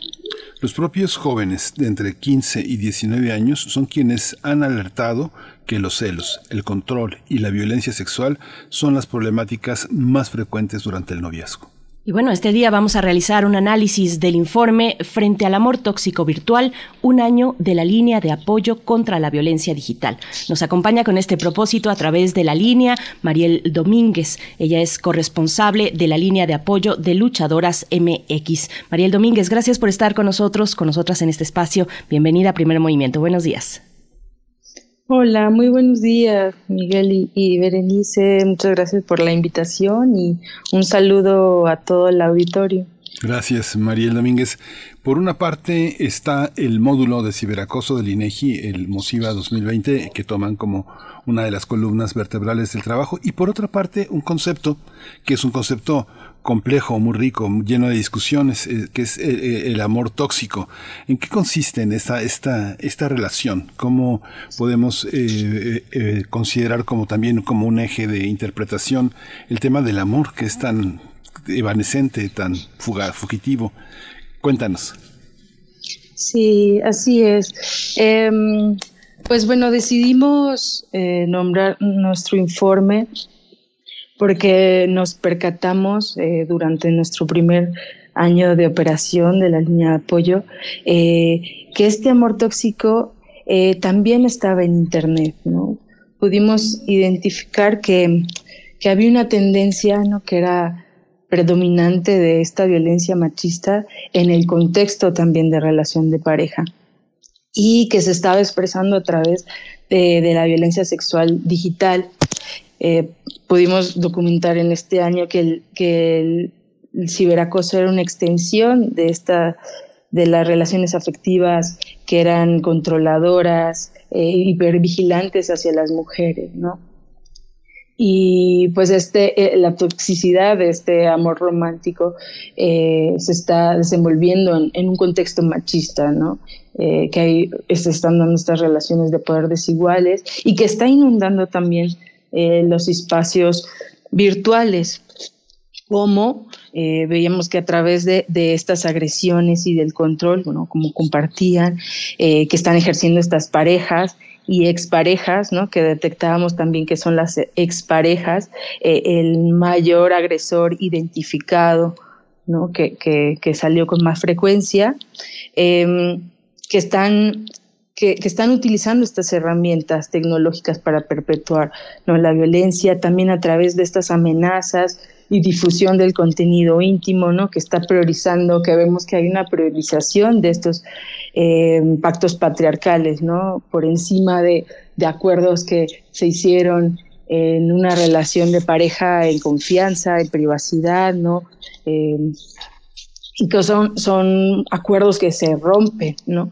Los propios jóvenes de entre 15 y 19 años son quienes han alertado que los celos, el control y la violencia sexual son las problemáticas más frecuentes durante el noviazgo. Y bueno, este día vamos a realizar un análisis del informe Frente al Amor Tóxico Virtual, un año de la línea de apoyo contra la violencia digital. Nos acompaña con este propósito a través de la línea Mariel Domínguez. Ella es corresponsable de la línea de apoyo de Luchadoras MX. Mariel Domínguez, gracias por estar con nosotros, con nosotras en este espacio. Bienvenida a Primer Movimiento. Buenos días. Hola, muy buenos días, Miguel y, Berenice. Muchas gracias por la invitación y un saludo a todo el auditorio. Gracias, Mariel Domínguez. Por una parte está el módulo de ciberacoso del INEGI, el MOSIVA 2020, que toman como una de las columnas vertebrales del trabajo, y por otra parte un concepto que es un concepto complejo, muy rico, lleno de discusiones, eh, que es eh, eh, el amor tóxico. ¿En qué consiste en esta, esta, esta relación? ¿Cómo podemos considerar como también como un eje de interpretación el tema del amor, que es tan evanescente, tan fugaz, fugitivo? Cuéntanos. Sí, así es. Em, pues bueno, decidimos nombrar nuestro informe porque nos percatamos eh, durante nuestro primer año de operación de la línea de apoyo eh, que este amor tóxico eh, también estaba en Internet. Pudimos identificar que, que había una tendencia ¿no? que era predominante de esta violencia machista en el contexto también de relación de pareja y que se estaba expresando a través de, la violencia sexual digital pudimos documentar en este año que el, que el, ciberacoso era una extensión de, esta, de las relaciones afectivas que eran controladoras, eh, hipervigilantes hacia las mujeres, ¿no? Y pues este, eh, la toxicidad de este amor romántico eh, se está desenvolviendo en, un contexto machista, ¿no? que ahí se están dando estas relaciones de poder desiguales y que está inundando también eh, los espacios virtuales, como eh, veíamos que a través de, estas agresiones y del control, bueno, como compartían, eh, que están ejerciendo estas parejas y exparejas, ¿no? que detectábamos también que son las exparejas, el mayor agresor identificado, ¿no? que, que salió con más frecuencia, que están que, están utilizando estas herramientas tecnológicas para perpetuar la violencia, también a través de estas amenazas y difusión del contenido íntimo, ¿no? que está priorizando, que vemos que hay una priorización de estos eh, pactos patriarcales, ¿no? por encima de, de acuerdos que se hicieron en una relación de pareja en confianza, en privacidad, ¿no? Eh, y que son, son acuerdos que se rompen, ¿no?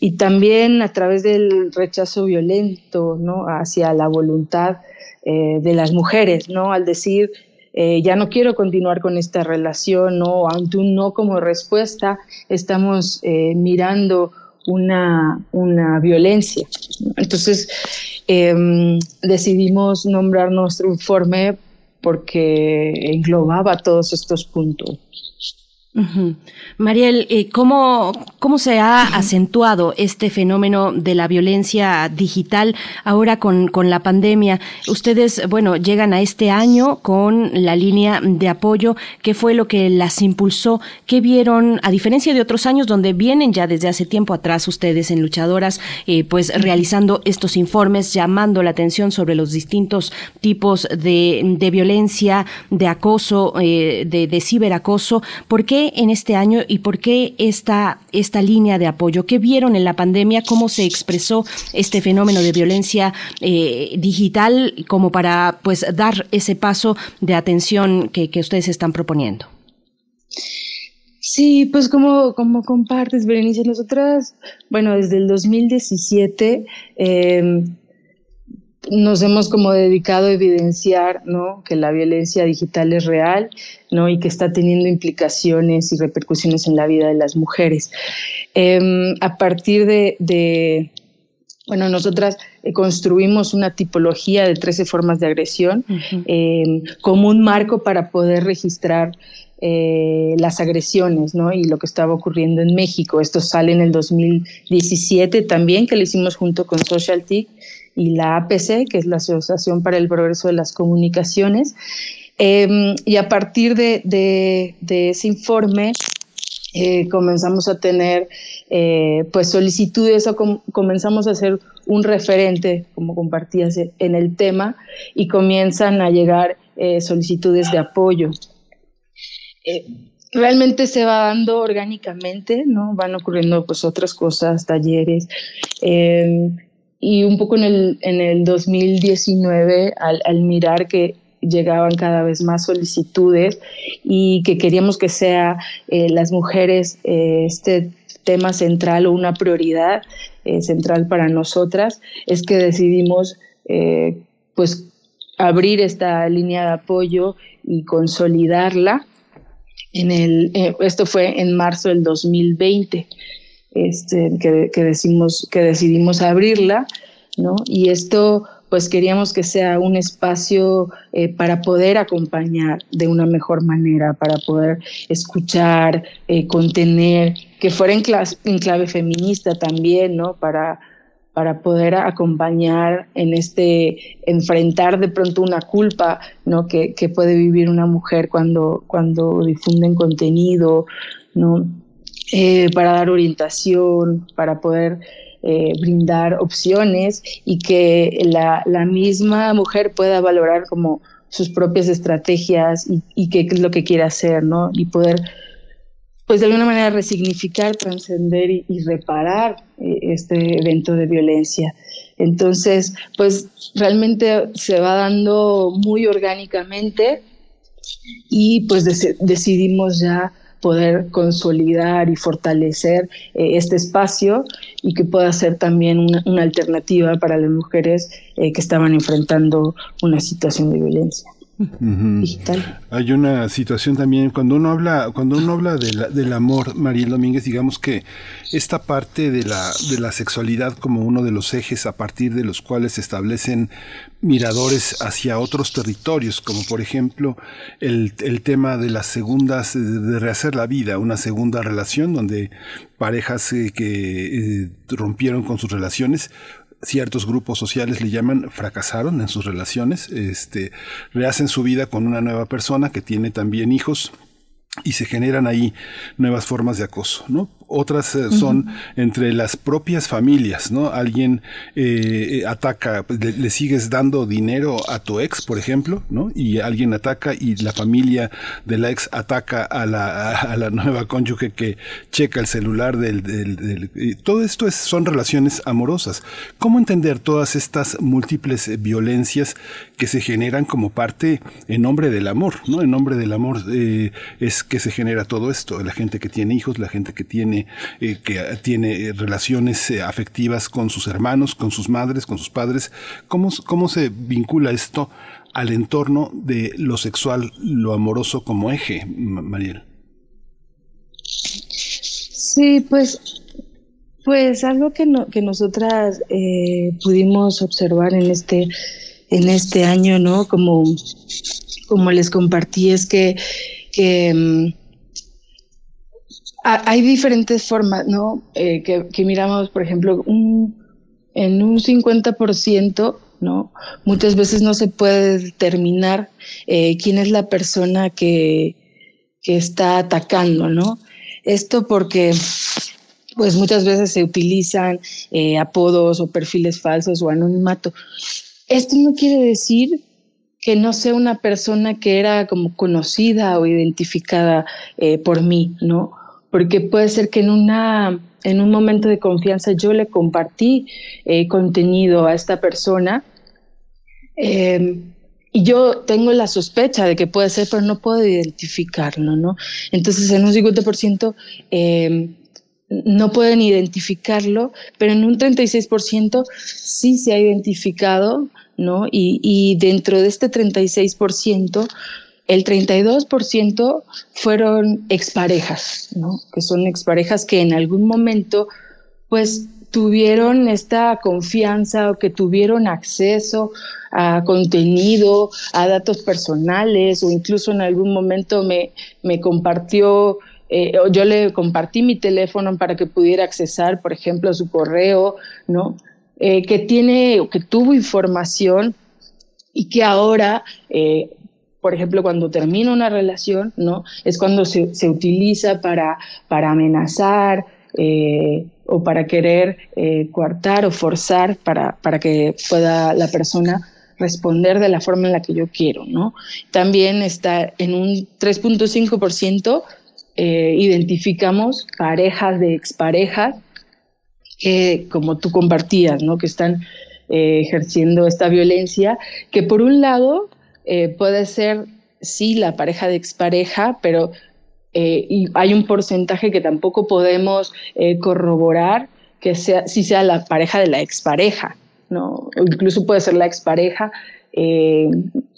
Y también a través del rechazo violento hacia la voluntad eh, de las mujeres, al decir eh, ya no quiero continuar con esta relación, ¿no? ante un no como respuesta, estamos eh, mirando una, una violencia. Entonces em, decidimos nombrar nuestro informe porque englobaba todos estos puntos. Mariel, eh, ¿cómo, ¿cómo se ha acentuado este fenómeno de la violencia digital ahora con, con, la pandemia? Ustedes, bueno, llegan a este año con la línea de apoyo. ¿Qué fue lo que las impulsó? ¿Qué vieron, a diferencia de otros años donde vienen ya desde hace tiempo atrás ustedes en Luchadoras, eh, pues realizando estos informes, llamando la atención sobre los distintos tipos de, de violencia, de acoso, eh, de, de ciberacoso? ¿Por qué en este año y por qué esta, esta línea de apoyo? ¿Qué vieron en la pandemia? ¿Cómo se expresó este fenómeno de violencia eh, digital como para pues dar ese paso de atención que, ustedes están proponiendo? Sí, pues como, como compartes, Berenice, nosotras, bueno, desde el 2017 em, nos hemos como dedicado a evidenciar ¿no? que la violencia digital es real ¿no? y que está teniendo implicaciones y repercusiones en la vida de las mujeres. Em, a partir de, bueno, nosotras eh, construimos una tipología de 13 formas de agresión em, como un marco para poder registrar eh, las agresiones ¿no? y lo que estaba ocurriendo en México. Esto sale en el 2017 también, que lo hicimos junto con SocialTIC y la APC, que es la Asociación para el Progreso de las Comunicaciones. Em, y a partir de, ese informe eh, comenzamos a tener eh, pues solicitudes o comenzamos a hacer un referente, como compartías en el tema, y comienzan a llegar eh, solicitudes de apoyo. realmente se va dando orgánicamente, ¿no? Van ocurriendo pues otras cosas, talleres, em, y un poco en el, en el 2019, al, mirar que llegaban cada vez más solicitudes y que queríamos que sea eh, las mujeres eh, este tema central o una prioridad eh, central para nosotras, es que decidimos pues abrir esta línea de apoyo y consolidarla. En el, esto fue en marzo del 2020 este, que, que, decimos, que decidimos abrirla, ¿no? Y esto pues queríamos que sea un espacio eh, para poder acompañar de una mejor manera, para poder escuchar, eh, contener, que fuera en, en, clave feminista también, ¿no? Para, para poder acompañar en este, enfrentar de pronto una culpa, ¿no? Que, que puede vivir una mujer cuando, cuando difunden contenido, ¿no? Eh, para dar orientación, para poder eh, brindar opciones y que la, la, misma mujer pueda valorar como sus propias estrategias y, qué es lo que quiere hacer, ¿no? Y poder, pues de alguna manera resignificar, trascender y, reparar eh, este evento de violencia. Entonces, pues realmente se va dando muy orgánicamente y pues decidimos ya poder consolidar y fortalecer eh, este espacio y que pueda ser también una, alternativa para las mujeres eh, que estaban enfrentando una situación de violencia. Hay una situación también, cuando uno habla, cuando uno habla del amor, María Domínguez, digamos que esta parte de la, de la sexualidad como uno de los ejes a partir de los cuales se establecen miradores hacia otros territorios, como por ejemplo el, el tema de las segundas, de rehacer la vida, una segunda relación donde parejas eh, que eh, rompieron con sus relaciones ciertos grupos sociales le llaman fracasaron en sus relaciones, este, rehacen su vida con una nueva persona que tiene también hijos y se generan ahí nuevas formas de acoso, ¿no? otras eh, son entre las propias familias, ¿no? Alguien eh, eh, ataca, pues, le, sigues dando dinero a tu ex, por ejemplo, ¿no? Y alguien ataca y la familia de la ex ataca a la, a, la nueva cónyuge que checa el celular del... del, todo esto es, son relaciones amorosas. ¿Cómo entender todas estas múltiples violencias que se generan como parte en nombre del amor, ¿no? En nombre del amor es que se genera todo esto, la gente que tiene hijos, la gente que tiene eh, que tiene eh, relaciones eh, afectivas con sus hermanos, con sus madres, con sus padres. ¿Cómo, ¿Cómo se vincula esto al entorno de lo sexual, lo amoroso como eje, Mariel? Sí, pues, pues algo que, no, que nosotras pudimos observar en este, en este año, ¿no? Como, como les compartí, es que, que mm, hay diferentes formas, ¿no? Eh, que, miramos, por ejemplo, en un 50%, ¿no? Muchas veces no se puede determinar eh, quién es la persona que, que está atacando, ¿no? Esto porque pues muchas veces se utilizan eh, apodos o perfiles falsos o anonimato. Esto no quiere decir que no sea una persona que era como conocida o identificada por mí, ¿no? porque puede ser que en, una, en un momento de confianza yo le compartí eh, contenido a esta persona em, y yo tengo la sospecha de que puede ser, pero no puedo identificarlo, ¿no? Entonces en un 50% em, no pueden identificarlo, pero en un 36% sí se ha identificado ¿no? Y, dentro de este 36%, el 32% fueron exparejas, ¿no? Que son exparejas que en algún momento, pues, tuvieron esta confianza o que tuvieron acceso a contenido, a datos personales o incluso en algún momento me, me compartió eh, yo le compartí mi teléfono para que pudiera accesar, por ejemplo, su correo, ¿no? Eh, que tiene, que tuvo información y que ahora, eh, por ejemplo, cuando termina una relación, ¿no? Es cuando se, se utiliza para, para amenazar o para querer coartar o forzar para, para que pueda la persona responder de la forma en la que yo quiero, ¿no? También está en un 3.5% eh, identificamos parejas de exparejas que, como tú compartías, ¿no? que están eh, ejerciendo esta violencia, que por un lado eh, puede ser, sí, la pareja de expareja, pero y hay un porcentaje que tampoco podemos corroborar que sea, si sea la pareja de la expareja, ¿no? O incluso puede ser la expareja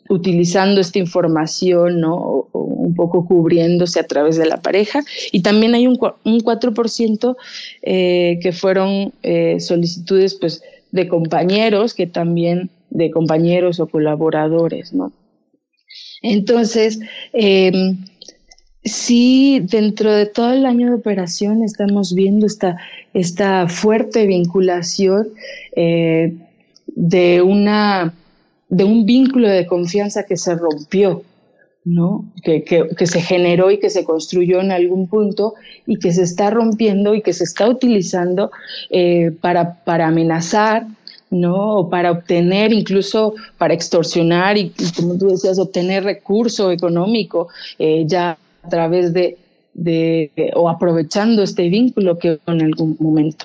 utilizando esta información, ¿no? un poco cubriéndose a través de la pareja. Y también hay un, un 4% eh, que fueron eh, solicitudes pues, de compañeros, que también de compañeros o colaboradores, ¿no? Entonces, em, sí, dentro de todo el año de operación estamos viendo esta, esta fuerte vinculación eh, de una de un vínculo de confianza que se rompió, ¿no? Que, que, se generó y que se construyó en algún punto y que se está rompiendo y que se está utilizando eh, para, para amenazar, ¿no? O para obtener, incluso para extorsionar y, como tú decías, obtener recurso económico eh, ya a través de, de, o aprovechando este vínculo que en algún momento.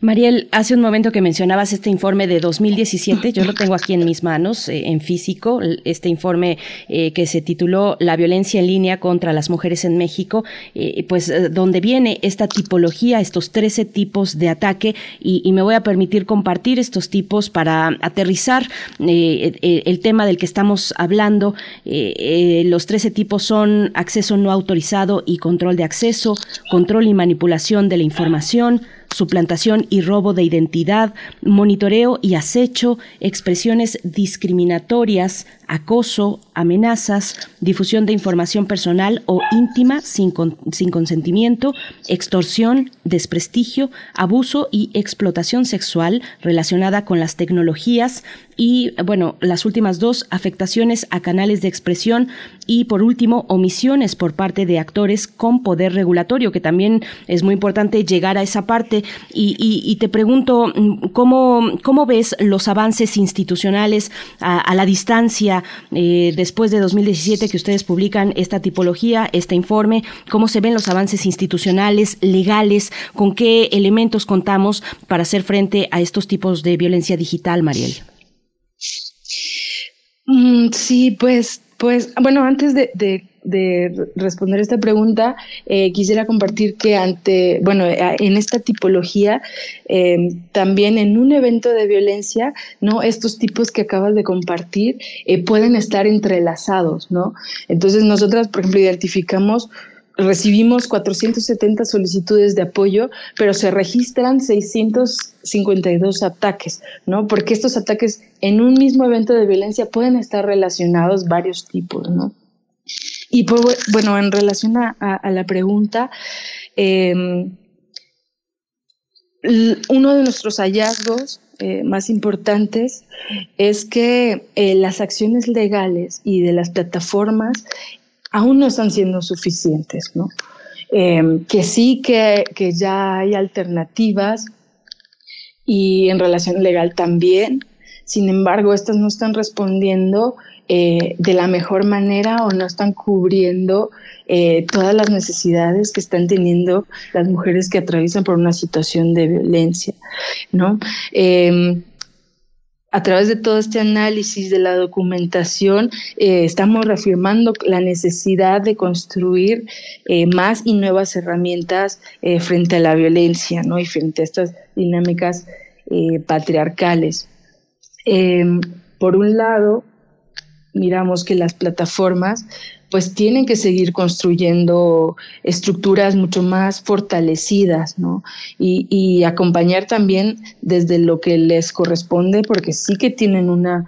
Mariel, hace un momento que mencionabas este informe de 2017, yo lo tengo aquí en mis manos, eh, en físico, este informe eh, que se tituló La violencia en línea contra las mujeres en México, eh, pues donde viene esta tipología, estos 13 tipos de ataque, y, me voy a permitir compartir estos tipos para aterrizar el tema del que estamos hablando. los 13 tipos son acceso no autorizado y control de acceso, control y manipulación de la información, suplantación y robo de identidad, monitoreo y acecho, expresiones discriminatorias, acoso, amenazas, difusión de información personal o íntima sin, sin consentimiento, extorsión, desprestigio, abuso y explotación sexual relacionada con las tecnologías y, bueno, las últimas dos, afectaciones a canales de expresión y, por último, omisiones por parte de actores con poder regulatorio, que también es muy importante llegar a esa parte. Y, te pregunto, ¿cómo, ¿cómo ves los avances institucionales a la distancia? Eh, después de 2017 que ustedes publican esta tipología, este informe, cómo se ven los avances institucionales, legales, con qué elementos contamos para hacer frente a estos tipos de violencia digital, Mariel. Mm, sí, pues, pues, bueno, antes de de responder esta pregunta, eh, quisiera compartir que ante, bueno, eh, en esta tipología, eh, también en un evento de violencia, ¿no? Estos tipos que acabas de compartir pueden estar entrelazados, ¿no? Entonces nosotras, por ejemplo, identificamos recibimos 470 solicitudes de apoyo, pero se registran 652 ataques, ¿no? Porque estos ataques en un mismo evento de violencia pueden estar relacionados varios tipos, ¿no? Y bueno, en relación a, la pregunta, em, uno de nuestros hallazgos eh, más importantes es que eh, las acciones legales y de las plataformas aún no están siendo suficientes, ¿no? Em, que sí que, que ya hay alternativas y en relación legal también, sin embargo, estas no están respondiendo eh, de la mejor manera o no están cubriendo eh, todas las necesidades que están teniendo las mujeres que atraviesan por una situación de violencia, ¿no? A través de todo este análisis de la documentación, eh, estamos reafirmando la necesidad de construir más y nuevas herramientas frente a la violencia ¿no? y frente a estas dinámicas patriarcales. Em, por un lado, miramos que las plataformas pues tienen que seguir construyendo estructuras mucho más fortalecidas, ¿no? Y, acompañar también desde lo que les corresponde, porque sí que tienen una,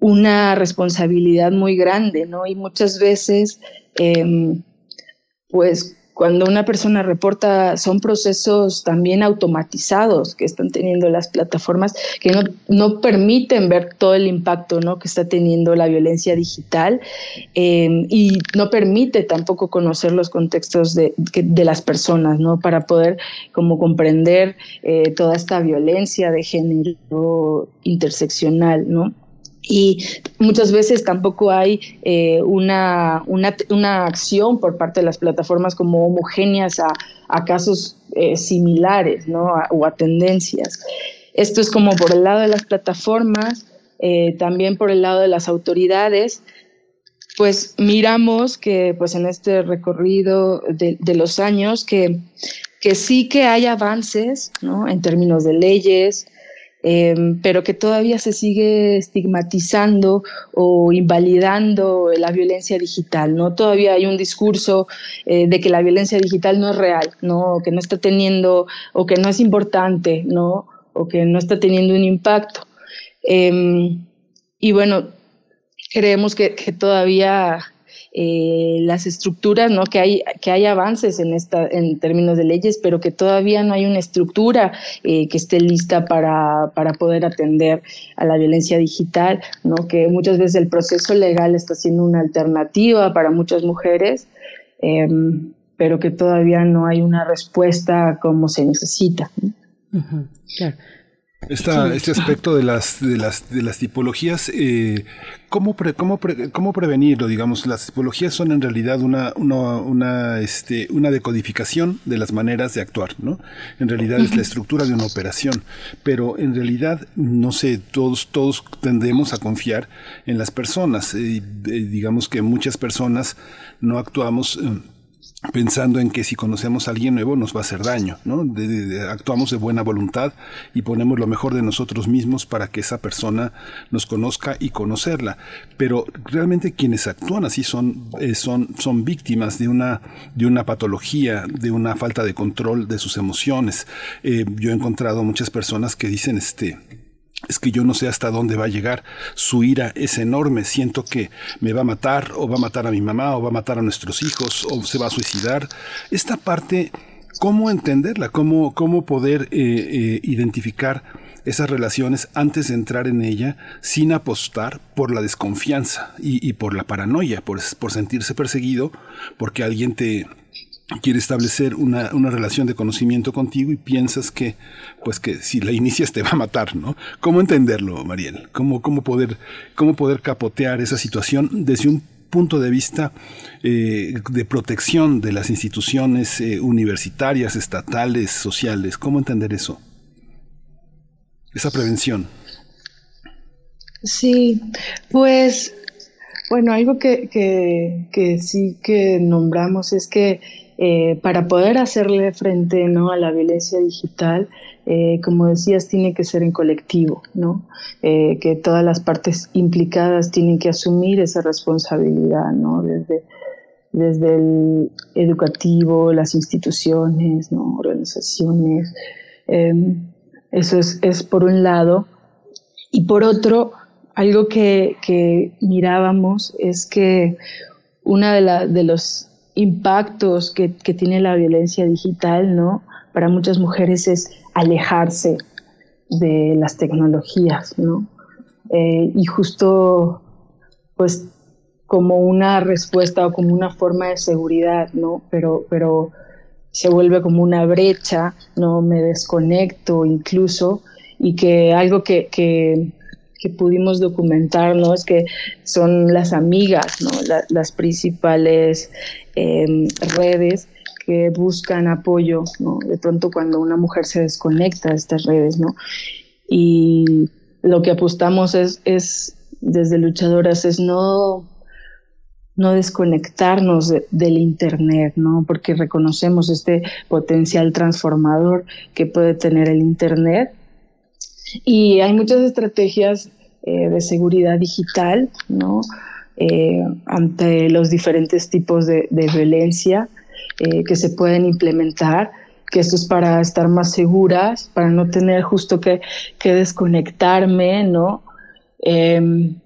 una responsabilidad muy grande, ¿no? Y muchas veces, eh, pues cuando una persona reporta, son procesos también automatizados que están teniendo las plataformas que no, no permiten ver todo el impacto ¿no? que está teniendo la violencia digital eh, y no permite tampoco conocer los contextos de, de las personas ¿no? para poder como comprender eh, toda esta violencia de género interseccional. ¿no? Y muchas veces tampoco hay eh, una, una, una, acción por parte de las plataformas como homogéneas a, casos eh, similares ¿no? o a tendencias. Esto es como por el lado de las plataformas, eh, también por el lado de las autoridades, pues miramos que pues en este recorrido de, de los años que, que sí que hay avances ¿no? en términos de leyes, Em, pero que todavía se sigue estigmatizando o invalidando la violencia digital, ¿no? Todavía hay un discurso eh, de que la violencia digital no es real, ¿no? que no está teniendo, o que no es importante, ¿no? O que no está teniendo un impacto. Em, y bueno, creemos que, que todavía eh, las estructuras, ¿no? Que hay, que hay avances en, esta, en términos de leyes, pero que todavía no hay una estructura eh, que esté lista para, para, poder atender a la violencia digital, ¿no? Que muchas veces el proceso legal está siendo una alternativa para muchas mujeres, em, pero que todavía no hay una respuesta como se necesita. Este aspecto de las, de las, de las tipologías, eh, ¿cómo, cómo, ¿cómo, prevenirlo? Digamos, las tipologías son en realidad una, una, una, este, una decodificación de las maneras de actuar, ¿no? En realidad es la estructura de una operación, pero en realidad, no sé, todos, todos tendemos a confiar en las personas. Eh, eh, digamos que muchas personas no actuamos pensando en que si conocemos a alguien nuevo nos va a hacer daño, ¿no? actuamos de buena voluntad y ponemos lo mejor de nosotros mismos para que esa persona nos conozca y conocerla. Pero realmente quienes actúan así son, eh, son, son víctimas de una, de una patología, de una falta de control de sus emociones. Eh, yo he encontrado muchas personas que dicen, este, es que yo no sé hasta dónde va a llegar. Su ira es enorme. Siento que me va a matar, o va a matar a mi mamá, o va a matar a nuestros hijos, o se va a suicidar. Esta parte, ¿cómo entenderla? ¿Cómo, cómo poder eh, eh, identificar esas relaciones antes de entrar en ella sin apostar por la desconfianza y, y por la paranoia, por, por sentirse perseguido, porque alguien te, quiere establecer una, una, relación de conocimiento contigo y piensas que, pues que si la inicias te va a matar, ¿no? ¿Cómo entenderlo, Mariel? ¿Cómo, cómo, poder, cómo poder capotear esa situación desde un punto de vista eh, de protección de las instituciones eh, universitarias, estatales, sociales? ¿Cómo entender eso? Esa prevención. Sí, pues bueno, algo que, que, que sí que nombramos es que eh, para poder hacerle frente ¿no? a la violencia digital, eh, como decías, tiene que ser en colectivo, ¿no? Eh, que todas las partes implicadas tienen que asumir esa responsabilidad, ¿no? desde, desde el educativo, las instituciones, ¿no? organizaciones. Em, eso es, es, por un lado. Y por otro, algo que, que mirábamos es que una de, la, de los impactos que, tiene la violencia digital, ¿no? Para muchas mujeres es alejarse de las tecnologías, ¿no? Eh, y justo, pues, como una respuesta o como una forma de seguridad, ¿no? Pero, pero se vuelve como una brecha, ¿no? Me desconecto incluso, y que algo que, que que pudimos documentar, ¿no? Es que son las amigas, ¿no? las principales em, redes que buscan apoyo, ¿no? De pronto cuando una mujer se desconecta de estas redes, ¿no? Y lo que apostamos es, es desde luchadoras, es no, no desconectarnos del Internet, ¿no? Porque reconocemos este potencial transformador que puede tener el Internet Y hay muchas estrategias eh, de seguridad digital, ¿no? Eh, ante los diferentes tipos de, violencia eh, que se pueden implementar, que esto es para estar más seguras, para no tener justo que, desconectarme, ¿no? Em,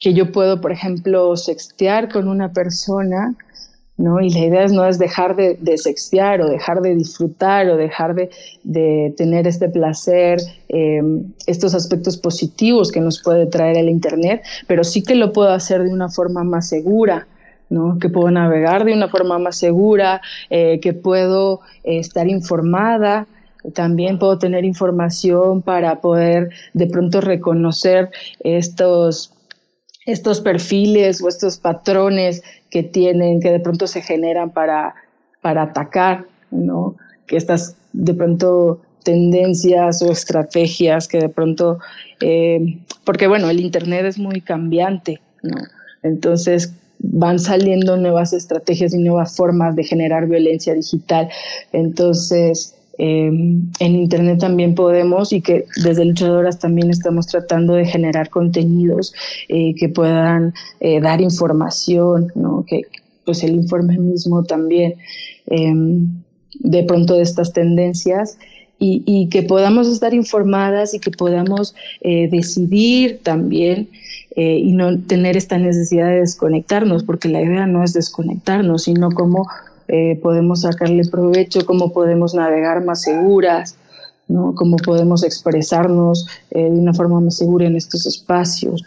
que yo puedo, por ejemplo, sextear con una persona ¿no? Y la idea no es dejar de, de o dejar de disfrutar o dejar de, de tener este placer, eh, estos aspectos positivos que nos puede traer el Internet, pero sí que lo puedo hacer de una forma más segura, ¿no? que puedo navegar de una forma más segura, eh, que puedo eh, estar informada, también puedo tener información para poder de pronto reconocer estos estos perfiles o estos patrones que tienen, que de pronto se generan para, para atacar, ¿no? Que estas de pronto tendencias o estrategias que de pronto, eh, porque bueno, el Internet es muy cambiante, ¿no? Entonces van saliendo nuevas estrategias y nuevas formas de generar violencia digital. Entonces, Em, en Internet también podemos y que desde Luchadoras también estamos tratando de generar contenidos eh, que puedan eh, dar información, ¿no? que pues el informe mismo también em, de pronto de estas tendencias y, y, que podamos estar informadas y que podamos eh, decidir también y no tener esta necesidad de desconectarnos, porque la idea no es desconectarnos, sino como eh, podemos sacarle provecho, cómo podemos navegar más seguras, ¿no? cómo podemos expresarnos eh, de una forma más segura en estos espacios.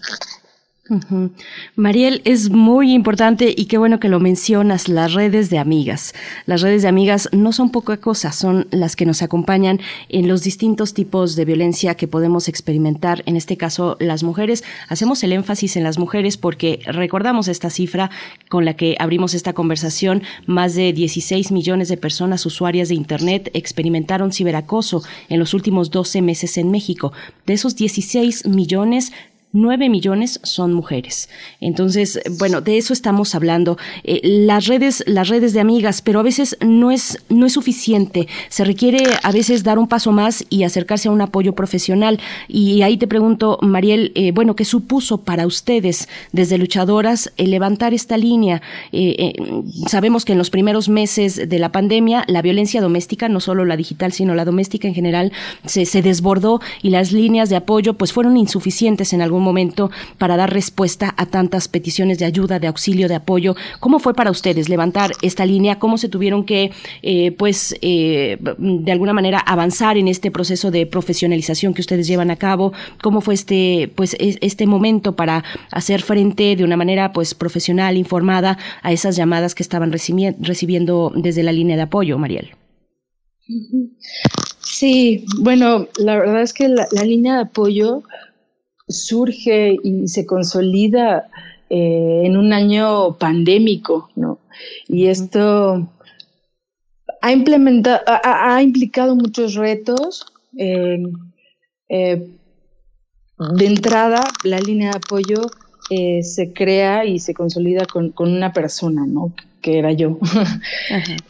Mariel, es muy importante y qué bueno que lo mencionas, las redes de amigas. Las redes de amigas no son poca cosa, son las que nos acompañan en los distintos tipos de violencia que podemos experimentar, en este caso las mujeres. Hacemos el énfasis en las mujeres porque recordamos esta cifra con la que abrimos esta conversación, más de 16 millones de personas usuarias de Internet experimentaron ciberacoso en los últimos 12 meses en México. De esos 16 millones, 9 millones son mujeres. Entonces, bueno, de eso estamos hablando. Eh, las redes, las redes de amigas, pero a veces no es, no es suficiente. Se requiere a veces dar un paso más y acercarse a un apoyo profesional. Y ahí te pregunto, Mariel, eh, bueno, ¿qué supuso para ustedes desde luchadoras levantar esta línea? Eh, sabemos que en los primeros meses de la pandemia, la violencia doméstica, no solo la digital, sino la doméstica en general, se, se desbordó y las líneas de apoyo pues fueron insuficientes en algún momento para dar respuesta a tantas peticiones de ayuda, de auxilio, de apoyo. ¿Cómo fue para ustedes levantar esta línea? ¿Cómo se tuvieron que, eh, pues, eh, de alguna manera avanzar en este proceso de profesionalización que ustedes llevan a cabo? ¿Cómo fue este, pues, este momento para hacer frente de una manera, pues, profesional, informada a esas llamadas que estaban recibiendo desde la línea de apoyo, Mariel? Sí, bueno, la verdad es que la línea de apoyo surge y se consolida eh, en un año pandémico, ¿no? Y esto ha, implementado, ha, implicado muchos retos. Eh, de entrada, la línea de apoyo eh, se crea y se consolida con, una persona, ¿no? Que era yo.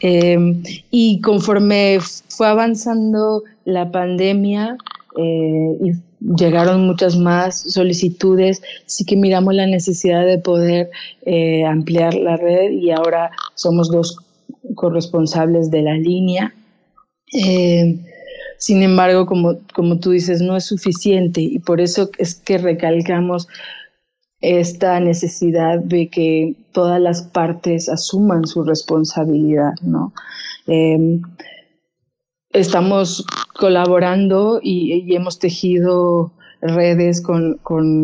y conforme fue avanzando la pandemia y llegaron muchas más solicitudes, sí que miramos la necesidad de poder eh, ampliar la red y ahora somos dos corresponsables de la línea. Eh, sin embargo, como, como tú dices, no es suficiente y por eso es que recalcamos esta necesidad de que todas las partes asuman su responsabilidad, ¿no? Eh, estamos colaborando y, hemos tejido redes con,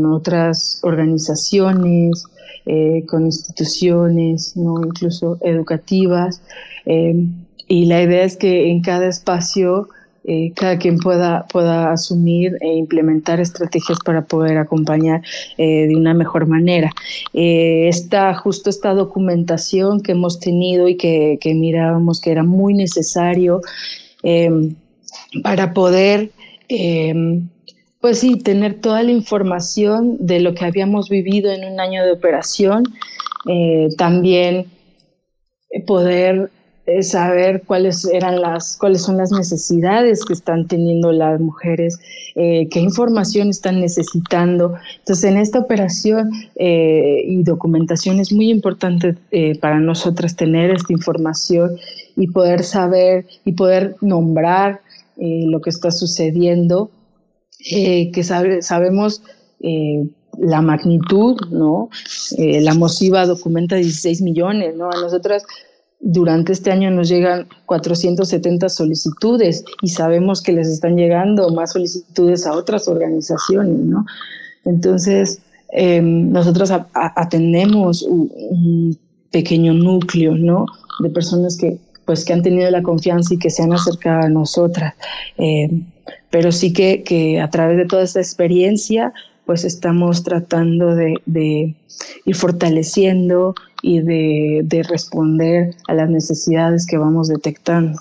otras organizaciones, eh, con instituciones, incluso educativas. Eh, y la idea es que en cada espacio eh, cada quien pueda, pueda asumir e implementar estrategias para poder acompañar de una mejor manera. esta, justo esta documentación que hemos tenido y que mirábamos que era muy necesario Em, para poder, em, pues sí, tener toda la información de lo que habíamos vivido en un año de operación, eh, también poder saber cuáles eran las, cuáles son las necesidades que están teniendo las mujeres, eh, qué información están necesitando. Entonces, en esta operación eh, y documentación es muy importante eh, para nosotras tener esta información y poder saber y poder nombrar lo que está sucediendo, que sabemos la magnitud, ¿no? la mosiva documenta 16 millones, ¿no? A nosotras durante este año nos llegan 470 solicitudes y sabemos que les están llegando más solicitudes a otras organizaciones, ¿no? Entonces, em, nosotros atendemos un, pequeño núcleo, ¿no? De personas que, pues, que han tenido la confianza y que se han acercado a nosotras. Em, pero sí que, que, a través de toda esta experiencia, pues estamos tratando de, de ir fortaleciendo y de, de responder a las necesidades que vamos detectando.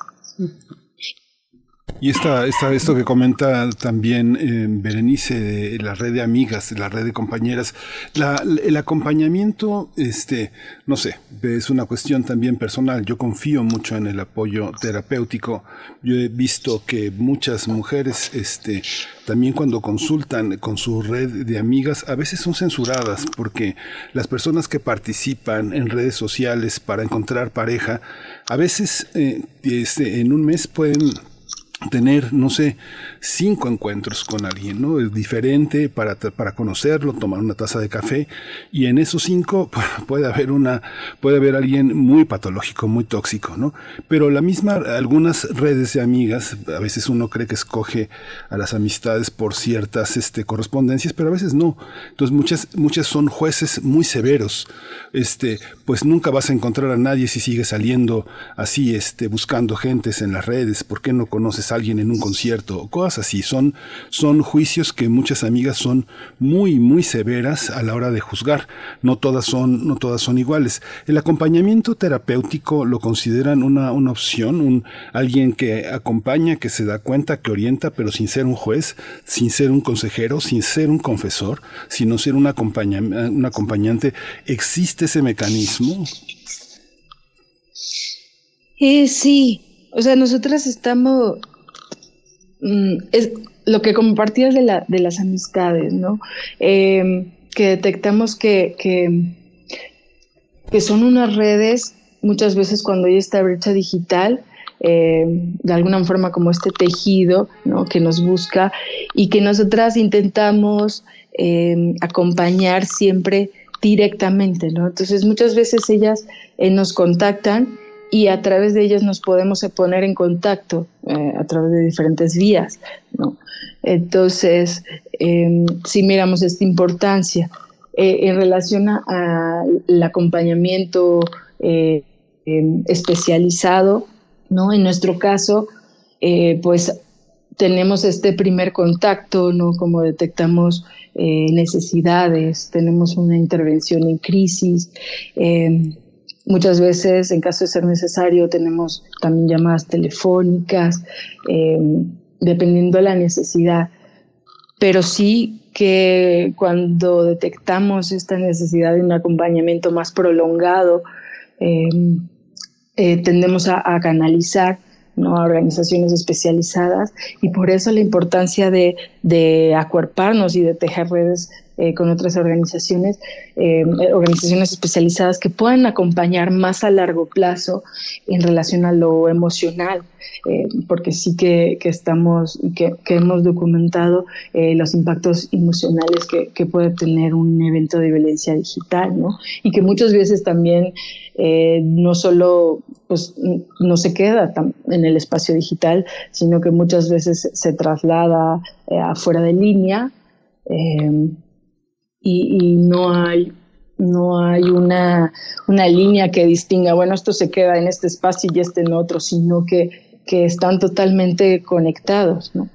Y esta, esta, esto que comenta también eh, Berenice de la red de amigas, de la red de compañeras, la, el acompañamiento, este, no sé, es una cuestión también personal. Yo confío mucho en el apoyo terapéutico. Yo he visto que muchas mujeres, este, también cuando consultan con su red de amigas, a veces son censuradas porque las personas que participan en redes sociales para encontrar pareja, a veces eh, este, en un mes pueden tener, no sé, cinco encuentros con alguien, ¿no? Es diferente para, para conocerlo, tomar una taza de café y en esos cinco puede haber una, puede haber alguien muy patológico, muy tóxico, ¿no? Pero la misma, algunas redes de amigas, a veces uno cree que escoge a las amistades por ciertas este, correspondencias, pero a veces no. Entonces muchas, muchas son jueces muy severos. Este, pues nunca vas a encontrar a nadie si sigues saliendo así, este, buscando gentes en las redes, ¿por qué no conoces alguien en un concierto o cosas así. Son, son juicios que muchas amigas son muy, muy severas a la hora de juzgar. No todas son, no todas son iguales. El acompañamiento terapéutico lo consideran una, una opción, alguien que acompaña, que se da cuenta, que orienta, pero sin ser un juez, sin ser un consejero, sin ser un confesor, sino ser un, acompaña, un acompañante. ¿Existe ese mecanismo? Eh, sí, o sea, nosotras estamos, Mm, es lo que compartías de, la, de las amistades, ¿no? Em, que detectamos que, que, son unas redes, muchas veces cuando hay esta brecha digital, em, de alguna forma como este tejido ¿no? que nos busca y que nosotras intentamos em, acompañar siempre directamente, ¿no? Entonces muchas veces ellas eh, nos contactan y a través de ellas nos podemos poner en contacto eh, a través de diferentes vías. ¿no? Entonces, eh, si miramos esta importancia eh, en relación al acompañamiento em, especializado, ¿no? en nuestro caso, pues tenemos este primer contacto, ¿no? como detectamos necesidades, tenemos una intervención en crisis em, Muchas veces, en caso de ser necesario, tenemos también llamadas telefónicas, eh, dependiendo de la necesidad. Pero sí que cuando detectamos esta necesidad de un acompañamiento más prolongado, eh, eh, tendemos a, canalizar a organizaciones especializadas y por eso la importancia de, de acuerparnos y de tejer redes eh, con otras organizaciones, eh, organizaciones especializadas que puedan acompañar más a largo plazo en relación a lo emocional, eh, porque sí que, estamos que, que, hemos documentado los impactos emocionales que, puede tener un evento de violencia digital, ¿no? Y que muchas veces también no solo pues, no se queda en el espacio digital, sino que muchas veces se traslada afuera de línea y, no hay no hay una, una, línea que distinga, bueno, esto se queda en este espacio y este en otro, sino que, que están totalmente conectados, ¿no?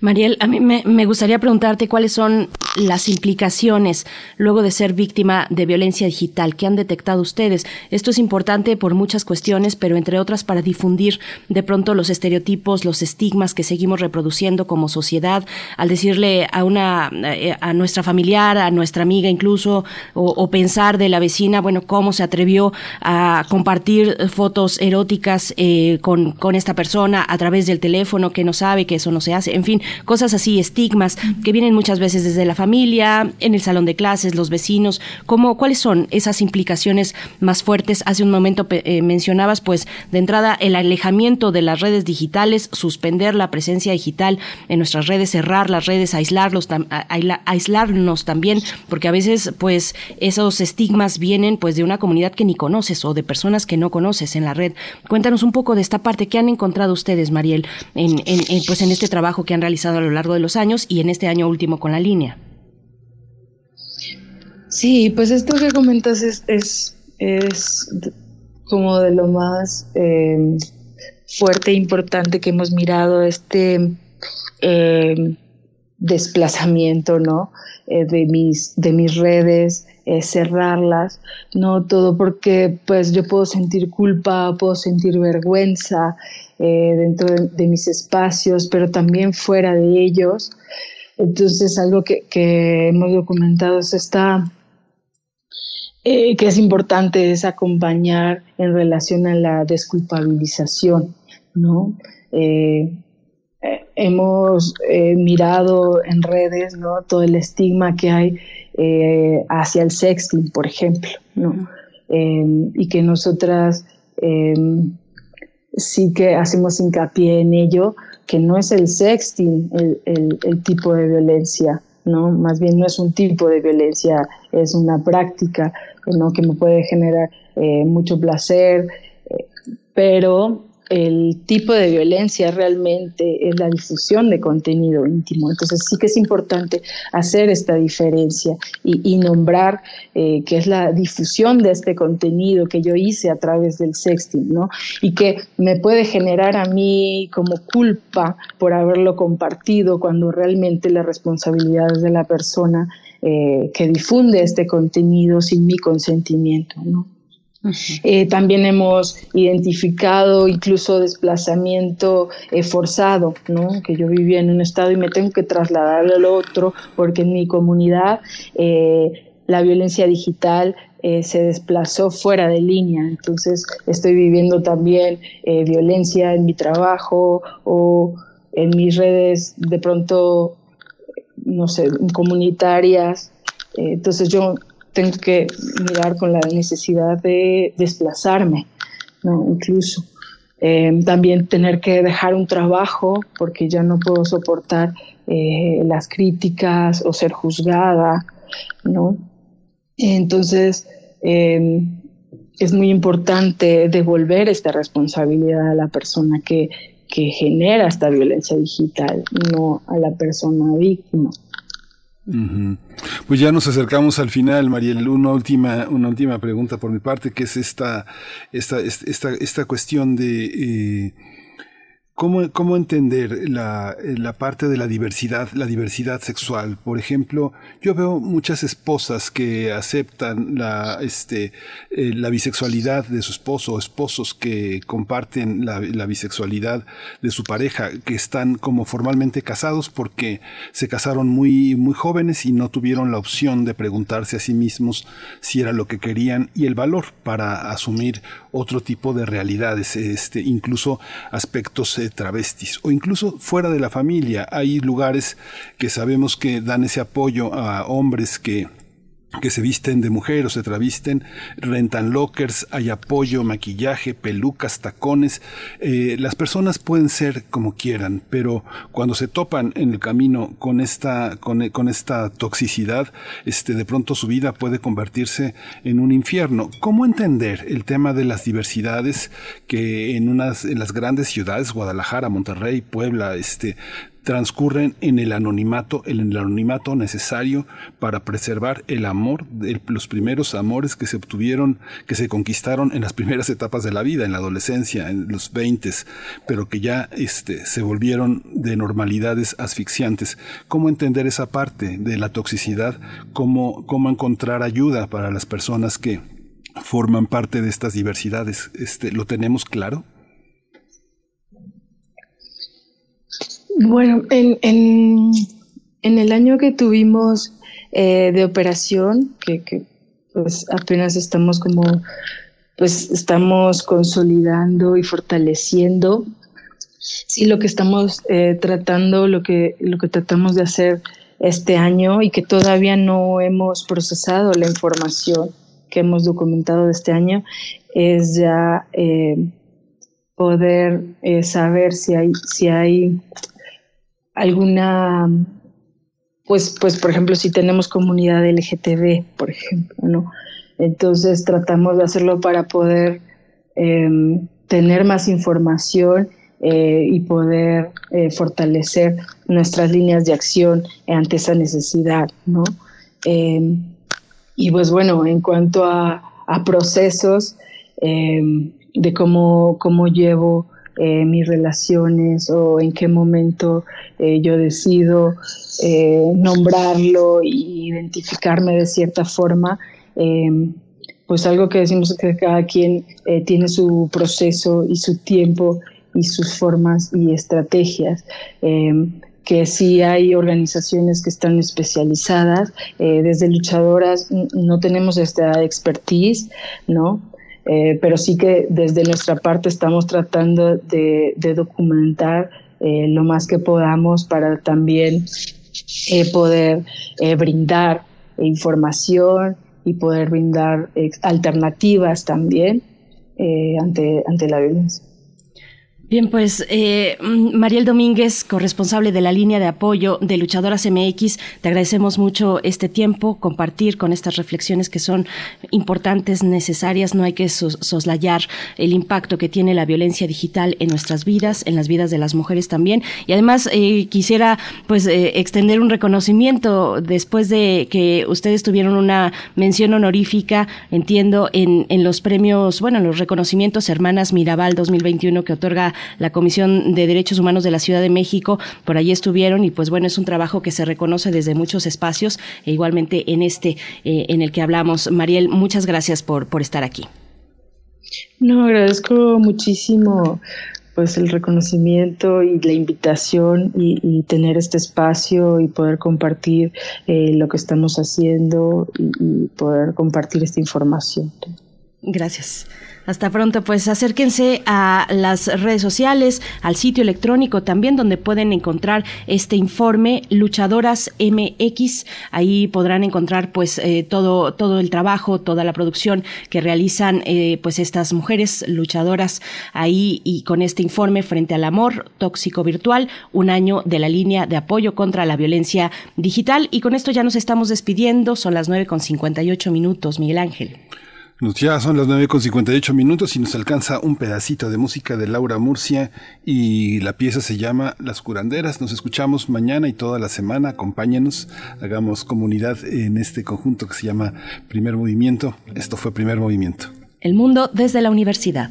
Mariel, a mí me, gustaría preguntarte cuáles son las implicaciones luego de ser víctima de violencia digital que han detectado ustedes. Esto es importante por muchas cuestiones, pero entre otras para difundir de pronto los estereotipos, los estigmas que seguimos reproduciendo como sociedad, al decirle a una eh, a nuestra familiar, a nuestra amiga incluso, o, pensar de la vecina, bueno, cómo se atrevió a compartir fotos eróticas eh, con, con esta persona a través del teléfono que no sabe que eso no se hace, en fin, cosas así, estigmas que vienen muchas veces desde la familia, en el salón de clases, los vecinos, ¿cómo, ¿cuáles son esas implicaciones más fuertes? Hace un momento eh, mencionabas, pues, de entrada, el alejamiento de las redes digitales, suspender la presencia digital en nuestras redes, cerrar las redes, aislarlos, aislarnos también, porque a veces, pues, esos estigmas vienen, pues, de una comunidad que ni conoces o de personas que no conoces en la red. Cuéntanos un poco de esta parte, ¿qué han encontrado ustedes, Mariel, en, en pues, en este trabajo que han realizado a lo largo de los años y en este año último con la línea. Sí, pues esto que comentas es, es, como de lo más eh, fuerte e importante que hemos mirado, este eh, desplazamiento, ¿no? Eh, de, mis, de mis redes, cerrarlas, no todo porque pues yo puedo sentir culpa, puedo sentir vergüenza, eh, dentro de, mis espacios, pero también fuera de ellos. Entonces, algo que, hemos documentado es eh, que es importante, es acompañar en relación a la desculpabilización, ¿no? Eh, hemos mirado en redes, ¿no? Todo el estigma que hay hacia el sexting, por ejemplo, ¿no? y que nosotras sí que hacemos hincapié en ello, que no es el sexting el, tipo de violencia, ¿no? Más bien no es un tipo de violencia, es una práctica, ¿no? Que me puede generar eh, mucho placer, eh, pero el tipo de violencia realmente es la difusión de contenido íntimo. Entonces sí que es importante hacer esta diferencia y, nombrar eh, que es la difusión de este contenido que yo hice a través del sexting, ¿no? Y que me puede generar a mí como culpa por haberlo compartido cuando realmente la responsabilidad es de la persona eh, que difunde este contenido sin mi consentimiento, ¿no? Eh, también hemos identificado incluso desplazamiento eh, forzado, ¿no? que yo vivía en un estado y me tengo que trasladar al otro porque en mi comunidad eh, la violencia digital se desplazó fuera de línea. Entonces estoy viviendo también violencia en mi trabajo o en mis redes de pronto, no sé, comunitarias. entonces yo tengo que mirar con la necesidad de desplazarme, ¿no? incluso. Em, también tener que dejar un trabajo porque ya no puedo soportar eh, las críticas o ser juzgada, ¿no? Entonces, em, es muy importante devolver esta responsabilidad a la persona que, que genera esta violencia digital, no a la persona víctima. Pues ya nos acercamos al final, Mariel. Una última, una última pregunta por mi parte, que es esta, esta, esta, esta cuestión de eh, ¿Cómo, ¿Cómo, entender la, parte de la diversidad, la diversidad sexual? Por ejemplo, yo veo muchas esposas que aceptan la, este, eh, bisexualidad de su esposo, esposos que comparten la, bisexualidad de su pareja, que están como formalmente casados porque se casaron muy jóvenes y no tuvieron la opción de preguntarse a sí mismos si era lo que querían y el valor para asumir otro tipo de realidades, este, incluso aspectos travestis o incluso fuera de la familia. Hay lugares que sabemos que dan ese apoyo a hombres que que se visten de mujer o se travisten, rentan lockers, hay apoyo, maquillaje, pelucas, tacones. Eh, las personas pueden ser como quieran, pero cuando se topan en el camino con esta, con, con, esta toxicidad, este, de pronto su vida puede convertirse en un infierno. ¿Cómo entender el tema de las diversidades que en unas, en las grandes ciudades, Guadalajara, Monterrey, Puebla, este, transcurren en el anonimato, en el anonimato necesario para preservar el amor, los primeros amores que se obtuvieron, que se conquistaron en las primeras etapas de la vida, en la adolescencia, en los veintes, pero que ya este, se volvieron de normalidades asfixiantes. ¿Cómo entender esa parte de la toxicidad? ¿Cómo, cómo encontrar ayuda para las personas que forman parte de estas diversidades? Este, ¿Lo tenemos claro? Bueno, en, en, el año que tuvimos eh, de operación, que, pues apenas estamos como, pues estamos consolidando y fortaleciendo, sí lo que estamos eh, tratando, lo que, lo que tratamos de hacer este año y que todavía no hemos procesado la información que hemos documentado de este año, es ya eh, poder saber si hay, si hay alguna, pues, pues, por ejemplo, si tenemos comunidad LGTB, por ejemplo, ¿no? Entonces tratamos de hacerlo para poder em, tener más información eh, y poder eh, fortalecer nuestras líneas de acción ante esa necesidad, ¿no? Em, y pues bueno, en cuanto a, a procesos em, de cómo, cómo llevo eh, mis relaciones o en qué momento eh, yo decido eh, nombrarlo e identificarme de cierta forma. Em, pues algo que decimos que cada quien tiene su proceso y su tiempo y sus formas y estrategias em, que sí hay organizaciones que están especializadas, desde luchadoras no tenemos esta expertise, ¿no? Eh, pero sí que desde nuestra parte estamos tratando de, documentar eh, lo más que podamos para también eh, poder brindar información y poder brindar alternativas también ante, ante la violencia. Bien, pues eh, mm, Mariel Domínguez, corresponsable de la línea de apoyo de Luchadoras MX, te agradecemos mucho este tiempo, compartir con estas reflexiones que son importantes, necesarias. No hay que soslayar el impacto que tiene la violencia digital en nuestras vidas, en las vidas de las mujeres también. Y además eh, quisiera pues eh, extender un reconocimiento después de que ustedes tuvieron una mención honorífica, entiendo, en, en los premios, bueno, en los reconocimientos Hermanas Mirabal 2021 que otorga la Comisión de Derechos Humanos de la Ciudad de México, por allí estuvieron y pues bueno, es un trabajo que se reconoce desde muchos espacios e igualmente en este eh, en el que hablamos. Mariel, muchas gracias por, por estar aquí. No, agradezco muchísimo pues el reconocimiento y la invitación y, tener este espacio y poder compartir eh, lo que estamos haciendo y poder compartir esta información. Gracias. Hasta pronto, pues acérquense a las redes sociales, al sitio electrónico también donde pueden encontrar este informe Luchadoras MX. Ahí podrán encontrar pues eh, todo todo el trabajo, toda la producción que realizan eh, pues estas mujeres luchadoras ahí y con este informe frente al amor tóxico virtual, un año de la línea de apoyo contra la violencia digital y con esto ya nos estamos despidiendo, son las nueve con 58 minutos, Miguel Ángel. Ya son las 9 con 58 minutos y nos alcanza un pedacito de música de Laura Murcia y la pieza se llama Las curanderas. Nos escuchamos mañana y toda la semana. Acompáñenos, hagamos comunidad en este conjunto que se llama Primer Movimiento. Esto fue Primer Movimiento. El mundo desde la universidad.